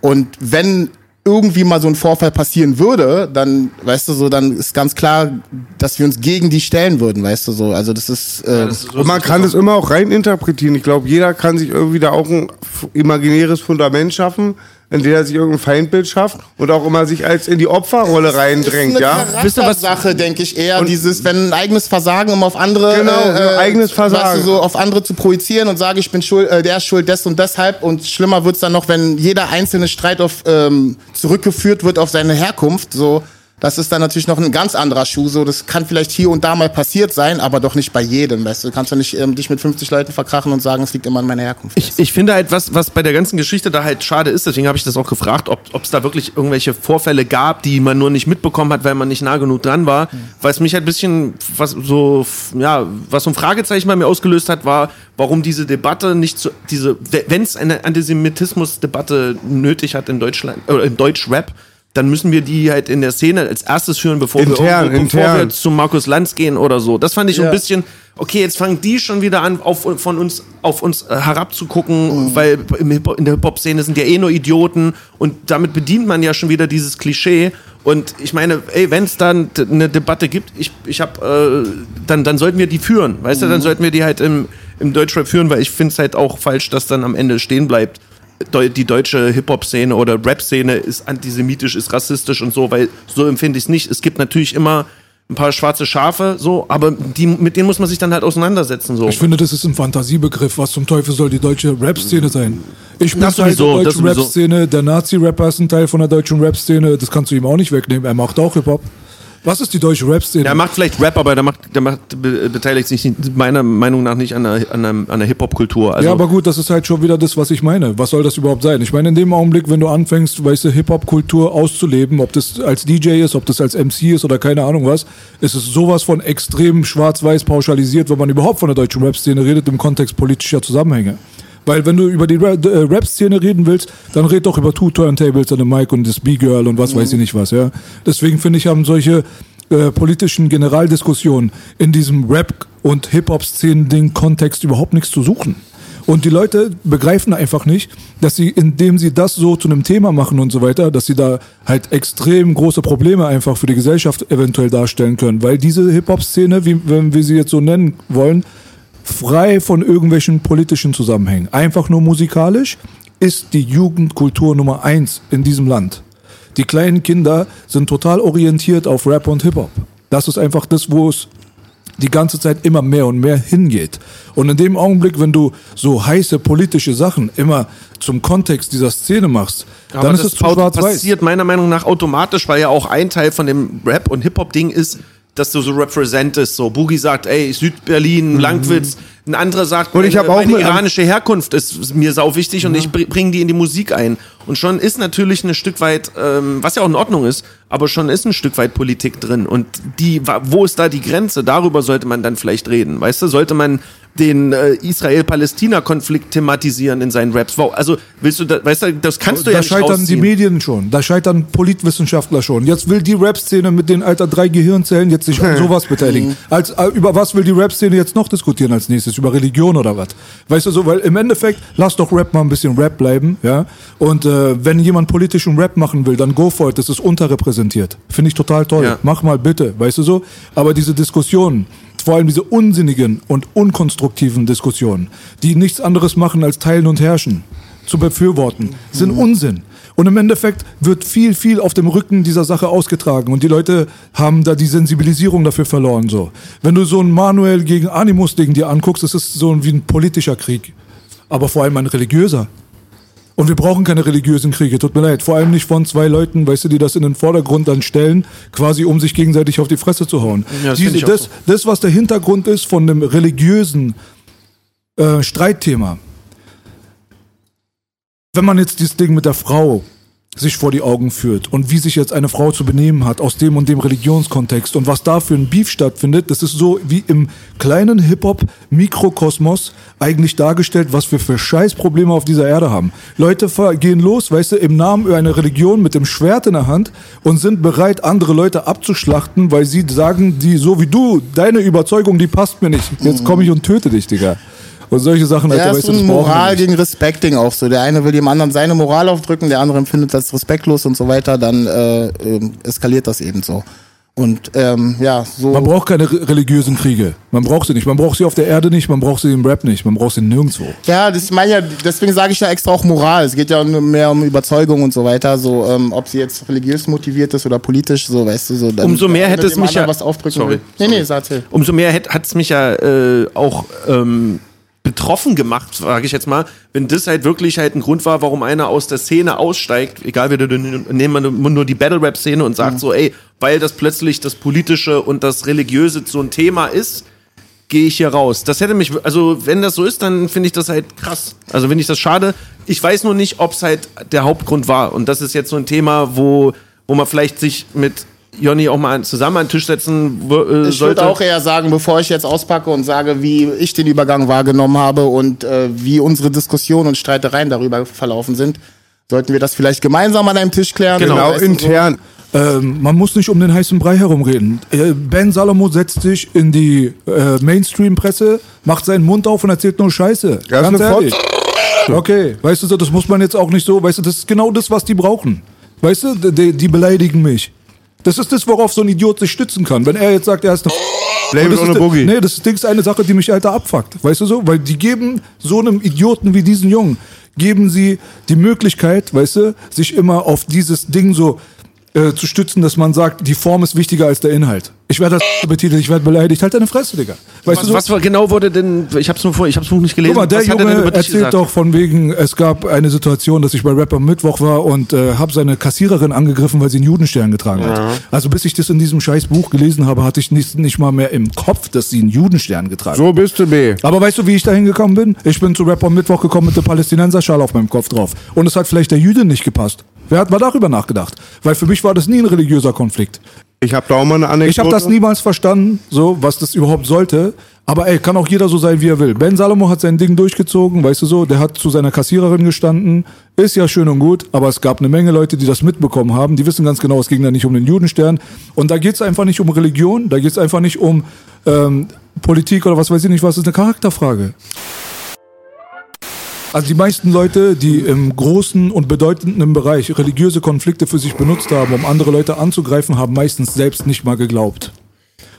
Und wenn irgendwie mal so ein Vorfall passieren würde, dann, weißt du, so, dann ist ganz klar, dass wir uns gegen die stellen würden, weißt du, so. Also das ist, äh, Und man kann das immer auch rein interpretieren. Ich glaube, jeder kann sich irgendwie da auch ein imaginäres Fundament schaffen, in dem er sich irgendein Feindbild schafft und auch immer sich als in die Opferrolle reindrängt, ist eine ja? Wisst ihr, was- Charaktersache, denke ich eher, dieses, wenn ein eigenes Versagen, um auf andere, Genau, ja, eigenes Versagen. Weißt du, so auf andere zu projizieren und sage, ich bin schuld, äh, der ist schuld, des und deshalb und schlimmer wird's dann noch, wenn jeder einzelne Streit auf ähm, zurückgeführt wird auf seine Herkunft, so. Das ist dann natürlich noch ein ganz anderer Schuh. So, das kann vielleicht hier und da mal passiert sein, aber doch nicht bei jedem. Weißt du, kannst ja nicht ähm, dich mit 50 Leuten verkrachen und sagen, es liegt immer an meiner Herkunft. Ich, ich finde halt, was, was bei der ganzen Geschichte da halt schade ist, deswegen habe ich das auch gefragt, ob es da wirklich irgendwelche Vorfälle gab, die man nur nicht mitbekommen hat, weil man nicht nah genug dran war. Weil es mich halt ein bisschen, was so, ja, was so ein Fragezeichen bei mir ausgelöst hat, war, warum diese Debatte nicht so, diese, wenn es eine Antisemitismus-Debatte nötig hat in Deutschland, oder in Deutschrap, dann müssen wir die halt in der Szene als erstes führen, bevor, Intern, wir, bevor wir zu Markus Lanz gehen oder so. Das fand ich so ein Ja. bisschen, okay, jetzt fangen die schon wieder an, auf, von uns, auf uns äh, herabzugucken, Mhm. weil in der Hip-Hop-Szene sind ja eh nur Idioten und damit bedient man ja schon wieder dieses Klischee. Und ich meine, ey, wenn es dann eine Debatte gibt, ich, ich hab, äh, dann, dann sollten wir die führen, weißt du, dann sollten wir die halt im, im Deutschrap führen, weil ich finde es halt auch falsch, dass dann am Ende stehen bleibt. Die deutsche Hip-Hop-Szene oder Rap-Szene ist antisemitisch, ist rassistisch und so, weil so empfinde ich es nicht. Es gibt natürlich immer ein paar schwarze Schafe, so, aber die, mit denen muss man sich dann halt auseinandersetzen, so. Ich finde, das ist ein Fantasiebegriff. Was zum Teufel soll die deutsche Rap-Szene sein? Ich bin Teil der deutschen. Rap-Szene. Der Nazi-Rapper ist ein Teil von der deutschen Rap-Szene. Das kannst du ihm auch nicht wegnehmen. Er macht auch Hip-Hop. Was ist die deutsche Rap-Szene? Der macht vielleicht Rap, aber der macht, der macht, be- beteiligt sich nicht- meiner Meinung nach nicht an der, an der, an der Hip-Hop-Kultur. Also, ja, aber gut, das ist halt schon wieder das, was ich meine. Was soll das überhaupt sein? Ich meine, in dem Augenblick, wenn du anfängst, weißt du, Hip-Hop-Kultur auszuleben, ob das als DJ ist, ob das als MC ist oder keine Ahnung was, ist es sowas von extrem schwarz-weiß pauschalisiert, wenn man überhaupt von der deutschen Rap-Szene redet im Kontext politischer Zusammenhänge. Weil wenn du über die äh, Rap-Szene reden willst, dann red doch über Two Turntables und Mic und das B-Girl und was weiß ich nicht was, ja. Deswegen finde ich, haben solche äh, politischen Generaldiskussionen in diesem Rap- und Hip-Hop-Szenen-Ding-Kontext überhaupt nichts zu suchen. Und die Leute begreifen einfach nicht, dass sie, indem sie das so zu einem Thema machen und so weiter, dass sie da halt extrem große Probleme einfach für die Gesellschaft eventuell darstellen können. Weil diese Hip-Hop-Szene, wie, wenn wir sie jetzt so nennen wollen, frei von irgendwelchen politischen Zusammenhängen, einfach nur musikalisch, ist die Jugendkultur Nummer eins in diesem Land. Die kleinen Kinder sind total orientiert auf Rap und Hip-Hop. Das ist einfach das, wo es die ganze Zeit immer mehr und mehr hingeht. Und in dem Augenblick, wenn du so heiße politische Sachen immer zum Kontext dieser Szene machst, Aber dann ist das es zu schwarz-weiß. passiert meiner Meinung nach automatisch, weil ja auch ein Teil von dem Rap- und Hip-Hop-Ding ist, dass du so representest. So, Boogie sagt, ey, Südberlin, Langwitz. Ein anderer sagt, Und ich meine, hab auch meine mit- iranische Herkunft ist mir sau wichtig und ich bringe die in die Musik ein. Und schon ist natürlich ein Stück weit, ähm, was ja auch in Ordnung ist, aber schon ist ein Stück weit Politik drin. Und die, wo ist da die Grenze? Darüber sollte man dann vielleicht reden. Weißt du, sollte man den äh, Israel-Palästina-Konflikt thematisieren in seinen Raps? Wow, Also willst du, da, weißt du, das kannst du ja da nicht scheitern die rausziehen. Medien schon, da scheitern Politwissenschaftler schon. Jetzt will die Rap-Szene mit den alter drei Gehirnzellen jetzt sich an sowas beteiligen. Als, äh, über was will die Rap-Szene jetzt noch diskutieren als nächstes? Über Religion oder was? Weißt du so, weil im Endeffekt, lass doch Rap mal ein bisschen Rap bleiben, ja. Und äh, wenn jemand politischen Rap machen will, dann go for it, das ist unterrepräsentiert. Finde ich total toll. Ja. Mach mal bitte, weißt du so? Aber diese Diskussionen, vor allem diese unsinnigen und unkonstruktiven Diskussionen, die nichts anderes machen als teilen und herrschen, zu befürworten, sind Unsinn. Und im Endeffekt wird viel, viel auf dem Rücken dieser Sache ausgetragen und die Leute haben da die Sensibilisierung dafür verloren. So, wenn du so ein Manuel gegen Animus-Ding dir anguckst, das ist so wie ein politischer Krieg, aber vor allem ein religiöser. Und wir brauchen keine religiösen Kriege, tut mir leid. Vor allem nicht von zwei Leuten, weißt du, die das in den Vordergrund dann stellen, quasi um sich gegenseitig auf die Fresse zu hauen. Ja, das Diese, das, so. das, was der Hintergrund ist von dem religiösen äh, Streitthema. Wenn man jetzt dieses Ding mit der Frau sich vor die Augen führt und wie sich jetzt eine Frau zu benehmen hat aus dem und dem Religionskontext und was da für ein Beef stattfindet, das ist so wie im kleinen Hip-Hop-Mikrokosmos eigentlich dargestellt, was wir für Scheißprobleme auf dieser Erde haben. Leute gehen los, weißt du, im Namen einer Religion mit dem Schwert in der Hand und sind bereit, andere Leute abzuschlachten, weil sie sagen, die so wie du, deine Überzeugung, die passt mir nicht. Jetzt komme ich und töte dich, Digga. Und solche Sachen, Ja, Alter, ist weißt so du, ein Moral gegen Respekt-Ding auch so. Der eine will dem anderen seine Moral aufdrücken, der andere empfindet das respektlos und so weiter, dann äh, ähm, eskaliert das eben so. Und ähm, ja, so. Man braucht keine re- religiösen Kriege. Man braucht sie nicht. Man braucht sie auf der Erde nicht, man braucht sie im Rap nicht, man braucht sie nirgendwo. Ja, das ich meine ja, deswegen sage ich ja extra auch Moral. Es geht ja nur mehr um Überzeugung und so weiter. So, ähm, ob sie jetzt religiös motiviert ist oder politisch, so weißt du so. Dann Umso mehr hätte es mich ja- was aufdrücken Sorry, will. Nee, nee, sag erzähl. Umso mehr hat es mich ja äh, auch ähm, betroffen gemacht, sage ich jetzt mal, wenn das halt wirklich halt ein Grund war, warum einer aus der Szene aussteigt, egal wie du, nehmen wir nur- die Battle-Rap-Szene und sagt so, ey, weil das plötzlich das Politische und das Religiöse so ein Thema ist, gehe ich hier raus. Das hätte mich, also wenn das so ist, dann finde ich das halt krass. Also finde ich das schade. Ich weiß nur nicht, ob es halt der Hauptgrund war. Und das ist jetzt so ein Thema, wo, wo man vielleicht sich mit Jonny auch mal zusammen an den Tisch setzen äh, Ich sollte. würde auch eher sagen, bevor ich jetzt auspacke und sage, wie ich den Übergang wahrgenommen habe und äh, wie unsere Diskussionen und Streitereien darüber verlaufen sind, sollten wir das vielleicht gemeinsam an einem Tisch klären. Genau, Genau, du, so. intern. Ähm, man muss nicht um den heißen Brei herumreden. Äh, Ben Salomo setzt sich in die äh, Mainstream-Presse, macht seinen Mund auf und erzählt nur Scheiße. Ja, ist Ganz eine ehrlich. Okay, weißt du, so, das muss man jetzt auch nicht so, weißt du, das ist genau das, was die brauchen. Weißt du, die, die beleidigen mich. Das ist das, worauf so ein Idiot sich stützen kann. Wenn er jetzt sagt, er ist eine Blame it das on ist, the Boogie. Nee, das ist, das ist eine Sache, die mich alter abfuckt. Weißt du so? Weil die geben so einem Idioten wie diesen Jungen, geben sie die Möglichkeit, weißt du, sich immer auf dieses Ding so äh, zu stützen, dass man sagt, die Form ist wichtiger als der Inhalt. Ich werde das betitelt, ich werde beleidigt. Halt deine Fresse, Digga. Weißt Was, du so? was war- genau wurde denn, ich hab's nur vor, ich hab's Buch nicht gelesen. Guck mal, der was denn Junge dich erzählt gesagt? doch von wegen, es gab eine Situation, dass ich bei Rapper Mittwoch war und äh, habe seine Kassiererin angegriffen, weil sie einen Judenstern getragen hat. Also bis ich das in diesem scheiß Buch gelesen habe, hatte ich nicht, nicht mal mehr im Kopf, dass sie einen Judenstern getragen hat. So bist du, B. Aber weißt du, wie ich da hingekommen bin? Ich bin zu Rapper Mittwoch gekommen mit der Palästinenserschale auf meinem Kopf drauf. Und es hat vielleicht der Jüdin nicht gepasst. Wer hat mal darüber nachgedacht? Weil für mich war das nie ein religiöser Konflikt. Ich habe da auch mal eine Anekdote. Ich habe das niemals verstanden, so was das überhaupt sollte. Aber ey, kann auch jeder so sein, wie er will. Ben Salomo hat sein Ding durchgezogen, weißt du so. Der hat zu seiner Kassiererin gestanden. Ist ja schön und gut, aber es gab eine Menge Leute, die das mitbekommen haben. Die wissen ganz genau, es ging da nicht um den Judenstern. Und da geht's einfach nicht um Religion, da geht's einfach nicht um ähm, Politik oder was weiß ich nicht was. Das ist eine Charakterfrage. Also die meisten Leute, die im großen und bedeutenden Bereich religiöse Konflikte für sich benutzt haben, um andere Leute anzugreifen, haben meistens selbst nicht mal geglaubt.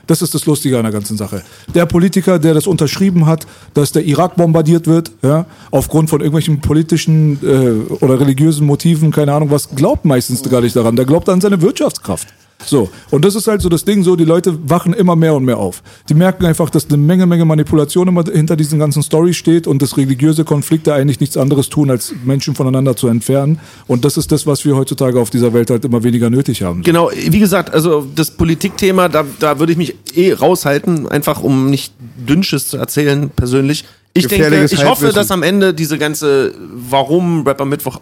Das ist das Lustige an der ganzen Sache. Der Politiker, der das unterschrieben hat, dass der Irak bombardiert wird, ja, aufgrund von irgendwelchen politischen äh, oder religiösen Motiven, keine Ahnung was, glaubt meistens gar nicht daran. Der glaubt an seine Wirtschaftskraft. So, und das ist halt so das Ding, so die Leute wachen immer mehr und mehr auf. Die merken einfach, dass eine Menge, Menge Manipulation immer hinter diesen ganzen Stories steht und dass religiöse Konflikte eigentlich nichts anderes tun, als Menschen voneinander zu entfernen. Und das ist das, was wir heutzutage auf dieser Welt halt immer weniger nötig haben. Genau, wie gesagt, also das Politikthema, da, da würde ich mich eh raushalten, einfach um nicht Dünnsches zu erzählen, persönlich. Ich denke, ich hoffe, Halbwissen. dass am Ende diese ganze, warum Rapper Mittwoch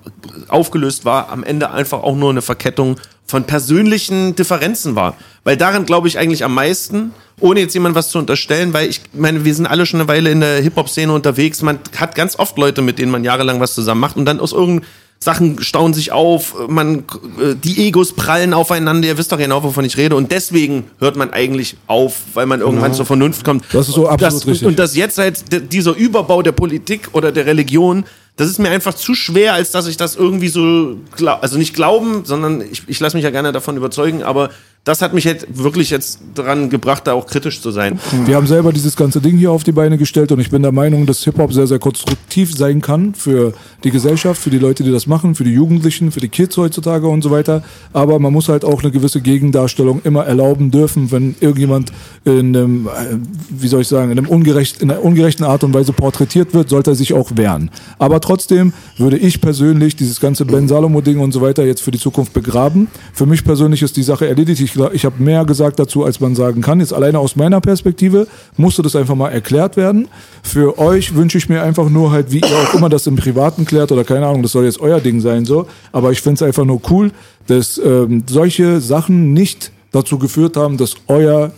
aufgelöst war, am Ende einfach auch nur eine Verkettung von persönlichen Differenzen war. Weil daran glaube ich eigentlich am meisten, ohne jetzt jemand was zu unterstellen, weil ich meine, wir sind alle schon eine Weile in der Hip-Hop-Szene unterwegs. Man hat ganz oft Leute, mit denen man jahrelang was zusammen macht und dann aus irgendeinem Sachen stauen sich auf, man, äh, die Egos prallen aufeinander, ihr wisst doch genau, wovon ich rede. Und deswegen hört man eigentlich auf, weil man irgendwann zur Vernunft kommt. Das ist so Und absolut das, richtig. Und dass jetzt halt dieser Überbau der Politik oder der Religion, das ist mir einfach zu schwer, als dass ich das irgendwie so, also nicht glauben, sondern ich, ich lasse mich ja gerne davon überzeugen, aber das hat mich halt wirklich jetzt daran gebracht, da auch kritisch zu sein. Wir haben selber dieses ganze Ding hier auf die Beine gestellt und ich bin der Meinung, dass Hip-Hop sehr, sehr konstruktiv sein kann für die Gesellschaft, für die Leute, die das machen, für die Jugendlichen, für die Kids heutzutage und so weiter. Aber man muss halt auch eine gewisse Gegendarstellung immer erlauben dürfen, wenn irgendjemand in einem, äh, wie soll ich sagen, in, einem ungerecht, in einer ungerechten Art und Weise porträtiert wird, sollte er sich auch wehren. Aber trotzdem würde ich persönlich dieses ganze Ben Salomo-Ding und so weiter jetzt für die Zukunft begraben. Für mich persönlich ist die Sache erledigt. Ich, ich habe mehr gesagt dazu, als man sagen kann. Jetzt alleine aus meiner Perspektive musste das einfach mal erklärt werden. Für euch wünsche ich mir einfach nur halt, wie ihr auch immer das im Privaten klärt oder keine Ahnung, das soll jetzt euer Ding sein so. Aber ich finde es einfach nur cool, dass ähm, solche Sachen nicht dazu geführt haben, dass euer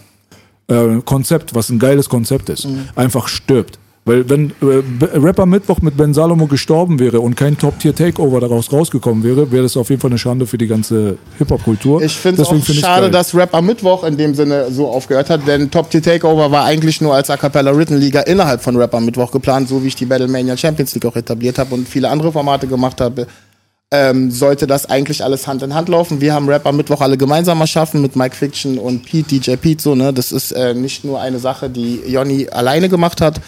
äh, Konzept, was ein geiles Konzept ist, einfach stirbt. Weil wenn äh, Rapper Mittwoch mit Ben Salomo gestorben wäre und kein Top-Tier-Takeover daraus rausgekommen wäre, wäre das auf jeden Fall eine Schande für die ganze Hip-Hop-Kultur. Ich finde es auch schade, dass Rap am Mittwoch in dem Sinne so aufgehört hat, denn Top Tier Takeover war eigentlich nur als A Cappella Written Liga innerhalb von Rap am Mittwoch geplant, so wie ich die Battlemania Champions League auch etabliert habe und viele andere Formate gemacht habe. Ähm, sollte das eigentlich alles Hand in Hand laufen. Wir haben Rap am Mittwoch alle gemeinsam erschaffen mit Mike Fiction und Pete, DJ Pete, so, ne? Das ist äh, nicht nur eine Sache, die Jonny alleine gemacht hat.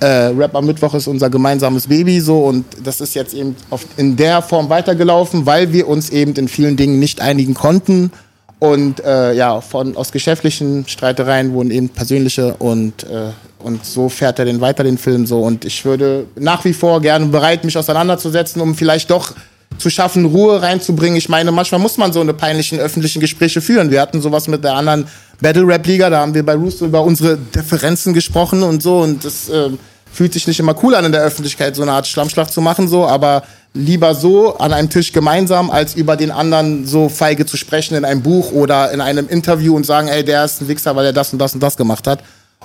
Äh, Rap am Mittwoch ist unser gemeinsames Baby so und das ist jetzt eben auf, in der Form weitergelaufen, weil wir uns eben in vielen Dingen nicht einigen konnten und äh, ja von aus geschäftlichen Streitereien wurden eben persönliche und äh, und so fährt er den weiter den Film so und ich würde nach wie vor gerne bereit mich auseinanderzusetzen, um vielleicht doch zu schaffen, Ruhe reinzubringen. Ich meine, manchmal muss man so eine peinlichen öffentlichen Gespräche führen. Wir hatten sowas mit der anderen Battle Rap Liga, da haben wir bei Rooster über unsere Differenzen gesprochen und so und das äh, fühlt sich nicht immer cool an in der Öffentlichkeit so eine Art Schlammschlacht zu machen so, aber lieber so an einem Tisch gemeinsam als über den anderen so feige zu sprechen in einem Buch oder in einem Interview und sagen, ey, der ist ein Wichser, weil er das und das und das gemacht hat.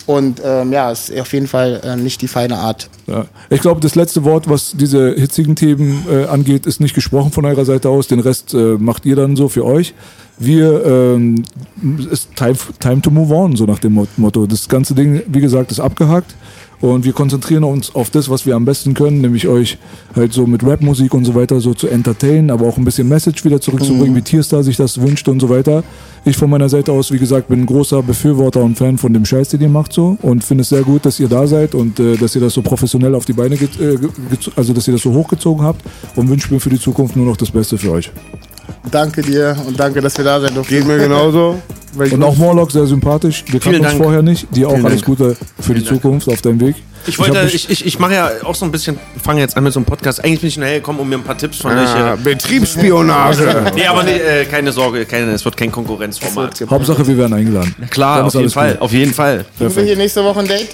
Und ähm, ja, ist auf jeden Fall äh, nicht die feine Art. Ja. Ich glaube, das letzte Wort, was diese hitzigen Themen äh, angeht, ist nicht gesprochen von eurer Seite aus. Den Rest äh, macht ihr dann so für euch. Wir ähm, ist time, time to move on, so nach dem Mot- Motto. Das ganze Ding, wie gesagt, ist abgehakt. Und wir konzentrieren uns auf das, was wir am besten können, nämlich euch halt so mit Rapmusik und so weiter so zu entertainen, aber auch ein bisschen Message wieder zurückzubringen, wie Tierstar sich das wünscht und so weiter. Ich von meiner Seite aus, wie gesagt, bin ein großer Befürworter und Fan von dem Scheiß, den ihr macht so und finde es sehr gut, dass ihr da seid und äh, dass ihr das so professionell auf die Beine, äh, also dass ihr das so hochgezogen habt und wünsche mir für die Zukunft nur noch das Beste für euch. Danke dir und danke, dass wir da sein durften. Geht mir genauso. Und auch Morlock sehr sympathisch. Wir kannten uns Dank. vorher nicht. Dir auch Vielen alles Dank. Gute für die Zukunft auf deinem Weg. Ich wollte, ich, ich, ich mache ja auch so ein bisschen, fange jetzt an mit so einem Podcast. Eigentlich bin ich nur hergekommen, um mir ein paar Tipps von euch. Ah, Äh, Betriebsspionage. nee, aber nee, äh, keine Sorge, keine, es wird kein Konkurrenzformat. Hauptsache, wir werden eingeladen. Klar, auf jeden Fall, gut. auf jeden Fall. Haben wir hier nächste Woche ein Date?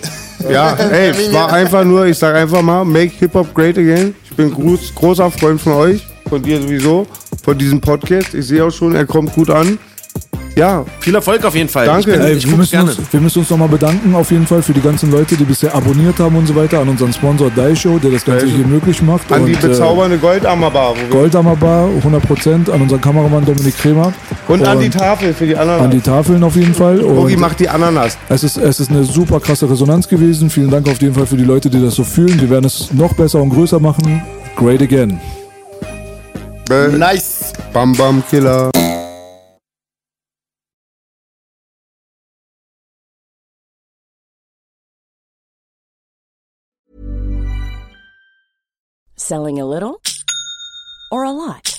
Ja, ey, war einfach nur, ich sag einfach mal, make Hip-Hop great again. Ich bin groß, großer Freund von euch, von dir sowieso, von diesem Podcast. Ich sehe auch schon, er kommt gut an. Ja, Viel Erfolg auf jeden Fall. Danke. Ich, bin, Ey, wir, müssen gerne. uns, wir müssen uns nochmal bedanken auf jeden Fall für die ganzen Leute, die bisher abonniert haben und so weiter, an unseren Sponsor Daisho, der das Ganze hier möglich macht. an die und, äh, bezaubernde Goldammerbar. wo wir- Goldammer Bar, 100%, an unseren Kameramann Dominik Kremer. Und an die Tafel für die Ananas. An die Tafeln auf jeden Fall. Und macht die Ananas. es ist, es ist eine super krasse Resonanz gewesen. Vielen Dank auf jeden Fall für die Leute, die das so fühlen. Wir werden es noch besser und größer machen. Great again. Bäh, Nice. Bam Bam Killer. Selling a little or a lot?